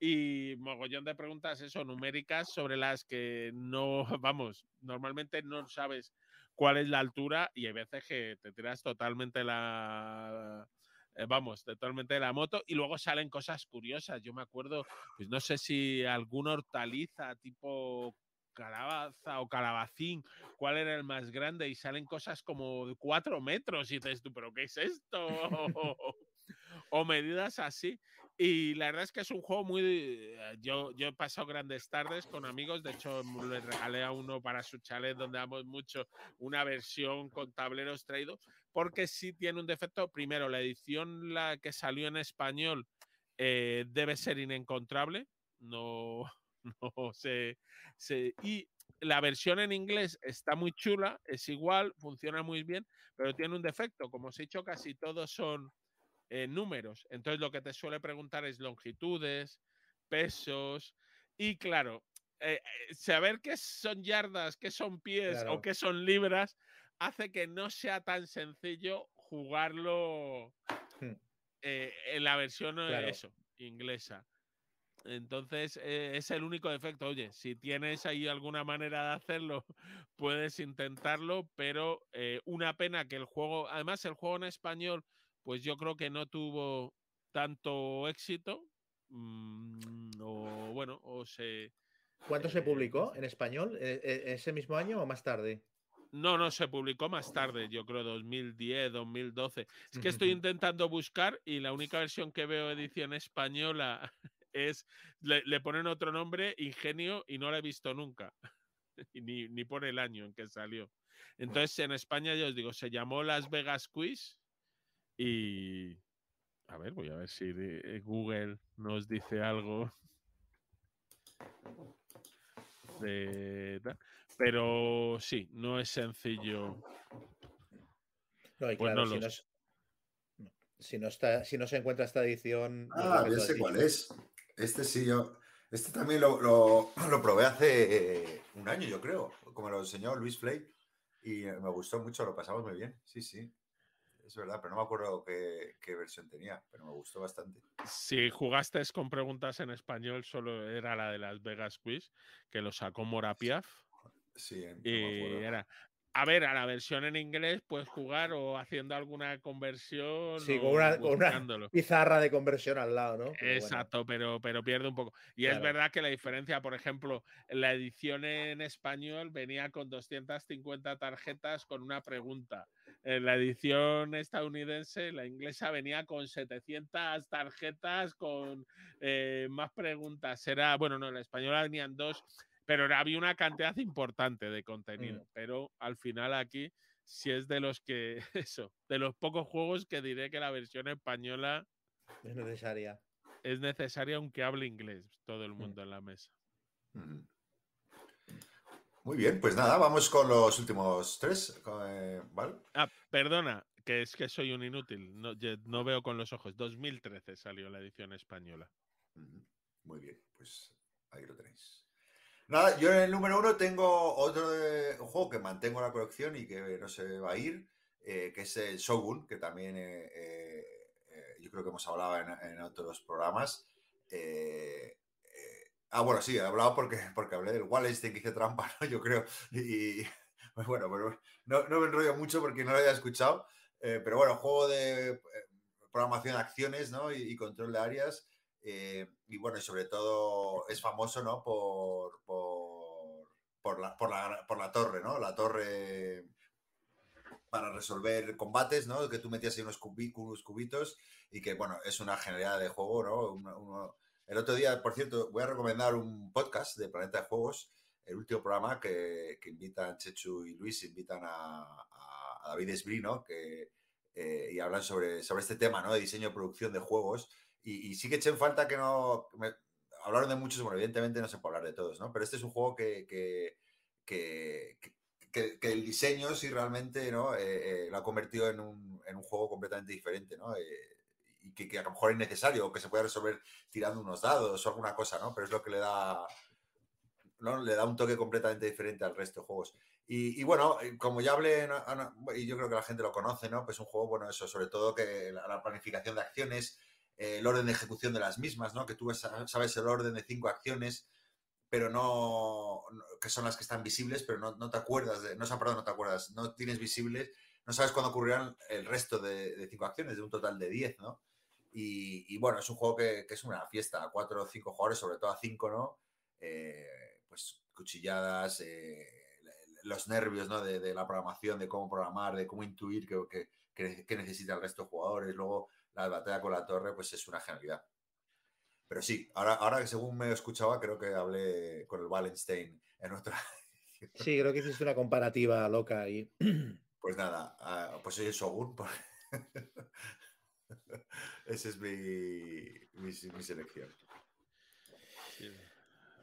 y mogollón de preguntas eso numéricas sobre las que no vamos normalmente no sabes cuál es la altura y hay veces que te tiras totalmente la eh, vamos totalmente de la moto y luego salen cosas curiosas yo me acuerdo pues no sé si alguna hortaliza tipo calabaza o calabacín, cuál era el más grande y salen cosas como de cuatro metros y dices tú, pero ¿qué es esto? o medidas así. Y la verdad es que es un juego muy... eh, Yo, yo he pasado grandes tardes con amigos, de hecho le regalé a uno para su chalet donde damos mucho una versión con tableros traídos, porque sí tiene un defecto. Primero, la edición la que salió en español eh, debe ser inencontrable, no, no sé, sé- Y la versión en inglés está muy chula, es igual, funciona muy bien, pero tiene un defecto. Como os he dicho, casi todos son eh, números. Entonces lo que te suele preguntar es longitudes, pesos y claro, eh, eh, saber qué son yardas, qué son pies Claro. o qué son libras hace que no sea tan sencillo jugarlo Hmm. eh, en la versión Claro. eso, inglesa. Entonces eh, es el único defecto. Oye, si tienes ahí alguna manera de hacerlo, puedes intentarlo, pero eh, una pena que el juego, además el juego en español, pues yo creo que no tuvo tanto éxito. mm, o bueno, o se... ¿Cuánto se Eh, publicó en español? ¿E- e- ¿Ese mismo año o más tarde? No, no, se publicó más tarde, yo creo 2010, 2012. Es que estoy intentando buscar y la única versión que veo edición española es, le, le ponen otro nombre, Ingenio, y no la he visto nunca. y ni, ni por el año en que salió. Entonces, en España, ya os digo, se llamó Las Vegas Quiz y... A ver, voy a ver si de- Google nos dice algo de... Pero sí, no es sencillo. No, y Pues claro, no si, no es- si no está, si no se encuentra esta edición. Ah, ya sé cuál es. Este sí, yo. Este también lo, lo- lo probé hace eh, un año, yo creo, como lo enseñó Luis Flay. Y me gustó mucho, lo pasamos muy bien. Sí, sí. Es verdad, pero no me acuerdo qué, qué versión tenía, pero me gustó bastante. Si jugaste con preguntas en español, solo era la de Las Vegas Quiz, que lo sacó Morapiaf. Sí, no me Y era. A ver, a la versión en inglés puedes jugar o haciendo alguna conversión. Sí, con una- con una- buscándolo. Pizarra de conversión al lado, ¿no? Pero bueno. Exacto, pero, pero pierde un poco. Y es verdad que la diferencia, por ejemplo, la edición en español venía con 250 tarjetas con una pregunta. En la edición estadounidense, la inglesa venía con 700 tarjetas con eh, más preguntas. Era, bueno, no, en la española venían dos, pero era- había una cantidad importante de contenido. Mm. Pero al final aquí, si es de los que, eso, de los pocos juegos que diré que la versión española Es necesaria. es necesaria aunque hable inglés todo el mundo en la mesa. Ujú. Muy bien, pues nada, vamos con los últimos tres. eh, ¿Vale? Ah, perdona, que es que soy un inútil, no, no veo con los ojos. 2013 salió la edición española. Muy bien, pues ahí lo tenéis. Nada, yo en el número uno tengo otro de- un juego que mantengo en la colección y que no se va a ir, eh, que es el Shogun, que también eh, eh, eh, yo creo que hemos hablado en, en otros programas. Ah, bueno, sí, he hablado porque, porque hablé del Wallenstein que hice trampa, ¿no? Yo creo. Y, pues bueno, pero no, no me enrollo mucho porque no lo había escuchado. eh, pero bueno, juego de eh, programación de acciones ¿no? y, control de áreas. eh, y bueno, y sobre todo es famoso ¿no? por, por, la, por, la, por la torre, ¿no? La torre para resolver combates, ¿no? Que tú metías ahí unos, cubi- unos cubitos y que, bueno, es una genialidad de juego, ¿no? El otro día, por cierto, voy a recomendar un podcast de Planeta de Juegos, el último programa que, invitan Chechu y Luis, invitan a, David Esbrino, que, eh, y hablan sobre, sobre este tema, ¿no? De diseño y producción de juegos. Y, sí que eché en falta que no... hablaron de muchos, bueno, evidentemente no se puede hablar de todos, ¿no? Pero este es un juego que, que, que- el diseño sí realmente ¿no? Eh, eh, lo ha convertido en un, en un juego completamente diferente, ¿no? Y que, a lo mejor es necesario o que se puede resolver tirando unos dados o alguna cosa, ¿no? Pero es lo que le da, ¿no? Le da un toque completamente diferente al resto de juegos. Y, bueno, eh, como ya hablé. Ana- y yo creo que la gente lo conoce, ¿no? Pues un juego, bueno, eso, sobre todo que la, la planificación de acciones, eh, el orden de ejecución de las mismas, ¿no? Que tú sabes el orden de cinco acciones, pero no, que son las que están visibles, pero no, no te acuerdas, de, no, perdón, no te acuerdas, no tienes visibles, no sabes cuándo ocurrirán el resto de, cinco acciones, de un total de 10, ¿no? Y, y bueno, es un juego que, que es una fiesta a cuatro o cinco jugadores, sobre todo a cinco, ¿no? Eh, pues cuchilladas, eh, los nervios, ¿no? De, de la programación, de cómo programar, de cómo intuir qué que, que- que necesita el resto de jugadores. Luego, la batalla con la torre, pues es una genialidad. Pero sí, ahora, ahora que según me escuchaba, creo que hablé con el Wallenstein en otra. Sí, creo que hiciste una comparativa loca ahí. Pues nada, ah, pues soy el Shogun. Esa es mi, mi, mi selección. Sí.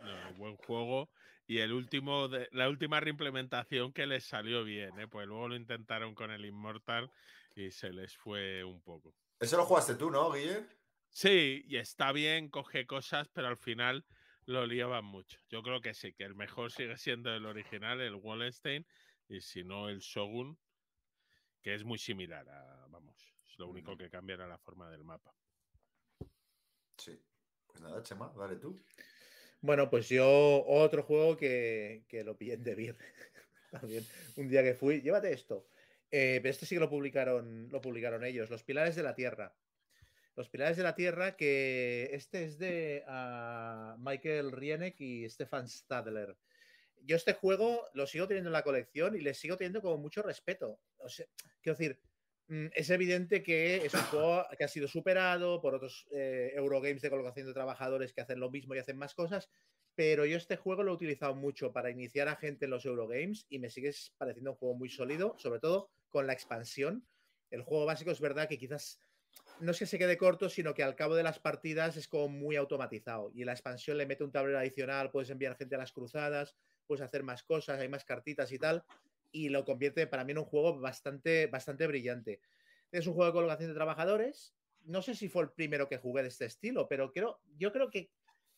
No, buen juego. Y el último de, la última reimplementación que les salió bien, ¿eh? pues luego lo intentaron con el Immortal y se les fue un poco. Eso lo jugaste tú, ¿no, Guille? Sí, y está bien, coge cosas, pero al final lo liaban mucho. Yo creo que sí, que el mejor sigue siendo el original, el Wallenstein, y si no el Shogun, que es muy similar a, lo único que cambia era la forma del mapa. Sí. Pues nada, Chema, dale tú. Bueno, pues yo otro juego que, que lo pillé en Debir. También un día que fui, llévate esto. Eh, pero este sí que lo publicaron, lo publicaron ellos, Los Pilares de la Tierra. Los Pilares de la Tierra, que este es de ah, Michael Rienek y Stefan Stadler. Yo este juego lo sigo teniendo en la colección y le sigo teniendo como mucho respeto. O sea, quiero decir, es evidente que es un juego que ha sido superado por otros eh, Eurogames de colocación de trabajadores que hacen lo mismo y hacen más cosas, pero yo este juego lo he utilizado mucho para iniciar a gente en los Eurogames y me sigue pareciendo un juego muy sólido, sobre todo con la expansión. El juego básico es verdad que quizás no es que se quede corto, sino que al cabo de las partidas es como muy automatizado y la expansión le mete un tablero adicional, puedes enviar gente a las cruzadas, puedes hacer más cosas, hay más cartitas y tal, y lo convierte para mí en un juego bastante, bastante brillante. Es un juego de colocación de trabajadores. No sé si fue el primero que jugué de este estilo, pero creo, yo creo que,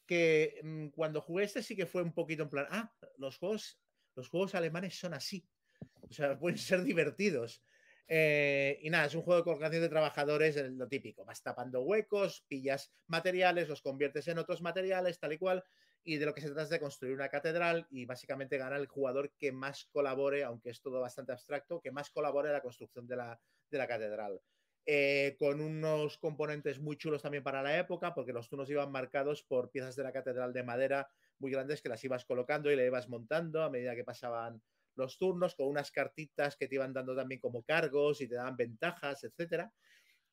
que mm, cuando jugué este sí que fue un poquito en plan, ah, los juegos, los juegos alemanes son así. O sea, pueden ser divertidos. Eh, y nada, es un juego de colocación de trabajadores, lo típico. Vas tapando huecos, pillas materiales, los conviertes en otros materiales, tal y cual. Y de lo que se trata es de construir una catedral y básicamente gana el jugador que más colabore, aunque es todo bastante abstracto, que más colabore en la construcción de la, de la catedral. Eh, con unos componentes muy chulos también para la época, porque los turnos iban marcados por piezas de la catedral de madera muy grandes que las ibas colocando y le ibas montando a medida que pasaban los turnos, con unas cartitas que te iban dando también como cargos y te daban ventajas, etcétera.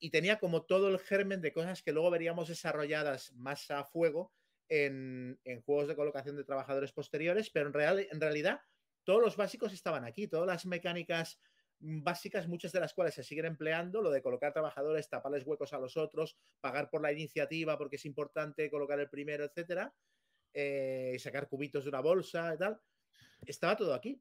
Y tenía como todo el germen de cosas que luego veríamos desarrolladas más a fuego en, juegos de colocación de trabajadores posteriores, pero en, real, en realidad todos los básicos estaban aquí, todas las mecánicas básicas, muchas de las cuales se siguen empleando, lo de colocar trabajadores, taparles huecos a los otros, pagar por la iniciativa porque es importante colocar el primero, etcétera, eh, sacar cubitos de una bolsa y tal, estaba todo aquí.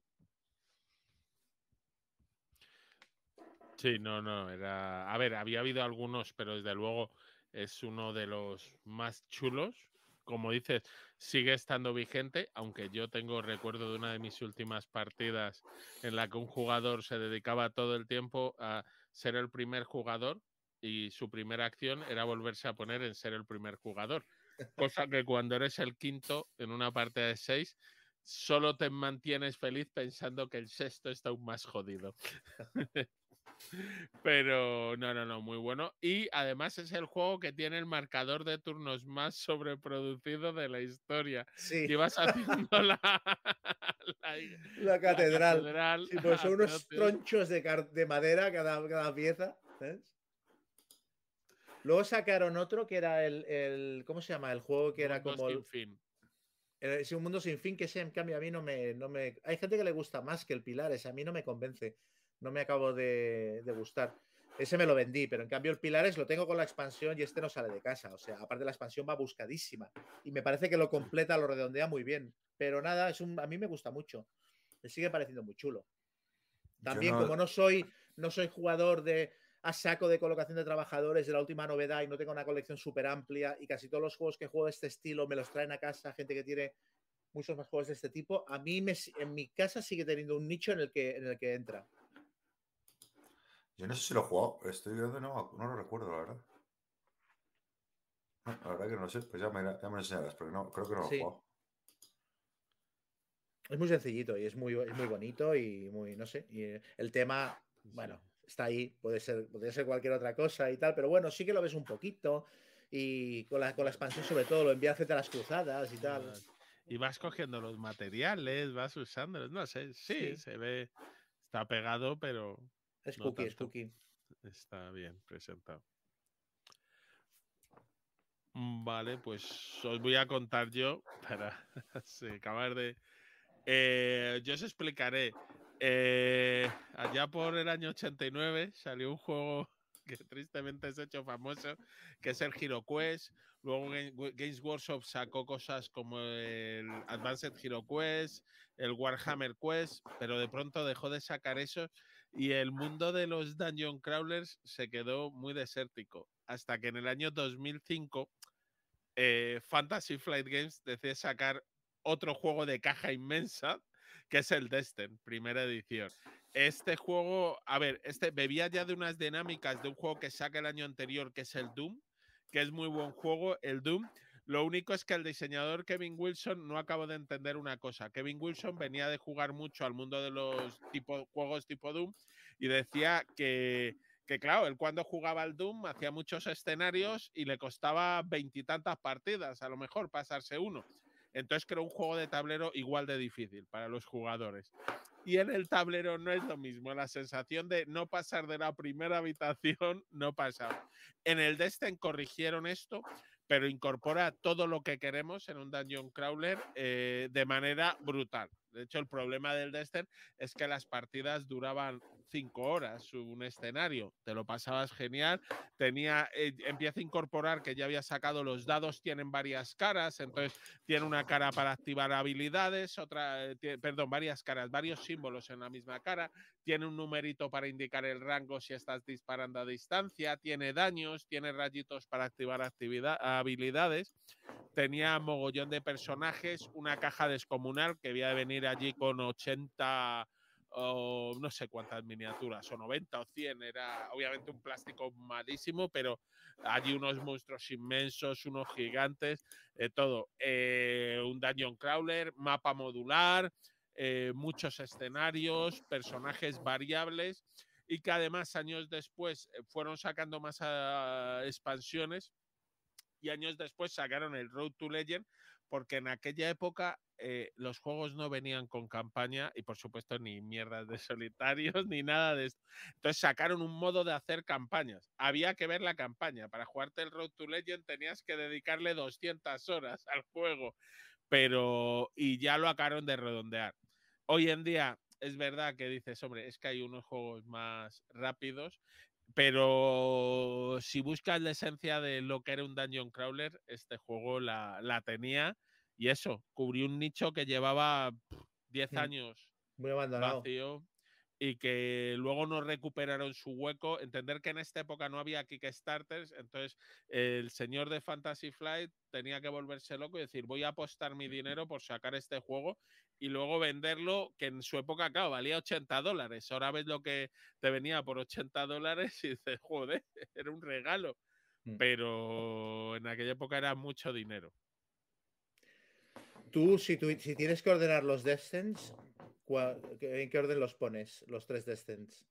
Sí, no, no, era. A ver, había habido algunos, pero desde luego es uno de los más chulos. Como dices, sigue estando vigente, aunque yo tengo recuerdo de una de mis últimas partidas en la que un jugador se dedicaba todo el tiempo a ser el primer jugador y su primera acción era volverse a poner en ser el primer jugador. Cosa que cuando eres el quinto en una partida de seis, solo te mantienes feliz pensando que el sexto está aún más jodido. Pero no, no, no, muy bueno. Y además es el juego que tiene el marcador de turnos más sobreproducido de la historia. Sí. Y vas haciendo la, la, catedral. pues son unos tronchos de, de madera cada, cada pieza. Luego sacaron otro que era el, el, ¿Cómo se llama? El juego que era como. Sin fin. Es un mundo sin fin que ese, en cambio, a mí no me, no me. Hay gente que le gusta más que el Pilares, a mí no me convence no me acabo de, gustar. Ese me lo vendí, pero en cambio el Pilares lo tengo con la expansión y este no sale de casa. O sea, aparte la expansión va buscadísima. Y me parece que lo completa, lo redondea muy bien. Pero nada, es un, a mí me gusta mucho. Me sigue pareciendo muy chulo. También, como no soy, no soy jugador de a saco de colocación de trabajadores de la última novedad y no tengo una colección súper amplia y casi todos los juegos que juego de este estilo me los traen a casa gente que tiene muchos más juegos de este tipo, a mí me, en mi casa sigue teniendo un nicho en el que, en el que entra. Yo no sé si lo he jugado, estoy viendo, no, no lo recuerdo, la verdad. La verdad que no lo sé, pues ya me, ya me lo enseñarás, pero no, creo que no lo he jugado. Es muy sencillito y es muy, muy bonito y muy, no sé, y el tema, bueno, está ahí, puede ser, puede ser cualquier otra cosa y tal, pero bueno, sí que lo ves un poquito y con la, con la expansión sobre todo lo envías a las cruzadas y tal. Y vas cogiendo los materiales, vas usándolos, no sé, sí. se ve, está pegado, pero es cookie, es cookie. Está bien presentado. Mm, vale, pues os voy a contar yo para acabar de. Eh, yo os explicaré. Eh, allá por el año 89 salió un juego que tristemente se ha hecho famoso, que es el Hero Quest. Luego Games Workshop sacó cosas como el Advanced Hero Quest, el Warhammer Quest, pero de pronto dejó de sacar eso y el mundo de los Dungeon Crawlers se quedó muy desértico. Hasta que en el año 2005 eh, Fantasy Flight Games decide sacar otro juego de caja inmensa que es el Destin, primera edición. Este juego, a ver, este bebía ya de unas dinámicas de un juego que saca el año anterior, que es el Doom, que es muy buen juego, el Doom. Lo único es que el diseñador Kevin Wilson no acabo de entender una cosa. Kevin Wilson venía de jugar mucho al mundo de los juegos tipo Doom y decía que, que, claro, él cuando jugaba al Doom hacía muchos escenarios y le costaba veintitantas partidas, a lo mejor pasarse uno. Entonces creó un juego de tablero igual de difícil para los jugadores. Y en el tablero no es lo mismo, la sensación de no pasar de la primera habitación no pasa. En el Destin corrigieron esto, pero incorpora todo lo que queremos en un dungeon crawler eh, de manera brutal. De hecho, el problema del Destiny es que las partidas duraban cinco horas, un escenario. Te lo pasabas genial. Tenía, eh, empieza a incorporar que ya había sacado los dados, tienen varias caras. Entonces, tiene una cara para activar habilidades, otra, eh, perdón, varias caras, varios símbolos en la misma cara. Tiene un numerito para indicar el rango si estás disparando a distancia. Tiene daños, tiene rayitos para activar habilidades. Tenía mogollón de personajes, una caja descomunal que había de venir allí con 80 o no sé cuántas miniaturas, o 90 o 100, era obviamente un plástico malísimo, pero allí unos monstruos inmensos, unos gigantes, eh, todo. Eh, un dungeon crawler, mapa modular, eh, muchos escenarios, personajes variables y que además años después fueron sacando más ah, expansiones y años después sacaron el Road to Legend porque en aquella época eh, los juegos no venían con campaña y por supuesto ni mierdas de solitarios ni nada de esto. Entonces sacaron un modo de hacer campañas. Había que ver la campaña. Para jugarte el Road to Legend tenías que dedicarle 200 horas al juego, pero y ya lo acabaron de redondear. Hoy en día es verdad que dices, hombre, es que hay unos juegos más rápidos, pero si buscas la esencia de lo que era un Dungeon Crawler, este juego la, la tenía y eso, cubrió un nicho que llevaba 10 mm. años muy abandonado. vacío y que luego no recuperaron su hueco. Entender que en esta época no había Kickstarters, entonces el señor de Fantasy Flight tenía que volverse loco y decir, voy a apostar mi dinero por sacar este juego y luego venderlo, que en su época, claro, valía 80 dólares. Ahora ves lo que te venía por 80 dólares y dices, joder, era un regalo. Mm. Pero en aquella época era mucho dinero. Tú, si, tú, si tienes que ordenar los Descents, ¿en qué orden los pones, los tres Descents?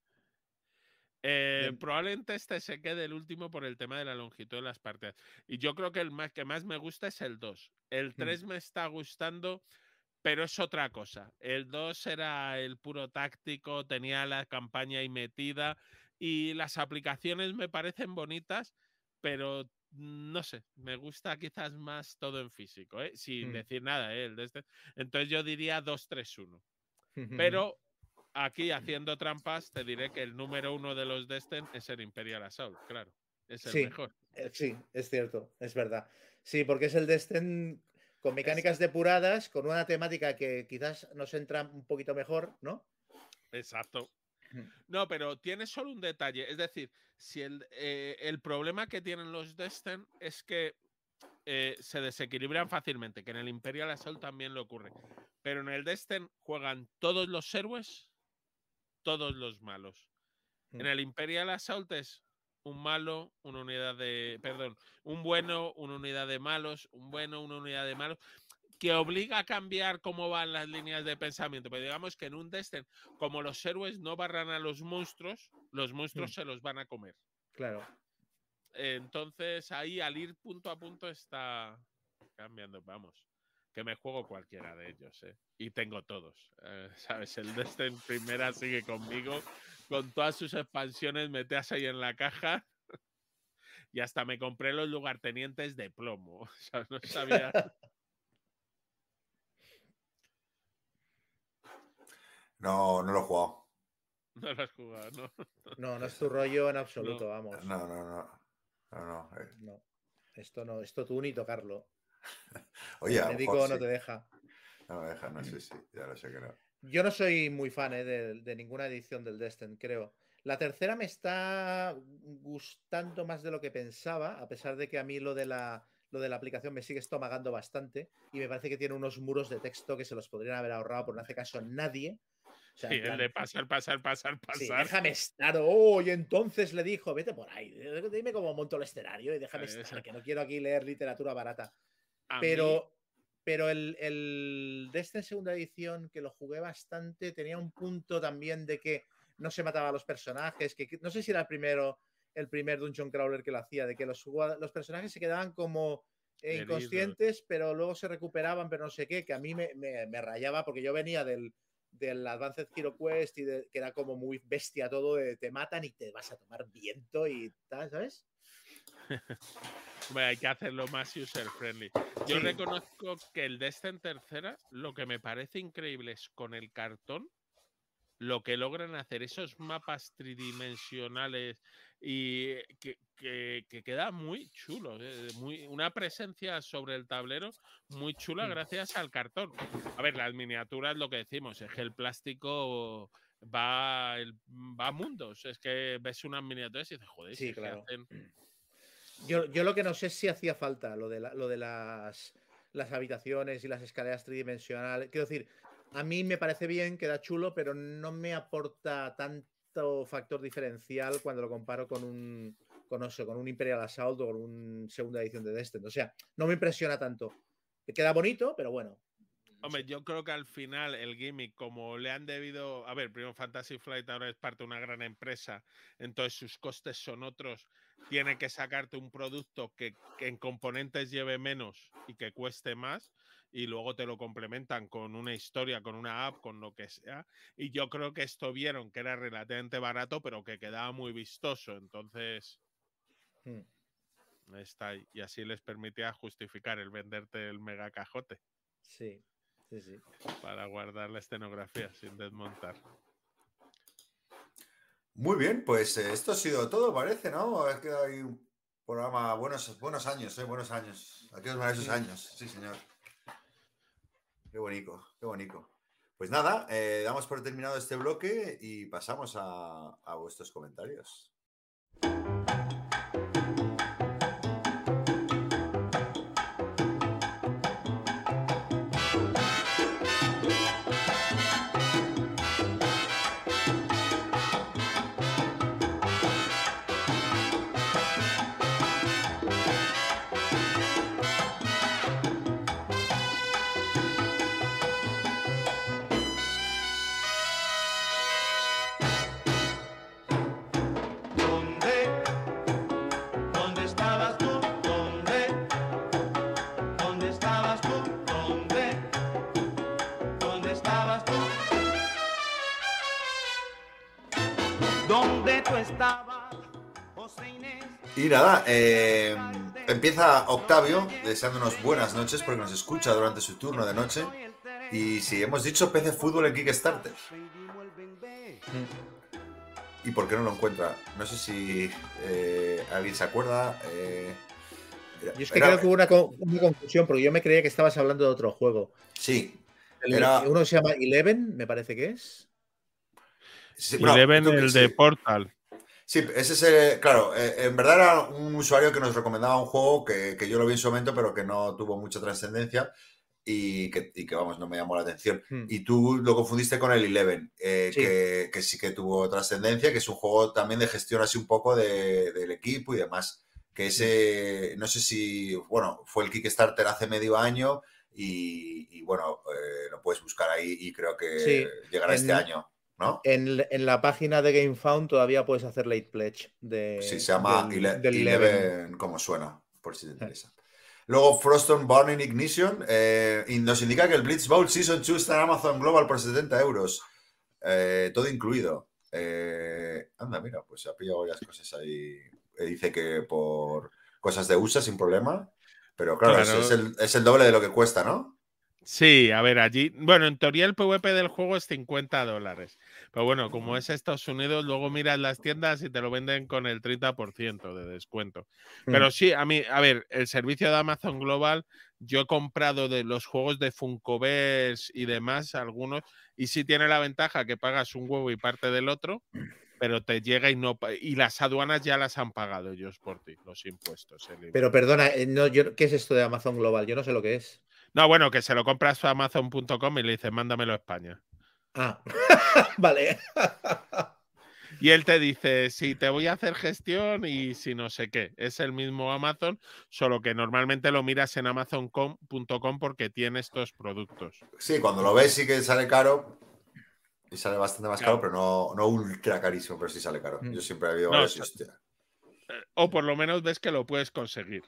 Eh, probablemente este se quede el último por el tema de la longitud de las partidas. Y yo creo que el más, que más me gusta es el 2. El 3 mm. me está gustando, pero es otra cosa. El 2 era el puro táctico, tenía la campaña ahí metida y las aplicaciones me parecen bonitas, pero no sé, me gusta quizás más todo en físico, ¿eh? sin mm. decir nada. ¿eh? Este. Entonces yo diría 2-3-1. Pero aquí haciendo trampas, te diré que el número uno de los Destin es el Imperial Assault, claro. Es el mejor. Eh, sí, es cierto, es verdad. Sí, porque es el Destin con mecánicas depuradas, con una temática que quizás nos entra un poquito mejor, ¿no? Exacto. No, pero tiene solo un detalle. Es decir, si el, eh, el problema que tienen los Destin es que eh, se desequilibran fácilmente, que en el Imperial Assault también le ocurre. Pero en el Destin juegan todos los héroes, todos los malos. En mm. el Imperial Assault es un malo, una unidad de. Perdón, un bueno, una unidad de malos, un bueno, una unidad de malos que obliga a cambiar cómo van las líneas de pensamiento. Pero digamos que en un Destiny, como los héroes no barran a los monstruos, los monstruos mm. se los van a comer. Claro. Entonces ahí al ir punto a punto está cambiando. Vamos, que me juego cualquiera de ellos, ¿eh? Y tengo todos. Eh, ¿Sabes? El Destiny primera sigue conmigo. Con todas sus expansiones, meteas ahí en la caja. Y hasta me compré los lugartenientes de plomo. O sea, no sabía. No, no lo he jugado. No lo has jugado, ¿no? No, no es tu rollo en absoluto, vamos. No, no, no. No, eh. no, Esto no, esto tú ni tocarlo. Oye, el médico no te deja. No me deja, no sé si, ya lo sé que no. Yo no soy muy fan eh, de, ninguna edición del Destin, creo. La tercera me está gustando más de lo que pensaba, a pesar de que a mí lo de la, lo de la aplicación me sigue estomagando bastante y me parece que tiene unos muros de texto que se los podrían haber ahorrado, pero no hace caso nadie sí, el de pasar, pasar, pasar, pasar. déjame estar. Oh, y entonces le dijo, vete por ahí, dime cómo monto el escenario y déjame estar, que no quiero aquí leer literatura barata. pero, pero el, el de esta segunda edición, que lo jugué bastante, tenía un punto también de que no se mataba a los personajes, que, no sé si era el primero, el primer Dungeon Crawler que lo hacía, de que los, los personajes se quedaban como inconscientes, pero luego se recuperaban, pero no sé qué, que a mí me, me rayaba porque yo venía del del Advanced Hero Quest y que era como muy bestia todo, te matan y te vas a tomar viento y tal, ¿sabes? Hombre, hay que hacerlo más user-friendly. Yo Sí. reconozco que el Descent tercera, lo que me parece increíble es con el cartón, lo que logran hacer esos mapas tridimensionales y que, que- que queda muy chulo. eh, Muy, una presencia sobre el tablero muy chula Mm. gracias al cartón. A ver, las miniaturas, lo que decimos, es que el plástico va, el- va a mundos. Es que ves unas miniaturas y dices, joder, Sí, claro. hacen- Yo, yo lo que no sé es si hacía falta lo de, la- lo de las, las habitaciones y las escaleras tridimensionales. Quiero decir, a mí me parece bien, queda chulo, pero no me aporta tanto factor diferencial cuando lo comparo con un, con, eso, con un Imperial Assault o con una segunda edición de Destin. O sea, no me impresiona tanto. Queda bonito, pero bueno. no Hombre, yo creo que al final el gimmick, como le han debido. A ver, primero Fantasy Flight ahora es parte de una gran empresa, entonces sus costes son otros. Tiene que sacarte un producto que, que en componentes lleve menos y que cueste más, y luego te lo complementan con una historia, con una app, con lo que sea. Y yo creo que esto vieron que era relativamente barato, pero que quedaba muy vistoso. Entonces, Hmm. está ahí. Y así les permitía justificar el venderte el mega cajote Sí, sí, sí. para guardar la escenografía sin desmontar. Muy bien, pues eh, esto ha sido todo, parece, ¿no? Ha quedado ahí un programa, buenos, buenos años, ¿eh? Buenos años. Aquí os van esos Sí. años, sí, señor. Qué bonito, qué bonito. Pues nada, eh, damos por terminado este bloque y pasamos a, a vuestros comentarios. Y nada, eh, empieza Octavio deseándonos buenas noches porque nos escucha durante su turno de noche. Y si hemos dicho PC Fútbol en Kickstarter. ¿Y por qué no lo encuentra? No sé si eh, alguien se acuerda. eh, era- Yo es que era- creo que hubo una, una confusión porque yo me creía que estabas hablando de otro juego. Sí. El- Era- Uno se llama Eleven, me parece que es. sí, bueno, Eleven, el sí. de Portal. Sí, ese es el- claro, eh, en verdad era un usuario que nos recomendaba un juego que, que yo lo vi en su momento, pero que no tuvo mucha trascendencia y que, y que, vamos, no me llamó la atención. Hmm. Y tú lo confundiste con el Eleven, eh, Sí. Que, que sí que tuvo trascendencia, que es un juego también de gestión así un poco de- del equipo y demás. Que ese, no sé si, bueno, fue el Kickstarter hace medio año y, y, bueno, eh, lo puedes buscar ahí y creo que Sí, llegará este en- año, ¿no? En, en la página de GameFound todavía puedes hacer late pledge de. Sí, se llama del- Ele- del Eleven, como suena, por si te interesa. Luego Froston Burning Ignition eh, y nos indica que el Blitz Bowl Season 2 está en Amazon Global por 70 euros. Eh, todo incluido. Eh, anda, mira, pues se ha pillado varias cosas ahí. Eh, dice que por cosas de USA sin problema. Pero claro, es- Claro. Es, el, es el doble de lo que cuesta, ¿no? Sí, a ver, allí, bueno, en teoría el PVP del juego es 50 dólares. Pero bueno, como es Estados Unidos, luego miras las tiendas y te lo venden con el 30% de descuento. Mm. Pero sí, a mí, a ver, el servicio de Amazon Global, yo he comprado de los juegos de Funkoverse y demás, algunos, y sí tiene la ventaja que pagas un huevo y parte del otro, pero te llega y no y las aduanas ya las han pagado ellos por ti, los impuestos. Pero perdona, eh, no, yo, ¿qué es esto de Amazon Global? Yo no sé lo que es. No, bueno, que se lo compras a Amazon.com y le dices, mándamelo a España. Ah, vale. Y él te dice, si te voy a hacer gestión y si no sé qué. Es el mismo Amazon, solo que normalmente lo miras en amazon.com porque tiene estos productos. Sí, cuando lo ves sí que sale caro. Y sale bastante más caro, pero no, no ultra carísimo, pero sí sale caro. Mm. Yo siempre he habido No, varios Eh, O por lo menos ves que lo puedes conseguir.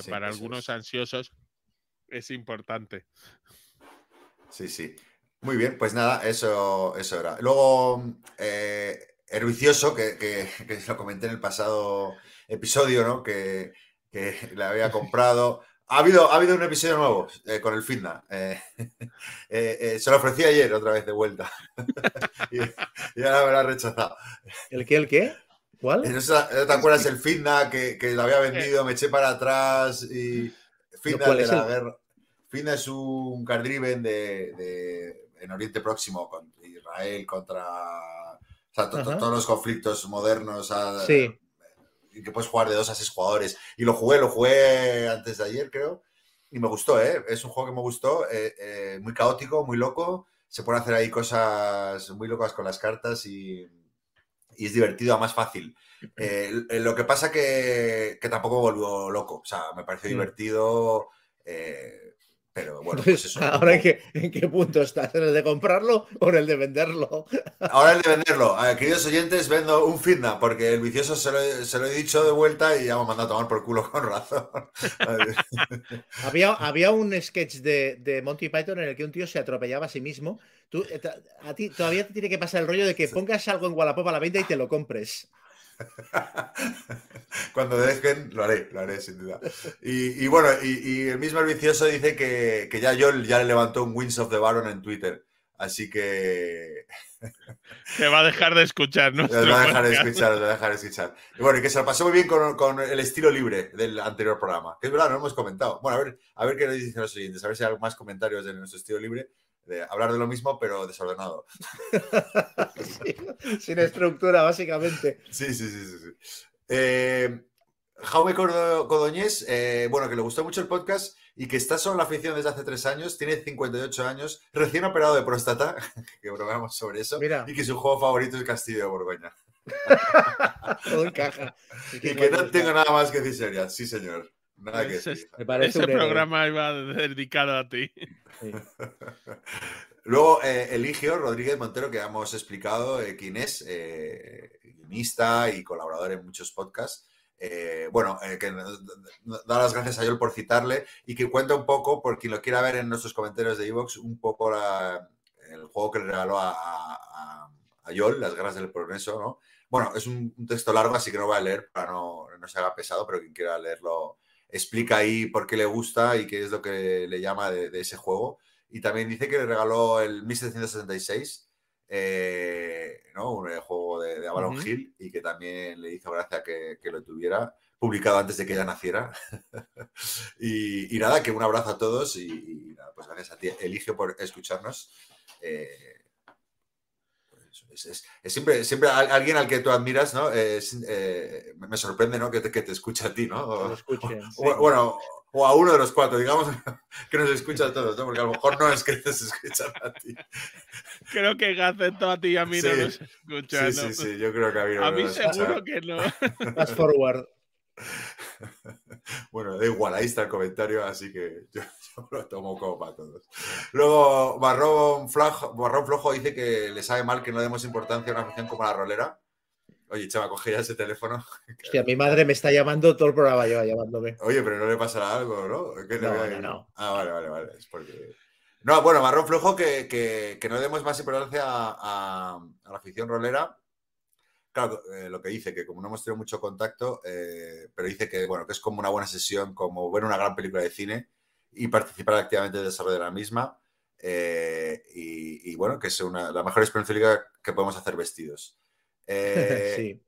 Sí, Para algunos es. ansiosos es importante. Sí, sí. Muy bien, pues nada, eso, eso era. Luego, eh, Herbicioso, que, que, que lo comenté en el pasado episodio, ¿no? Que, que le había comprado. Ha habido, ha habido un episodio nuevo eh, con el Fitna. Eh, eh, se lo ofrecí ayer otra vez de vuelta. y, y ahora me lo ha rechazado. ¿El qué? ¿El qué? ¿Cuál? ¿No ¿Te acuerdas el Fitna que, que lo había vendido? Me eché para atrás y. Fitna ¿cuál de la el- guerra. Fitna es un card driven de, de- en Oriente Próximo, con Israel contra. O sea, to- to- Ajá. todos los conflictos modernos. a- Sí. y que puedes jugar de dos a seis jugadores. Y lo jugué, lo jugué antes de ayer, creo. Y me gustó, ¿eh? Es un juego que me gustó. eh, eh, muy caótico, muy loco. Se pueden hacer ahí cosas muy locas con las cartas y, y es divertido, más fácil. Eh, lo que pasa que, que tampoco me volvió loco. O sea, me pareció Mm. divertido. eh, pero bueno, pues eso. Ahora, ¿en qué, ¿en qué punto estás? ¿En el de comprarlo o en el de venderlo? Ahora el de venderlo. A ver, queridos oyentes, vendo un Fitna, porque el vicioso se lo, he- se lo he dicho de vuelta y ya me ha mandado a tomar por culo con razón. Había, había un sketch de, de Monty Python en el que un tío se atropellaba a sí mismo. Tú, eh, a ti todavía te tiene que pasar el rollo de que pongas algo en Wallapop a la venta y te lo compres. Cuando dejen, lo haré, lo haré sin duda. Y, y bueno, y, y el mismo el vicioso dice que, que ya yo ya le levantó un Wins of the Baron en Twitter. Así que Que va a dejar de escuchar, ¿no? os voy a dejar de escuchar, os voy a dejar de escuchar. Y bueno, y que se lo pasó muy bien con, con el estilo libre del anterior programa. Que es verdad, no lo hemos comentado. Bueno, a ver, a ver qué nos dicen los oyentes, a ver si hay más comentarios de nuestro estilo libre. De hablar de lo mismo, pero desordenado. Sin estructura, básicamente. Sí, sí, sí, sí. sí. Eh, Jaume Codoñés, eh, bueno, que le gustó mucho el podcast y que está solo en la afición desde hace tres años, tiene 58 años, recién operado de próstata, que bromeamos sobre eso, Mira. y que su juego favorito es Castillo de Borgoña. Todo encaja. Y que no tengo nada más que decir, Soria. Sí, señor. Nada que Ese decir. Me parece Ese un héroe. programa iba dedicado a ti. Sí. Luego, eh, Eligio Rodríguez Montero, que hemos explicado eh, quién es, eh, guionista y colaborador en muchos podcasts. Eh, bueno, eh, que da las gracias a Yol por citarle y que cuenta un poco, por quien lo quiera ver en nuestros comentarios de Evox, un poco la- el juego que le regaló a, a, a Yol, Las Garras del Progreso, ¿no? Bueno, es un, un texto largo, así que no voy a leer para no, no se haga pesado, pero quien quiera leerlo explica ahí por qué le gusta y qué es lo que le llama de, de ese juego. Y también dice que le regaló el 1766, eh, ¿no? Un eh, juego de, de Avalon. Hill y que también le hizo gracia que, que lo tuviera publicado antes de que ella naciera. y, y nada, que un abrazo a todos y, y nada, pues gracias a ti, Eligio, por escucharnos. Eh, es, es- es siempre, siempre al- alguien al que tú admiras, ¿no? Es, eh, me sorprende, ¿no? Que te, que te escuche a ti, ¿no? O- escuchen. o- bueno, o a uno de los cuatro, digamos, que nos escucha a todos, ¿no? Porque a lo mejor no es que te escuchan a ti. Creo que Gacento a ti y a mí no nos escuchan. Sí, ¿no? sí, sí, yo creo que a mí no A mí seguro que no. Fast forward. Bueno, da igual, ahí está el comentario, así que yo, yo lo tomo como para todos. Luego, Barrón Flojo, Barrón Flojo dice que le sabe mal que no demos importancia a una afición como la rolera. Oye, Chava, coge ya ese teléfono. Hostia, mi madre me está llamando, todo el programa lleva llamándome. Oye, pero no le pasará algo, ¿no? ¿Qué le No, no, no. Ah, vale, vale, vale. Es porque. No, bueno, marrón flojo que, que- que no demos más importancia a, a- a la afición rolera. Claro, eh, lo que dice, que como no hemos tenido mucho contacto, eh, pero dice que, bueno, que es como una buena sesión, como ver una gran película de cine y participar activamente en el desarrollo de la misma. eh, y, y, bueno, que es una, la mejor experiencia que podemos hacer vestidos. Eh, sí.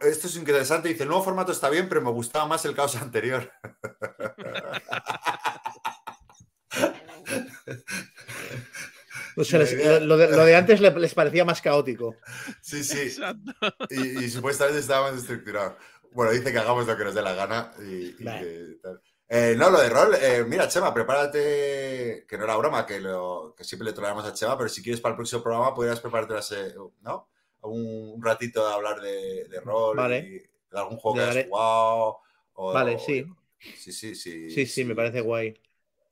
esto es interesante. Dice, el nuevo formato está bien, pero me gustaba más el caos anterior. O sea, la les- idea- lo, de, lo de antes le- les parecía más caótico. Sí, sí. Y, y supuestamente estaba más estructurado. Bueno, dice que hagamos lo que nos dé la gana y, y Vale. que tal. Eh, no, lo de rol, eh, mira, Chema, prepárate, que no era broma, que, lo, que siempre le traemos a Chema, pero si quieres para el próximo programa podrías prepararte, ¿no? Un, un ratito de hablar de, de rol Vale. y de algún juego que has jugado. o- Vale, o- sí. Sí, sí, sí. Sí, sí, me parece guay.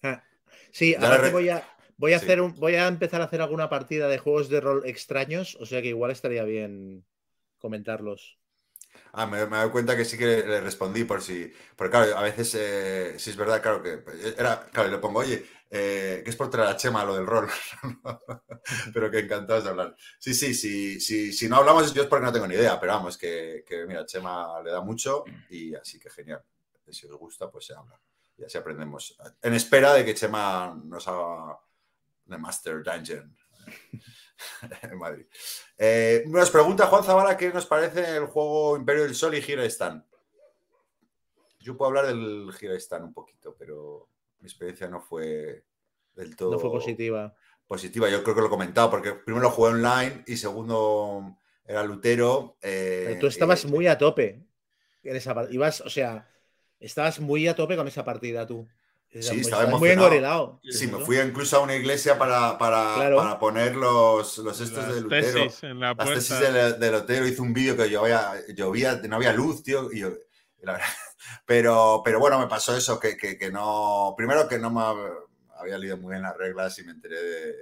Ah, Sí, Ya ahora re- voy a, voy a Sí. hacer un, voy a empezar a hacer alguna partida de juegos de rol extraños, o sea que igual estaría bien comentarlos. Ah, me, me doy cuenta que sí que le respondí por si. Porque claro, a veces eh, sí es verdad, claro que era. Claro, le pongo, oye, eh, que es por traer a Chema lo del rol. pero que encantados de hablar. Sí, sí, sí, sí, si no hablamos yo es porque no tengo ni idea, pero vamos, que, que mira, Chema le da mucho y así que genial. Si os gusta, pues se habla. Y así aprendemos. En espera de que Chema nos haga The Master Dungeon en Madrid. Eh, nos pregunta Juan Zavala qué nos parece el juego Imperio del Sol y Gira Stan. Yo puedo hablar del Gira Stan un poquito, pero mi experiencia no fue del todo No fue positiva. positiva. Yo creo que lo he comentado, porque primero lo jugué online y segundo era Lutero. eh, Pero tú estabas y- muy a tope en esa. Ibas, o sea, estabas muy a tope con esa partida tú. Sí, muy- estaba muy emocionado. engorilado. Sí, me fui incluso a una iglesia para, para, Claro. para poner los, los estos Las de Lutero. tesis en la Las tesis de, de Lutero. Hice un vídeo que llovía, llovía, no había luz, tío. Y yo, y la verdad- pero, pero bueno, me pasó eso, que, que- que no. Primero que no me hab- había leído muy bien las reglas y me enteré de.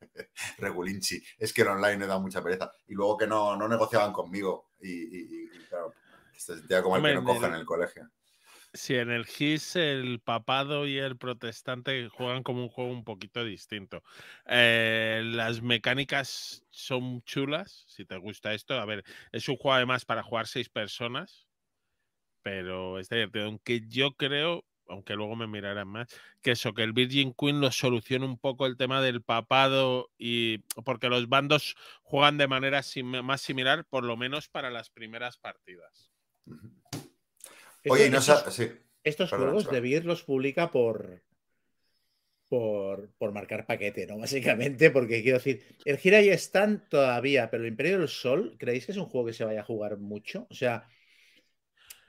Regulinchi. Es que en online me da mucha pereza. Y luego que no, no negociaban conmigo. Y, y- y, claro, se sentía como el que no coja el- en el colegio. Sí, en el GIS el papado y el protestante juegan como un juego un poquito distinto. Eh, las mecánicas son chulas, si te gusta esto. A ver, es un juego además para jugar seis personas, pero está divertido. Aunque yo creo, aunque luego me mirarán más, que eso, que el Virgin Queen lo soluciona un poco el tema del papado y porque los bandos juegan de manera sim- más similar, por lo menos para las primeras partidas. Oye, y Esto- no estos, sí. estos perdón, juegos de Beer los publica por, por, por marcar paquete, ¿no? Básicamente, porque quiero decir, el Gira y están todavía, pero el Imperio del Sol, ¿creéis que es un juego que se vaya a jugar mucho? O sea,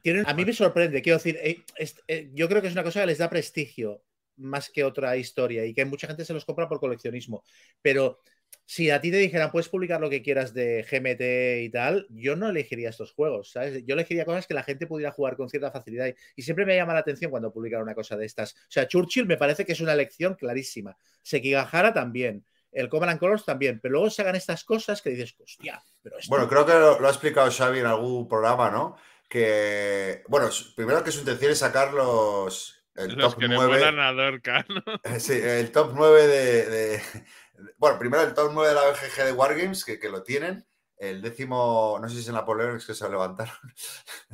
tienen, a mí me sorprende, quiero decir, eh, es- eh, yo creo que es una cosa que les da prestigio más que otra historia y que mucha gente se los compra por coleccionismo, pero si a ti te dijeran puedes publicar lo que quieras de GMT y tal, yo no elegiría estos juegos, ¿sabes? Yo elegiría cosas que la gente pudiera jugar con cierta facilidad y, y siempre me llama la atención cuando publican una cosa de estas. O sea, Churchill me parece que es una elección clarísima. Sekigahara también. El Command and Colors también, pero luego se hagan estas cosas que dices, hostia, pero esto... Bueno, creo que lo, lo ha explicado Xavi en algún programa, ¿no? Que, bueno, primero que su intención es sacar los, el Los top que le 9. molan a Dorca, ¿no? Sí, el top 9 de, de- Bueno, primero el top 9 de la BGG de Wargames, que, que lo tienen. El décimo, no sé si es en Napoleón, es que se levantaron.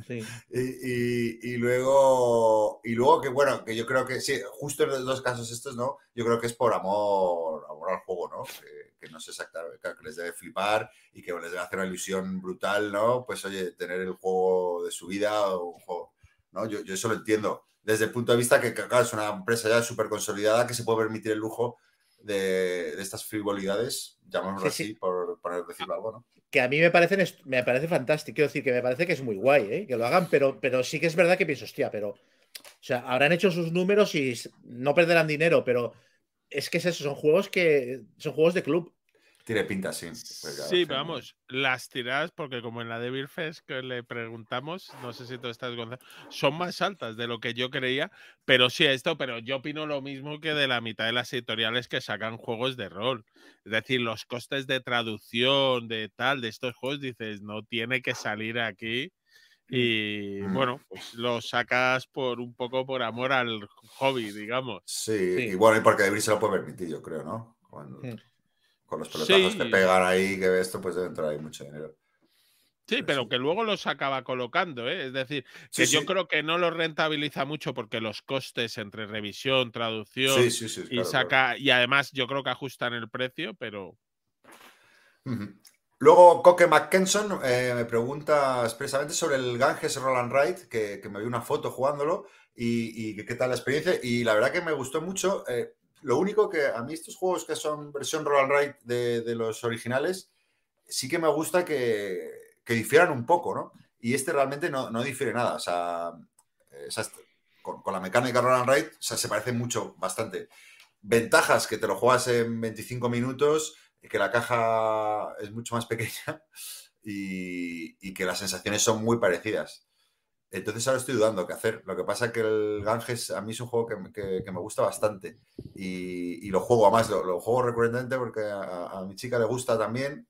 Sí. Y, y- y luego, y luego que bueno, que yo creo que sí, justo en los dos casos estos, ¿no? Yo creo que es por amor, amor al juego, ¿no? Que, que no sé exactamente, que les debe flipar y que les debe hacer una ilusión brutal, ¿no? Pues oye, tener el juego de su vida o un juego, ¿no? Yo, yo eso lo entiendo. Desde el punto de vista que, claro, es una empresa ya súper consolidada que se puede permitir el lujo de, de estas frivolidades, llamémoslo Sí, sí. así, por, por decirlo algo, ¿no? que a mí me parecen me parece fantástico. Quiero decir que me parece que es muy guay, ¿eh? que lo hagan, pero, pero sí que es verdad que pienso, hostia, pero. O sea, habrán hecho sus números y no perderán dinero, pero es que es eso, son juegos que. Son juegos de club. Tiene pinta, sí. Pues, Sí, pero vamos, las tiradas, porque como en la de Fest que le preguntamos, no sé si tú estás Gonzalo, son más altas de lo que yo creía, pero sí esto, pero yo opino lo mismo que de la mitad de las editoriales que sacan juegos de rol. Es decir, los costes de traducción, de tal, de estos juegos, dices, no tiene que salir aquí. Y Mm. bueno, pues lo sacas por un poco por amor al hobby, digamos. Sí, Sí. y bueno, y porque David se lo puede permitir, yo creo, ¿no? Mm. Con los pelotazos Sí. que pegan ahí, que esto, pues debe entrar ahí mucho dinero. Sí, pero que luego los acaba colocando, ¿eh? Es decir, Sí, que yo creo que no lo rentabiliza mucho porque los costes entre revisión, traducción Sí, y claro, saca, claro. y además yo creo que ajustan el precio, pero. Luego, Coque McKenson eh, me pregunta expresamente sobre el Ganges Roland Ride, que, que me vi una foto jugándolo y, qué tal la experiencia. Y la verdad que me gustó mucho. eh, lo único que a mí estos juegos que son versión Roland Ride de, de los originales, sí que me gusta que, que difieran un poco, ¿no? Y este realmente no, no difiere nada. O sea, eh, o sea, est- con, la mecánica Roland Ride, o sea, se parece mucho, bastante. Ventajas que te lo juegas en 25 minutos, que la caja es mucho más pequeña y que las sensaciones son muy parecidas. Entonces ahora estoy dudando qué hacer. Lo que pasa es que el Ganges a mí es un juego que, que- me gusta bastante y, lo juego, además lo, lo juego recurrentemente porque a, mi chica le gusta también.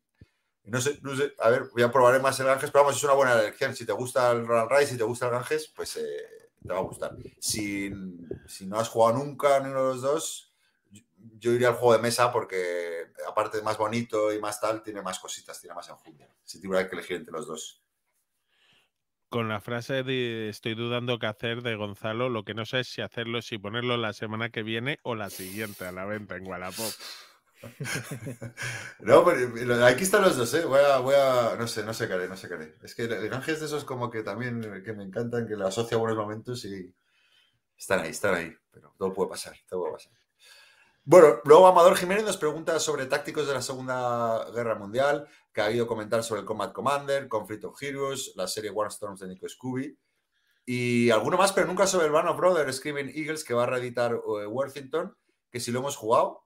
No sé, no sé, a ver, voy a probaré más el Ganges, pero vamos, es una buena elección. Si te gusta el Roland Rise, si te gusta el Ganges, pues eh, te va a gustar. Si, si no has jugado nunca ni uno de los dos, yo- yo iría al juego de mesa porque, aparte de más bonito y más tal, tiene más cositas, tiene más enjundia. Si tuviera que elegir entre los dos. Con la frase de estoy dudando qué hacer de Gonzalo, lo que no sé es si hacerlo, si ponerlo la semana que viene o la siguiente a la venta en Wallapop. No, pero aquí están los dos, ¿eh? Voy a, voy a, no sé, no sé qué haré, no sé qué haré. Es que el Ángel es de esos como que también que me encantan, que lo asocia a buenos momentos y están ahí, están ahí, pero todo puede pasar, todo puede pasar. Bueno, luego Amador Jiménez nos pregunta sobre tácticos de la Segunda Guerra Mundial, que ha habido comentar sobre el Combat Commander, Conflict of Heroes, la serie War Storms de Nico Scooby y alguno más, pero nunca sobre el Band of Brothers, Screaming Eagles, que va a reeditar eh, Worthington, que si lo hemos jugado,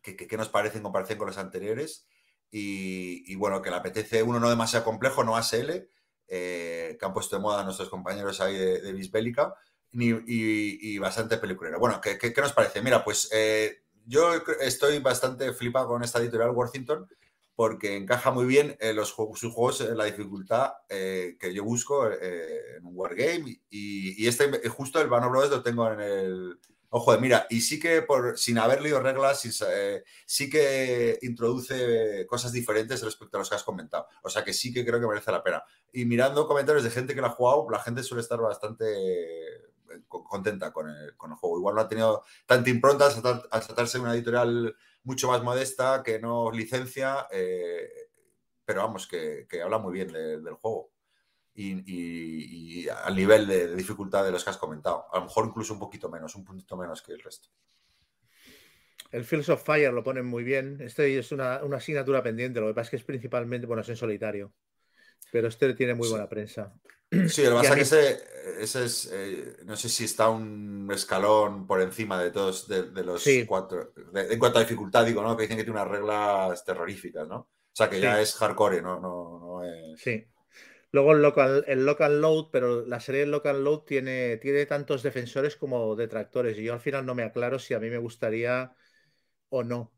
que, que, nos parece en comparación con los anteriores. Y, bueno, que le apetece uno no demasiado complejo, no ASL, eh, que han puesto de moda nuestros compañeros ahí de, de Bisbélica, y, y, y, bastante peliculero. Bueno, ¿qué, qué, qué nos parece? Mira, pues eh, yo estoy bastante flipado con esta editorial Worthington porque encaja muy bien en los juegos, sus juegos en la dificultad eh, que yo busco eh, en un wargame. Y, este, justo el Band Brothers lo tengo en el ojo de mira. Y sí que, por, sin haber leído reglas, eh, sí, que introduce cosas diferentes respecto a los que has comentado. O sea que sí que creo que merece la pena. Y mirando comentarios de gente que lo ha jugado, la gente suele estar bastante contenta con el, con el, juego. Igual no ha tenido tanta impronta al, tratar, al tratarse de una editorial mucho más modesta, que no licencia, eh, pero vamos, que, que, habla muy bien de, del juego. Y, y, y, al nivel de, de, dificultad de los que has comentado. A lo mejor incluso un poquito menos, un puntito menos que el resto. El Fields of Fire lo ponen muy bien. Este es una, una asignatura pendiente. Lo que pasa es que es principalmente, bueno, es en solitario. Pero este tiene muy buena prensa. Sí, lo que pasa es que ese, ese es, eh, no sé si está un escalón por encima de todos, de, de los sí. cuatro, de, en cuanto a dificultad, digo, ¿no? Que dicen que tiene unas reglas terroríficas, ¿no? O sea, que sí. ya es hardcore, ¿no? No, no es... Sí. Luego el local, el local load, pero la serie del local load tiene, tiene tantos defensores como detractores. Y yo al final no me aclaro si a mí me gustaría o no.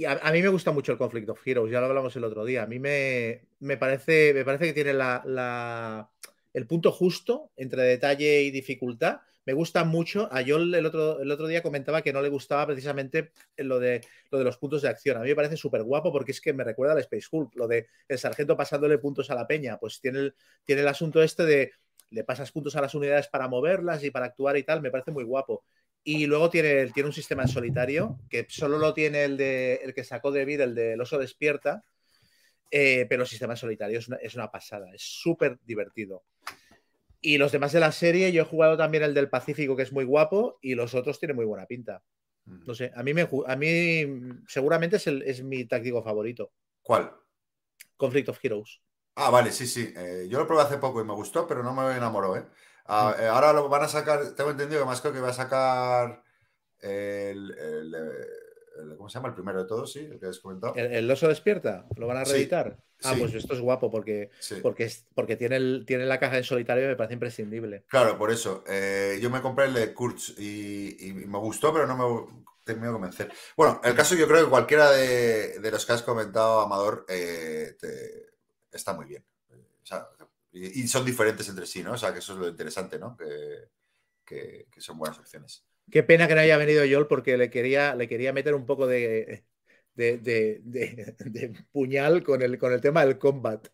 Y a, mí me gusta mucho el Conflict of Heroes, ya lo hablamos el otro día. A mí me, me, parece, me parece que tiene la, la, el punto justo entre detalle y dificultad. Me gusta mucho. A Joel el otro, el otro día comentaba que no le gustaba precisamente lo de, lo de los puntos de acción. A mí me parece súper guapo porque es que me recuerda al Space Hulk, lo de el sargento pasándole puntos a la peña. Pues tiene el, tiene el asunto este de le pasas puntos a las unidades para moverlas y para actuar y tal. Me parece muy guapo. Y luego tiene, tiene un sistema en solitario, que solo lo tiene el, de, el que sacó de vida, el de El oso despierta, eh, pero el sistema en solitario es una, es una pasada, es súper divertido. Y los demás de la serie, yo he jugado también el del Pacífico, que es muy guapo, y los otros tienen muy buena pinta. No sé, a mí, me, a mí seguramente es, el, es mi táctico favorito. ¿Cuál? Conflict of Heroes. Ah, vale, sí, sí. Eh, yo lo probé hace poco y me gustó, pero no me enamoró, ¿eh? Ah, eh, ahora lo van a sacar, tengo entendido que más creo que va a sacar el, el, el, ¿cómo se llama? El primero de todos, sí, el que has comentado. ¿El, el oso despierta? ¿Lo van a reeditar? Sí, ah, sí. pues esto es guapo porque, sí. porque, es, porque tiene, la caja en solitario y me parece imprescindible. Claro, por eso. Eh, yo me compré el de Kurtz y, y, me gustó, pero no me terminó de convencer. Bueno, el caso yo creo que cualquiera de, de los que has comentado, Amador, eh, te, está muy bien. O sea, y, y, son diferentes entre sí, ¿no? O sea, que eso es lo interesante, ¿no? Que, que, que son buenas opciones. Qué pena que no haya venido Joel porque le quería, le quería meter un poco de, de, de, de, puñal con el, con el tema del combat.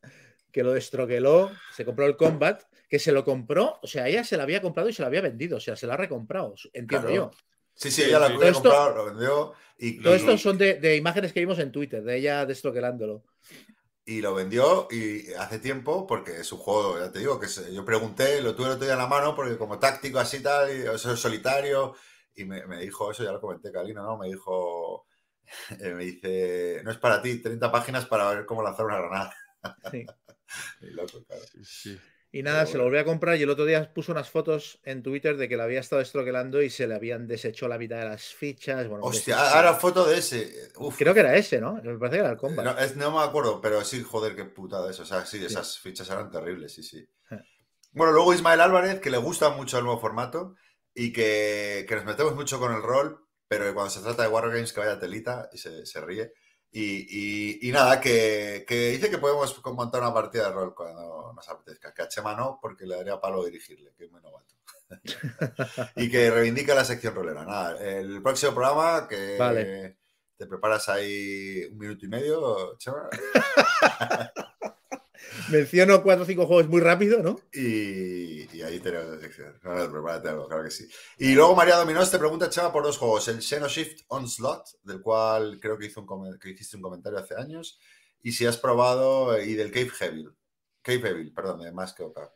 Que lo destroqueló, se compró el combat, que se lo compró, o sea, ella se lo había comprado y se lo había vendido, o sea, se lo ha recomprado, entiendo claro. yo. Sí, sí, ella lo había comprado, lo vendió. Y, todo esto son de, imágenes que vimos en Twitter, de ella destroquelándolo y lo vendió y hace tiempo porque es un juego, ya te digo, que yo pregunté, lo tuve el otro día en la mano porque como táctico así tal, y eso es solitario y me, me, dijo eso, ya lo comenté Calino, ¿no? Me dijo, eh, me dice, no es para ti, 30 páginas para ver cómo lanzar una granada. Sí. y loco, claro. Sí. Y nada, se lo volví a comprar y el otro día puso unas fotos en Twitter de que la había estado estroquelando y se le habían deshecho la mitad de las fichas. Bueno, Hostia, ahora foto de ese. Uf. Creo que era ese, ¿no? Me parece que era el combat. No, es, no me acuerdo, pero sí, joder, qué putada eso. O sea, sí, esas sí. fichas eran terribles, sí, sí. Bueno, luego Ismael Álvarez, que le gusta mucho el nuevo formato y que, que nos metemos mucho con el rol, pero que cuando se trata de Wargames que vaya telita y se, se ríe. Y, y, y, nada, que, que, dice que podemos montar una partida de rol cuando nos apetezca. Que a Chema no, porque le daría palo dirigirle, que es muy novato. y que reivindica la sección rolera. Nada, el próximo programa, que vale. te preparas ahí un minuto y medio, Chema. Menciono cuatro o cinco juegos muy rápido, ¿no? Y, y ahí tenemos la sección. Algo, claro que sí. Y luego María Dominós te pregunta, Chava, por dos juegos. El Xenoshift Onslaught, del cual creo que, hizo un que hiciste un comentario hace años. Y si has probado, y del Cave Evil. Cave Evil, perdón, de más que otra.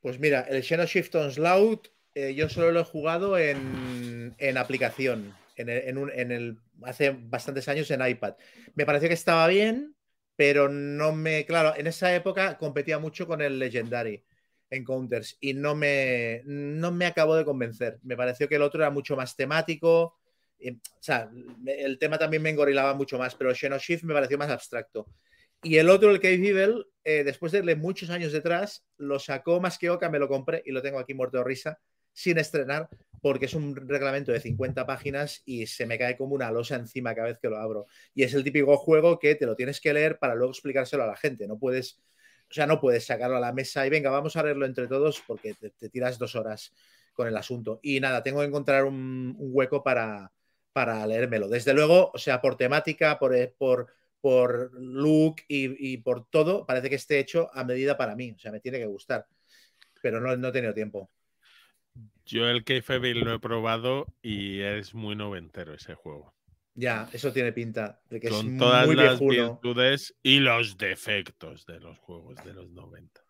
Pues mira, el Xenoshift Onslaught eh, yo solo lo he jugado en, en aplicación, en el, en un- en el- hace bastantes años en iPad. Me pareció que estaba bien, pero no me, claro, en esa época competía mucho con el Legendary Encounters y no me, no me acabó de convencer. Me pareció que el otro era mucho más temático. o sea, el tema también me engorilaba mucho más, pero el Xenoshift me pareció más abstracto. Y el otro, el Cave Evil, eh, después de muchos años detrás, lo sacó más que Oca, me lo compré y lo tengo aquí muerto de risa, sin estrenar, porque es un reglamento de 50 páginas y se me cae como una losa encima cada vez que lo abro. Y es el típico juego que te lo tienes que leer para luego explicárselo a la gente. No puedes, o sea, no puedes sacarlo a la mesa y venga, vamos a leerlo entre todos porque te, tiras dos horas con el asunto. Y nada, tengo que encontrar un, hueco para, para leérmelo. Desde luego, o sea, por temática, por, eh, por, por look y, y por todo, parece que esté hecho a medida para mí. O sea, me tiene que gustar. Pero no, no he tenido tiempo. Yo el Cave Evil lo he probado y es muy noventero ese juego. Ya, eso tiene pinta de que es Con todas muy las viejuno. virtudes y los defectos de los juegos de los 90.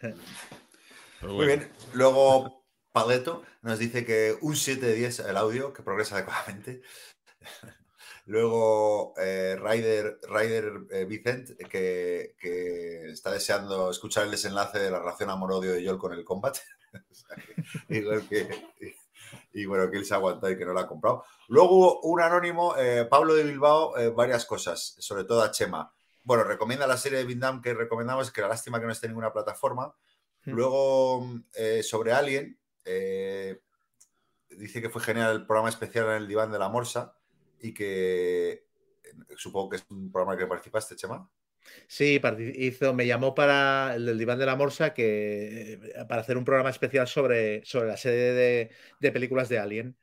Pero Muy bien. Luego Paleto nos dice que un 7 de 10 el audio, que progresa adecuadamente. Luego eh, Ryder, Ryder eh, Vicent, que, que está deseando escuchar el desenlace de la relación amor-odio de Joel con el Combat. Igual que, y, bueno, que él se ha aguantado y que no lo ha comprado. Luego un anónimo, eh, Pablo de Bilbao, eh, varias cosas, sobre todo a Chema. Bueno, recomienda la serie de Vindam que recomendamos, que la lástima que no esté en ninguna plataforma. Hmm. Luego, eh, sobre Alien, dice que fue genial el programa especial en el diván de la Morsa y que supongo que es un programa en el que participaste, Chema. Sí, hizo, me llamó para el del Diván de la Morsa que, eh, para hacer un programa especial sobre, sobre la serie de, de películas de Alien.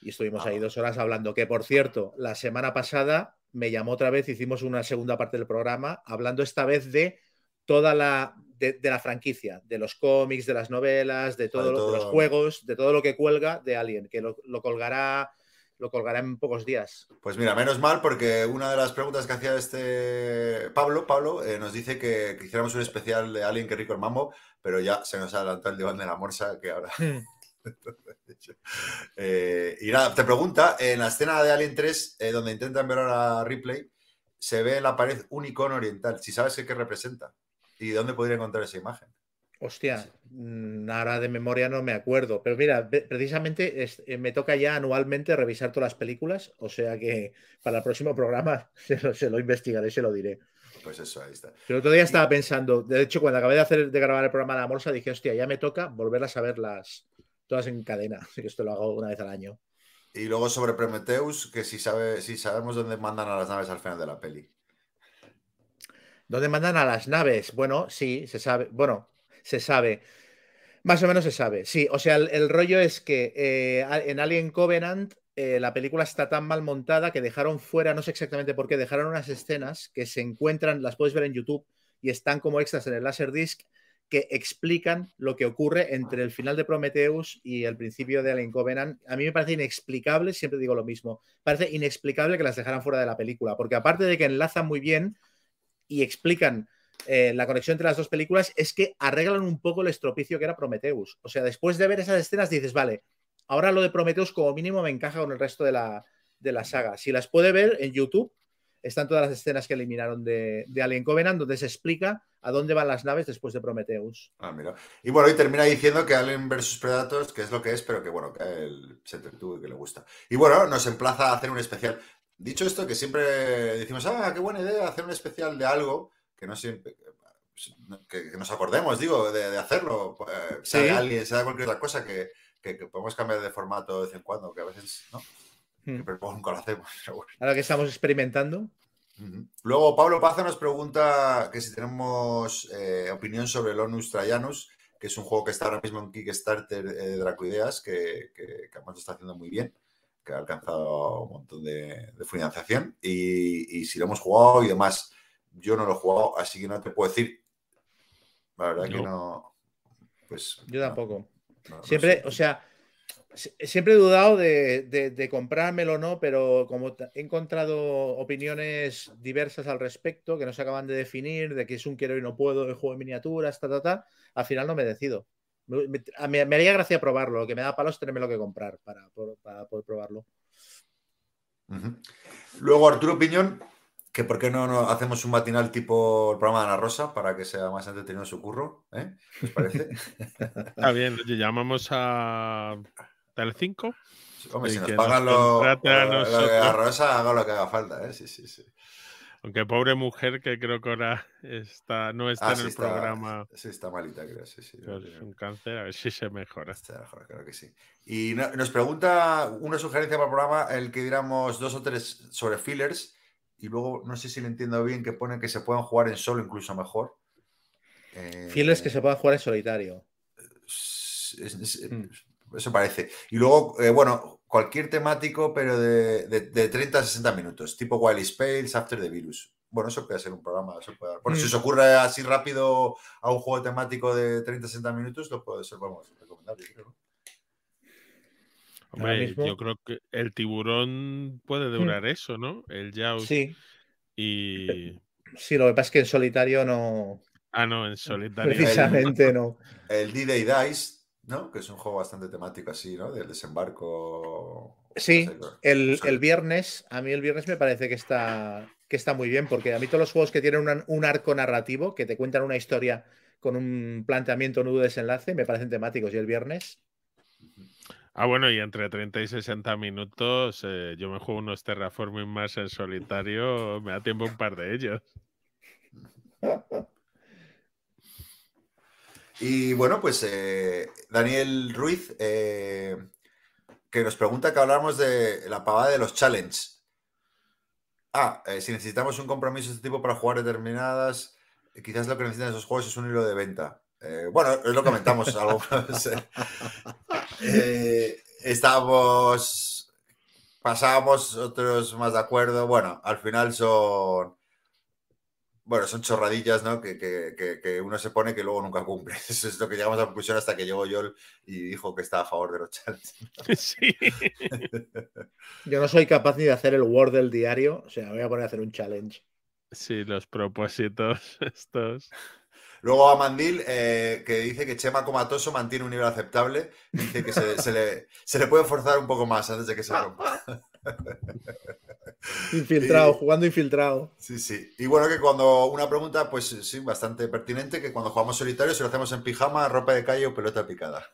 Y estuvimos ahí Ah. dos horas hablando. Que por cierto, la semana pasada me llamó otra vez, hicimos una segunda parte del programa, hablando esta vez de toda la, de, de la franquicia, de los cómics, de las novelas, de, todo, de lo- de los juegos, de todo lo que cuelga de Alien, que lo, lo colgará, lo colgará en pocos días. Pues mira, menos mal, porque una de las preguntas que hacía este Pablo, Pablo, eh, nos dice que, que hiciéramos un especial de Alien que rico el mambo, pero ya se nos ha adelantado el diván de la morsa, que ahora. Eh, y nada, te pregunta, en la escena de Alien 3, eh, donde intentan ver a Ripley, se ve en la pared un icono oriental. Si sabes qué, qué representa y dónde podría encontrar esa imagen. Hostia, mm, ahora de memoria no me acuerdo, pero mira, precisamente es- eh, me toca ya anualmente revisar todas las películas, o sea que para el próximo programa se lo, se lo investigaré y se lo diré. Pues eso, ahí está. Pero todavía estaba pensando, de hecho, cuando acabé de hacer de grabar el programa de la Morsa, dije, hostia, ya me toca volverlas a verlas todas en cadena, así que esto lo hago una vez al año. Y luego sobre Prometheus, que si, sabe, si sabemos dónde mandan a las naves al final de la peli. ¿Dónde mandan a las naves? Bueno, sí, se sabe. Bueno, se sabe. Más o menos se sabe. Sí, o sea, el, rollo es que eh, en Alien Covenant eh, la película está tan mal montada que dejaron fuera, no sé exactamente por qué, dejaron unas escenas que se encuentran, las puedes ver en YouTube y están como extras en el Laserdisc que explican lo que ocurre entre el final de Prometheus y el principio de Alien Covenant. A mí me parece inexplicable, siempre digo lo mismo, parece inexplicable que las dejaran fuera de la película, porque aparte de que enlazan muy bien y explican eh, la conexión entre las dos películas, es que arreglan un poco el estropicio que era Prometheus. O sea, después de ver esas escenas dices, vale, ahora lo de Prometheus como mínimo me encaja con el resto de la, de la saga. Si las puede ver en YouTube, están todas las escenas que eliminaron de, de Alien Covenant, donde se explica a dónde van las naves después de Prometheus. Ah, mira. Y bueno, y termina diciendo que Alien vs Predators, que es lo que es, pero que bueno, que él se entretuvo y que le gusta. Y bueno, nos emplaza a hacer un especial. Dicho esto, que siempre decimos, ah, qué buena idea hacer un especial de algo, que no siempre. que, que nos acordemos, digo, de, de hacerlo. eh, sea Sí. Alien, sea cualquier otra cosa, que, que- que podemos cambiar de formato de vez en cuando, que a veces, ¿no? Hmm. Pero nunca lo hacemos. bueno. Ahora que estamos experimentando. Luego Pablo Paza nos pregunta que si tenemos eh, opinión sobre el Onus Trajanus, que es un juego que está ahora mismo en Kickstarter eh, de Dracoideas, que, que, que además está haciendo muy bien, que ha alcanzado un montón de, de financiación. Y, y si lo hemos jugado y demás, yo no lo he jugado, así que no te puedo decir La verdad que No. Pues. Yo tampoco. no, no Siempre, sé. o sea, si- siempre he dudado de, de- de comprármelo o no, pero como he encontrado opiniones diversas al respecto, que no se acaban de definir, de que es un quiero y no puedo, el juego de miniaturas, ta, ta, ta, al final no me decido. Me, haría gracia probarlo, lo que me da palos tenerme lo que comprar para, para poder probarlo. Luego, Arturo Piñón, que por qué no, no hacemos un matinal tipo el programa de Ana Rosa para que sea más entretenido su curro, ¿eh? ¿Os parece? Está bien, oye, llamamos a Telecinco. Hombre, si nos que pagan nos lo, lo- nosotros. Ana Rosa, haga lo que haga falta, ¿eh? Sí, sí, sí. Aunque pobre mujer que creo que ahora está, no está Ah, en sí el está, programa sí, está malita, creo, sí, sí. por un cáncer, a ver si se mejora. Está mejor, claro que sí. Y no- nos pregunta una sugerencia para el programa, el que diéramos dos o tres sobre fillers, y luego no sé si le entiendo bien que pone que se puedan jugar en solo incluso mejor. Eh, Fieles que se puedan jugar en solitario. es- es- Mm. Eso parece. Y luego, eh, bueno, cualquier temático, pero de, de- de 30 a 60 minutos, tipo Wild Space, After the Virus. Bueno, eso puede ser un programa. Eso puede- Bueno, si Mm. os ocurre así rápido a un juego temático de 30 a 60 minutos, lo puede ser, vamos, recomendable, creo. ¿no? Hombre, mismo- yo creo que el tiburón puede durar eso, ¿no? El Jaws Sí, y... sí, lo que pasa es que en solitario no. Ah, no, en solitario. Precisamente no. El D-Day Dice, ¿no? Que es un juego bastante temático así, ¿no? Del desembarco. Sí, no sé, creo. El, el viernes, a mí el viernes me parece que está, que está muy bien, porque a mí todos los juegos que tienen una- un arco narrativo, que te cuentan una historia con un planteamiento nudo desenlace, me parecen temáticos. Y el viernes, Ah, bueno, y entre 30 y 60 minutos eh, yo me juego unos Terraforming más en solitario, me da tiempo un par de ellos. Y bueno, pues eh, Daniel Ruiz, eh, que nos pregunta que hablamos de la pavada de los challenge. Ah, si necesitamos un compromiso de este tipo para jugar determinadas, quizás lo que necesitan esos juegos es un hilo de venta. Eh, bueno, es lo que comentamos vez. eh. Estábamos, pasábamos otros más de acuerdo. Bueno, al final son, bueno, son chorradillas, ¿no? Que, que- que- uno se pone que luego nunca cumple. Eso es lo que llegamos a la conclusión hasta que llegó Yol y dijo que estaba a favor de los challenges. sí. yo no soy capaz ni de hacer el Word del diario, o sea, me voy a poner a hacer un challenge. Sí, los propósitos estos. Luego a Mandil, eh, que dice que Chema Comatoso mantiene un nivel aceptable. Dice que se, se le, se le puede forzar un poco más antes de que se rompa. Infiltrado, jugando infiltrado. Sí, sí. Y bueno, que cuando una pregunta, pues sí, bastante pertinente, que cuando jugamos solitario, si lo hacemos en pijama, ropa de calle o pelota picada.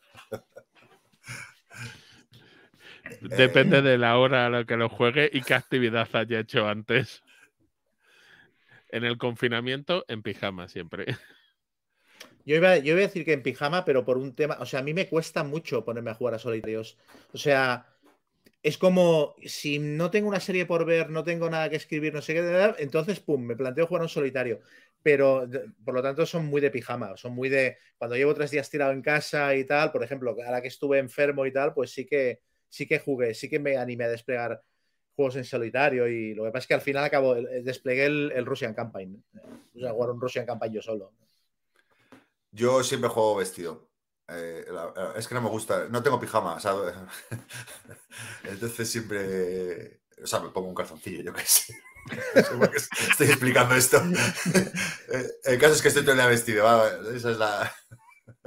Depende de la hora a la que lo juegue y qué actividad haya hecho antes. En el confinamiento, en pijama siempre. Yo iba, yo iba a decir que en pijama, pero por un tema, o sea, a mí me cuesta mucho ponerme a jugar a solitarios. O sea, es como si no tengo una serie por ver, no tengo nada que escribir, no sé qué, entonces, pum, me planteo jugar a un solitario. Pero, por lo tanto, son muy de pijama, son muy de, cuando llevo tres días tirado en casa y tal, por ejemplo, ahora que estuve enfermo y tal, pues sí que, sí que jugué, sí que me animé a desplegar juegos en solitario y lo que pasa es que al final acabo, desplegué el, el Russian Campaign. O sea, jugar un Russian Campaign yo solo. Yo siempre juego vestido. Eh, la- es que no me gusta, no tengo pijama, ¿sabes? Entonces siempre, o sea, me pongo un calzoncillo, yo qué sé. Estoy explicando esto. Eh, El caso es que estoy todo vestido, esa es la...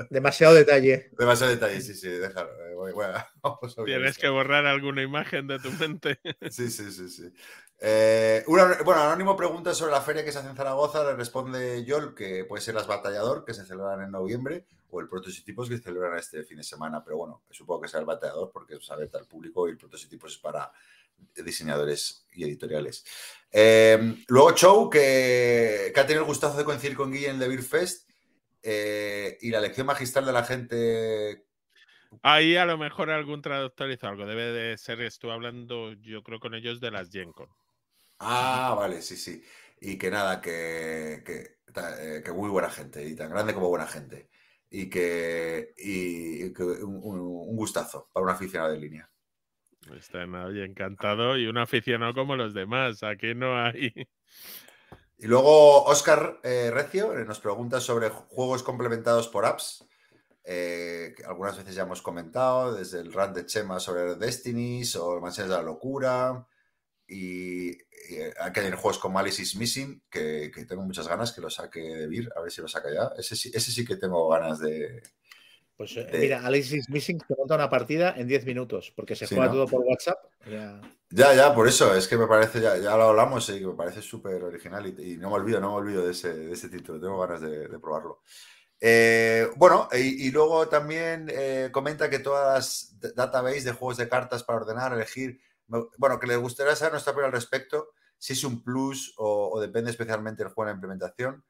Demasiado detalle. Demasiado detalle, sí, sí, déjalo. eh, vamos a Tienes esto. que borrar alguna imagen de tu mente. Sí, sí, sí, sí. Eh, una- bueno, Anónimo pregunta sobre la feria que se hace en Zaragoza. Le responde Yol que puede ser las Batallador, que se celebran en noviembre, o el Prototipos que se celebran este fin de semana. Pero bueno, supongo que será el Batallador porque es abierta al público y el Prototipos es para diseñadores y editoriales. Eh, luego Chow, que, que ha tenido el gustazo de coincidir con Guille en el The Beer Fest. Eh, y la lección magistral de la gente Ahí a lo mejor algún traductor hizo algo. Debe de ser, estuve hablando yo creo con ellos de las Gen Con. Ah, vale, sí, sí. Y que nada, que, eh, que muy buena gente, y tan grande como buena gente. Y que, y que un, gustazo para un aficionado de línea. Está ahí encantado y un aficionado como los demás. Aquí no hay. Y luego Oscar eh, Recio eh, nos pregunta sobre juegos complementados por apps. eh, que algunas veces ya hemos comentado, desde el run de Chema sobre Destinies o Mansiones de la Locura. Y, y hay que añadir juegos como Alice is Missing, que, que tengo muchas ganas que lo saque de Vir, a ver si lo saca ya. Ese ese sí que tengo ganas de. Pues eh, de- mira, Missing te monta una partida en 10 minutos, porque se Sí, juega ¿no? todo por WhatsApp. ya- Ya, ya, por eso, es que me parece, ya, ya lo hablamos y me parece súper original y, y no me olvido, no me olvido de ese, de ese título, tengo ganas de, de probarlo. Eh, bueno, y, y luego también eh, comenta que todas las database de juegos de cartas para ordenar, elegir, bueno, que le gustaría saber nuestra opinión al respecto, si es un plus o, o depende especialmente del juego en la implementación.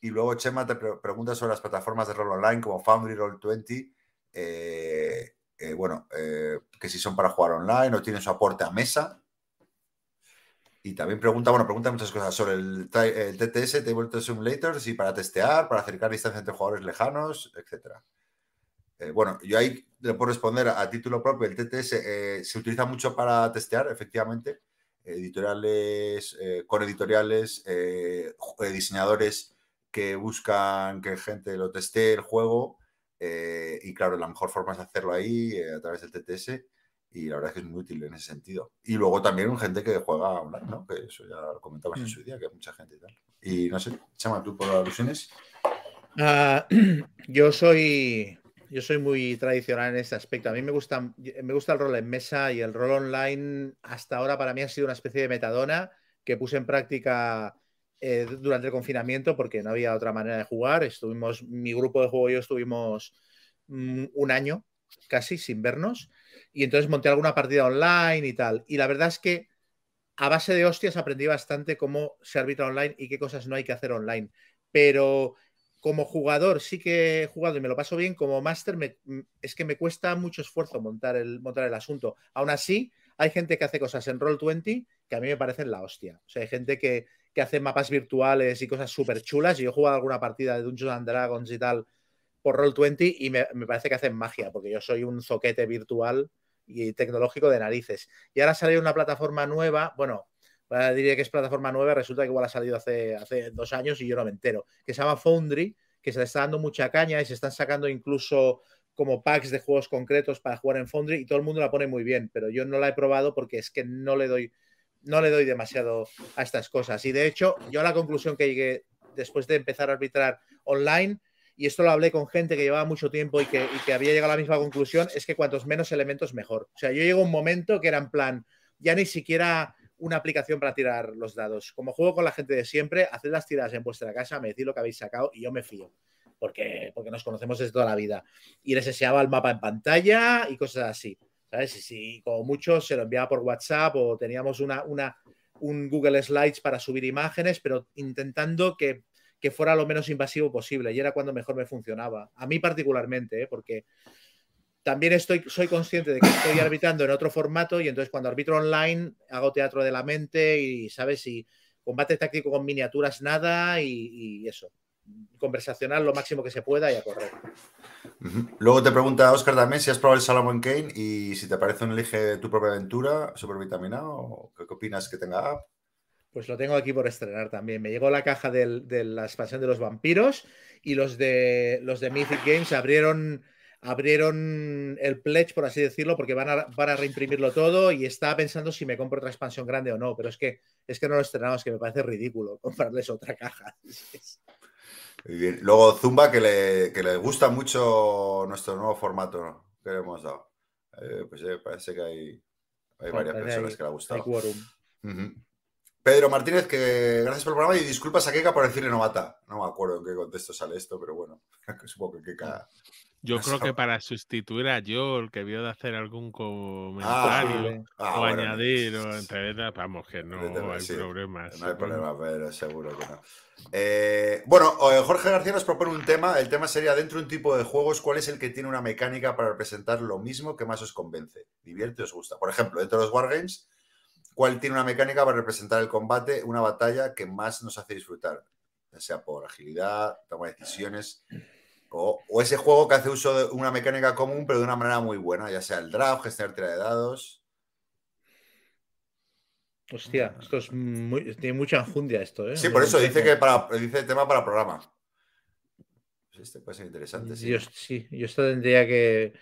Y luego Chema te pre- pregunta sobre las plataformas de rol online como Foundry, Roll20, eh, eh, bueno, eh, que si son para jugar online o tienen su aporte a mesa. Y también pregunta, bueno, pregunta muchas cosas sobre el, el TTS, Tabletop Simulator, si para testear, para acercar distancia entre jugadores lejanos, etcétera. Eh, bueno, yo ahí le puedo responder a, título propio. El TTS se utiliza mucho para testear, efectivamente. Editoriales, con editoriales, diseñadores que buscan que gente lo testee el juego. eh, y claro, la mejor forma es hacerlo ahí, eh, a través del TTS. Y la verdad es que es muy útil en ese sentido. Y luego también gente que juega online, ¿no? Que eso ya lo comentamos en Mm. su día, que hay mucha gente y tal. Y no sé, Chama, tú por alusiones. Ah, yo soy yo soy muy tradicional en este aspecto. A mí me gusta, me gusta el rol en mesa y el rol online hasta ahora para mí ha sido una especie de metadona que puse en práctica eh, durante el confinamiento porque no había otra manera de jugar. Estuvimos, mi grupo de juego y yo estuvimos mm, un año casi sin vernos y entonces monté alguna partida online y tal. Y la verdad es que a base de hostias aprendí bastante cómo se arbitra online y qué cosas no hay que hacer online. Pero como jugador sí que he jugado y me lo paso bien, como máster me- es que me cuesta mucho esfuerzo montar el, montar el asunto. Aún así, hay gente que hace cosas en Roll20 que a mí me parecen la hostia. O sea, hay gente que, que hace mapas virtuales y cosas súper chulas. Y yo he jugado alguna partida de Dungeons and Dragons y tal por Roll20 y me, parece que hacen magia, porque yo soy un zoquete virtual y tecnológico de narices. Y ahora salió una plataforma nueva, bueno, diría que es plataforma nueva, resulta que igual ha salido hace, hace dos años y yo no me entero, que se llama Foundry, que se le está dando mucha caña y se están sacando incluso como packs de juegos concretos para jugar en Foundry y todo el mundo la pone muy bien, pero yo no la he probado porque es que no le doy no le doy demasiado a estas cosas. Y de hecho, yo a la conclusión que llegué después de empezar a arbitrar online, y esto lo hablé con gente que llevaba mucho tiempo y que, había llegado a la misma conclusión, es que cuantos menos elementos mejor. O sea, yo llego a un momento que era en plan, ya ni siquiera una aplicación para tirar los dados. Como juego con la gente de siempre, haced las tiradas en vuestra casa, me decís lo que habéis sacado y yo me fío. Porque, porque nos conocemos desde toda la vida. Y les enseñaba el mapa en pantalla y cosas así. ¿Sabes? Y si como mucho se lo enviaba por WhatsApp o teníamos una, una, un Google Slides para subir imágenes, pero intentando que, que fuera lo menos invasivo posible. Y era cuando mejor me funcionaba. A mí particularmente, ¿eh? porque también estoy, soy consciente de que estoy arbitrando en otro formato y entonces cuando arbitro online hago teatro de la mente y, ¿sabes? Y combate táctico con miniaturas nada y, y eso. Conversacional lo máximo que se pueda y a correr. Luego te pregunta Oscar también si has probado el Salomon Kane y si te parece un elige tu propia aventura, supervitaminado, o qué qué opinas que tenga app. Pues lo tengo aquí por estrenar también. Me llegó la caja del- de la expansión de los vampiros y los de los de Mythic Games abrieron, abrieron el pledge, por así decirlo, porque van a, van a reimprimirlo todo y estaba pensando si me compro otra expansión grande o no, pero es que es que no lo estrenamos, que me parece ridículo comprarles otra caja. Muy bien. Luego Zumba, que le, que le gusta mucho nuestro nuevo formato que le hemos dado. Eh, pues eh, parece que hay, hay varias parece personas que le ha Hay gustado. Pedro Martínez, que gracias por el programa y disculpas a Keka por decirle novata. No me acuerdo en qué contexto sale esto, pero bueno, supongo que Keka. Yo creo que para sustituir a Joel, que vio de hacer algún Ah, comentario ah, o bueno, añadir, o entre vamos, que no hay sí, problemas. No hay problema, pero seguro que no. Eh, bueno, eh, Jorge García nos propone un tema. El tema sería: dentro de un tipo de juegos, ¿cuál es el que tiene una mecánica para representar lo mismo que más os convence? ¿Divierte o os gusta? Por ejemplo, dentro de los Wargames, ¿cuál tiene una mecánica para representar el combate, una batalla que más nos hace disfrutar? Ya sea por agilidad, toma de decisiones. O, o ese juego que hace uso de una mecánica común, pero de una manera muy buena, ya sea el draft, gestionar tira de dados. Hostia, esto es muy, tiene mucha enjundia esto, ¿eh? Sí, por eso dice que para, dice tema para programa. Pues este puede ser interesante, sí. Yo, sí, yo esto tendría que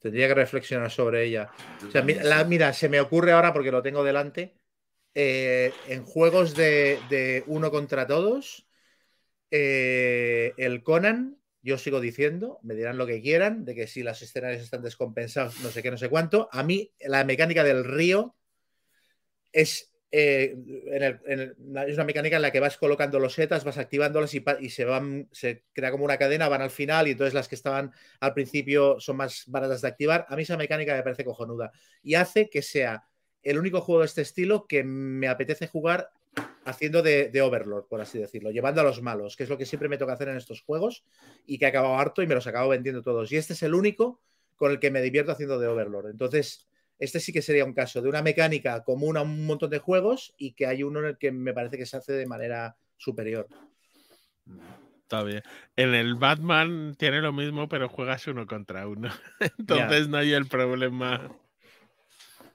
tendría que reflexionar sobre ella. O sea, mira, la- sí. mira, se me ocurre ahora porque lo tengo delante. eh, en juegos de, de uno contra todos, eh, el Conan, yo sigo diciendo, me dirán lo que quieran, de que si las escenarios están descompensados, no sé qué, no sé cuánto. A mí, la mecánica del río es, eh, es una mecánica en la que vas colocando los setas, vas activándolas y, y se van, se crea como una cadena, van al final y entonces las que estaban al principio son más baratas de activar. A mí esa mecánica me parece cojonuda y hace que sea el único juego de este estilo que me apetece jugar haciendo de, de Overlord, por así decirlo, llevando a los malos, que es lo que siempre me toca hacer en estos juegos y que he acabado harto y me los acabo vendiendo todos. Y este es el único con el que me divierto haciendo de Overlord. Entonces, este sí que sería un caso de una mecánica común a un montón de juegos y que hay uno en el que me parece que se hace de manera superior. Está bien. En el Batman tiene lo mismo, pero juegas uno contra uno. Entonces no hay el problema.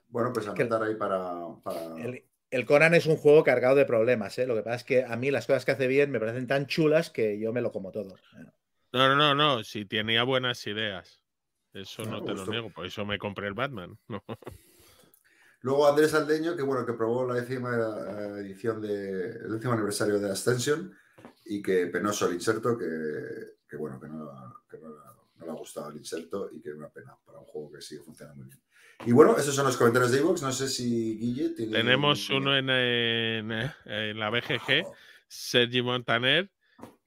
Bueno, pues Que- anotar ahí para. para- El, el Conan es un juego cargado de problemas, ¿eh? Lo que pasa es que a mí las cosas que hace bien me parecen tan chulas que yo me lo como todo. No, no, no, no. Si tenía buenas ideas. Eso no te lo niego. Por eso me compré el Batman. No. Luego Andrés Aldeño, que bueno, que probó la décima eh, edición de el décimo aniversario de Ascension y que penoso el inserto, que, que bueno, que, no, que no, no le ha gustado el inserto y que es una pena para un juego que sigue funcionando muy bien. Y bueno, esos son los comentarios de Evox. No sé si Guille tiene. Tenemos uno en, en, en la BGG, Sergi Montaner,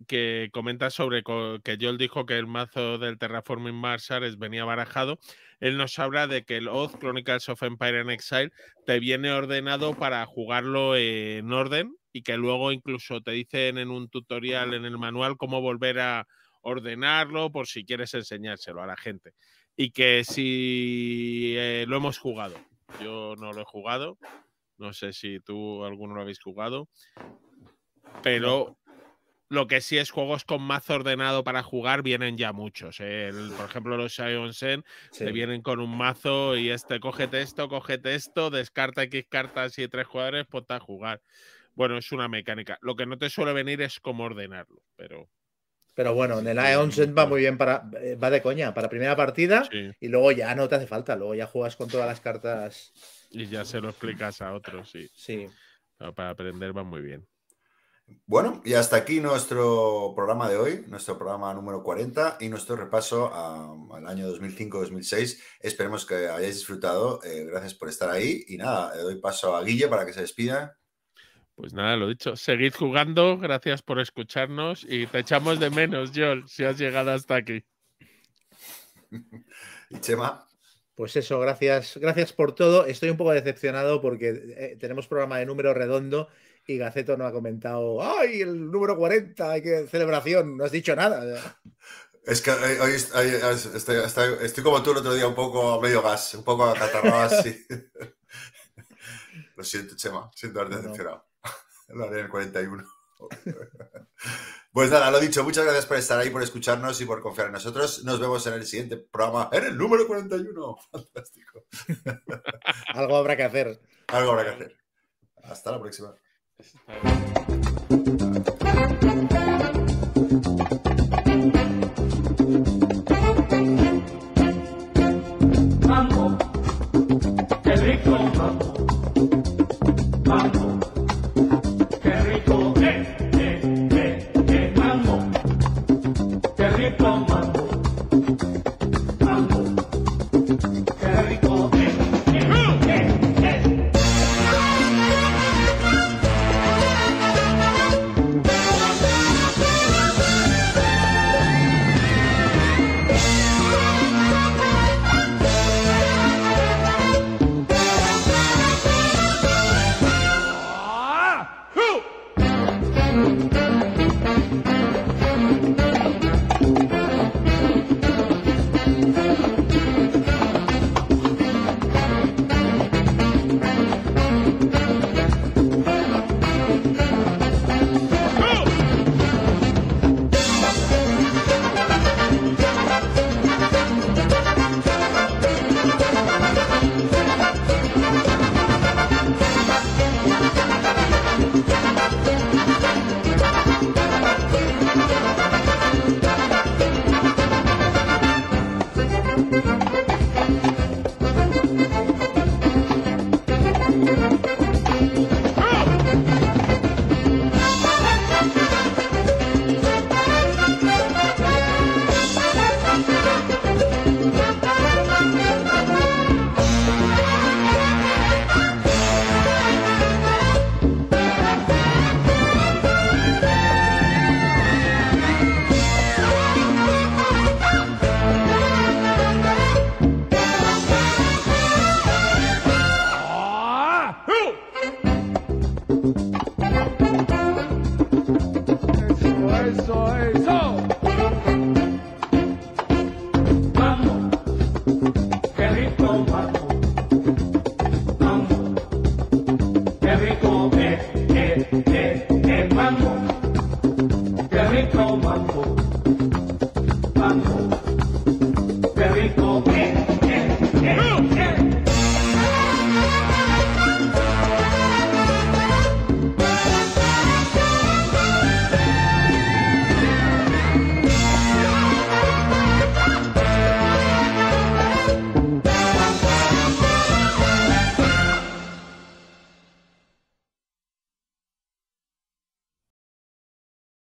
que comenta sobre que Joel dijo que el mazo del Terraforming Mars Ares venía barajado. Él nos habla de que el Oath Chronicles of Empire and Exile te viene ordenado para jugarlo en orden y que luego incluso te dicen en un tutorial en el manual cómo volver a ordenarlo por si quieres enseñárselo a la gente. Y que si eh, lo hemos jugado. Yo no lo he jugado. No sé si tú alguno lo habéis jugado. Pero lo que sí es juegos con mazo ordenado para jugar vienen ya muchos. ¿eh? El- por ejemplo, los Sion Sen Sí. te vienen con un mazo y este, cógete esto, cógete esto, descarta X cartas y tres jugadores, ponte a jugar. Bueno, es una mecánica. Lo que no te suele venir es cómo ordenarlo, pero Pero bueno, en el Aeonsen va muy bien para. eh, va de coña, para primera partida sí. y luego ya no te hace falta. Luego ya juegas con todas las cartas. Y ya se lo explicas a otros, sí. Sí. Pero para aprender va muy bien. Bueno, y hasta aquí nuestro programa de hoy, nuestro programa número 40 y nuestro repaso a- al año 2005-2006. Esperemos que hayáis disfrutado. eh, gracias por estar ahí. Y nada, le doy paso a Guille para que se despida. Pues nada, lo dicho. Seguid jugando, gracias por escucharnos y te echamos de menos, Joel, si has llegado hasta aquí. Y Chema. Pues eso, gracias, gracias por todo. Estoy un poco decepcionado porque eh, tenemos programa de número redondo y Gaceto no ha comentado. ¡Ay, el número 40! ¡Hay que celebración! No has dicho nada. Es que eh, hoy est- hoy es- estoy, estoy- estoy como tú el otro día, un poco medio gas, un poco acatarrado así. Lo siento, Chema, siento haberte no. Lo haré en el 41. Pues nada, lo dicho, muchas gracias por estar ahí, por escucharnos y por confiar en nosotros. Nos vemos en el siguiente programa, en el número 41. Fantástico. Algo habrá que hacer. Algo habrá que hacer. Hasta la próxima.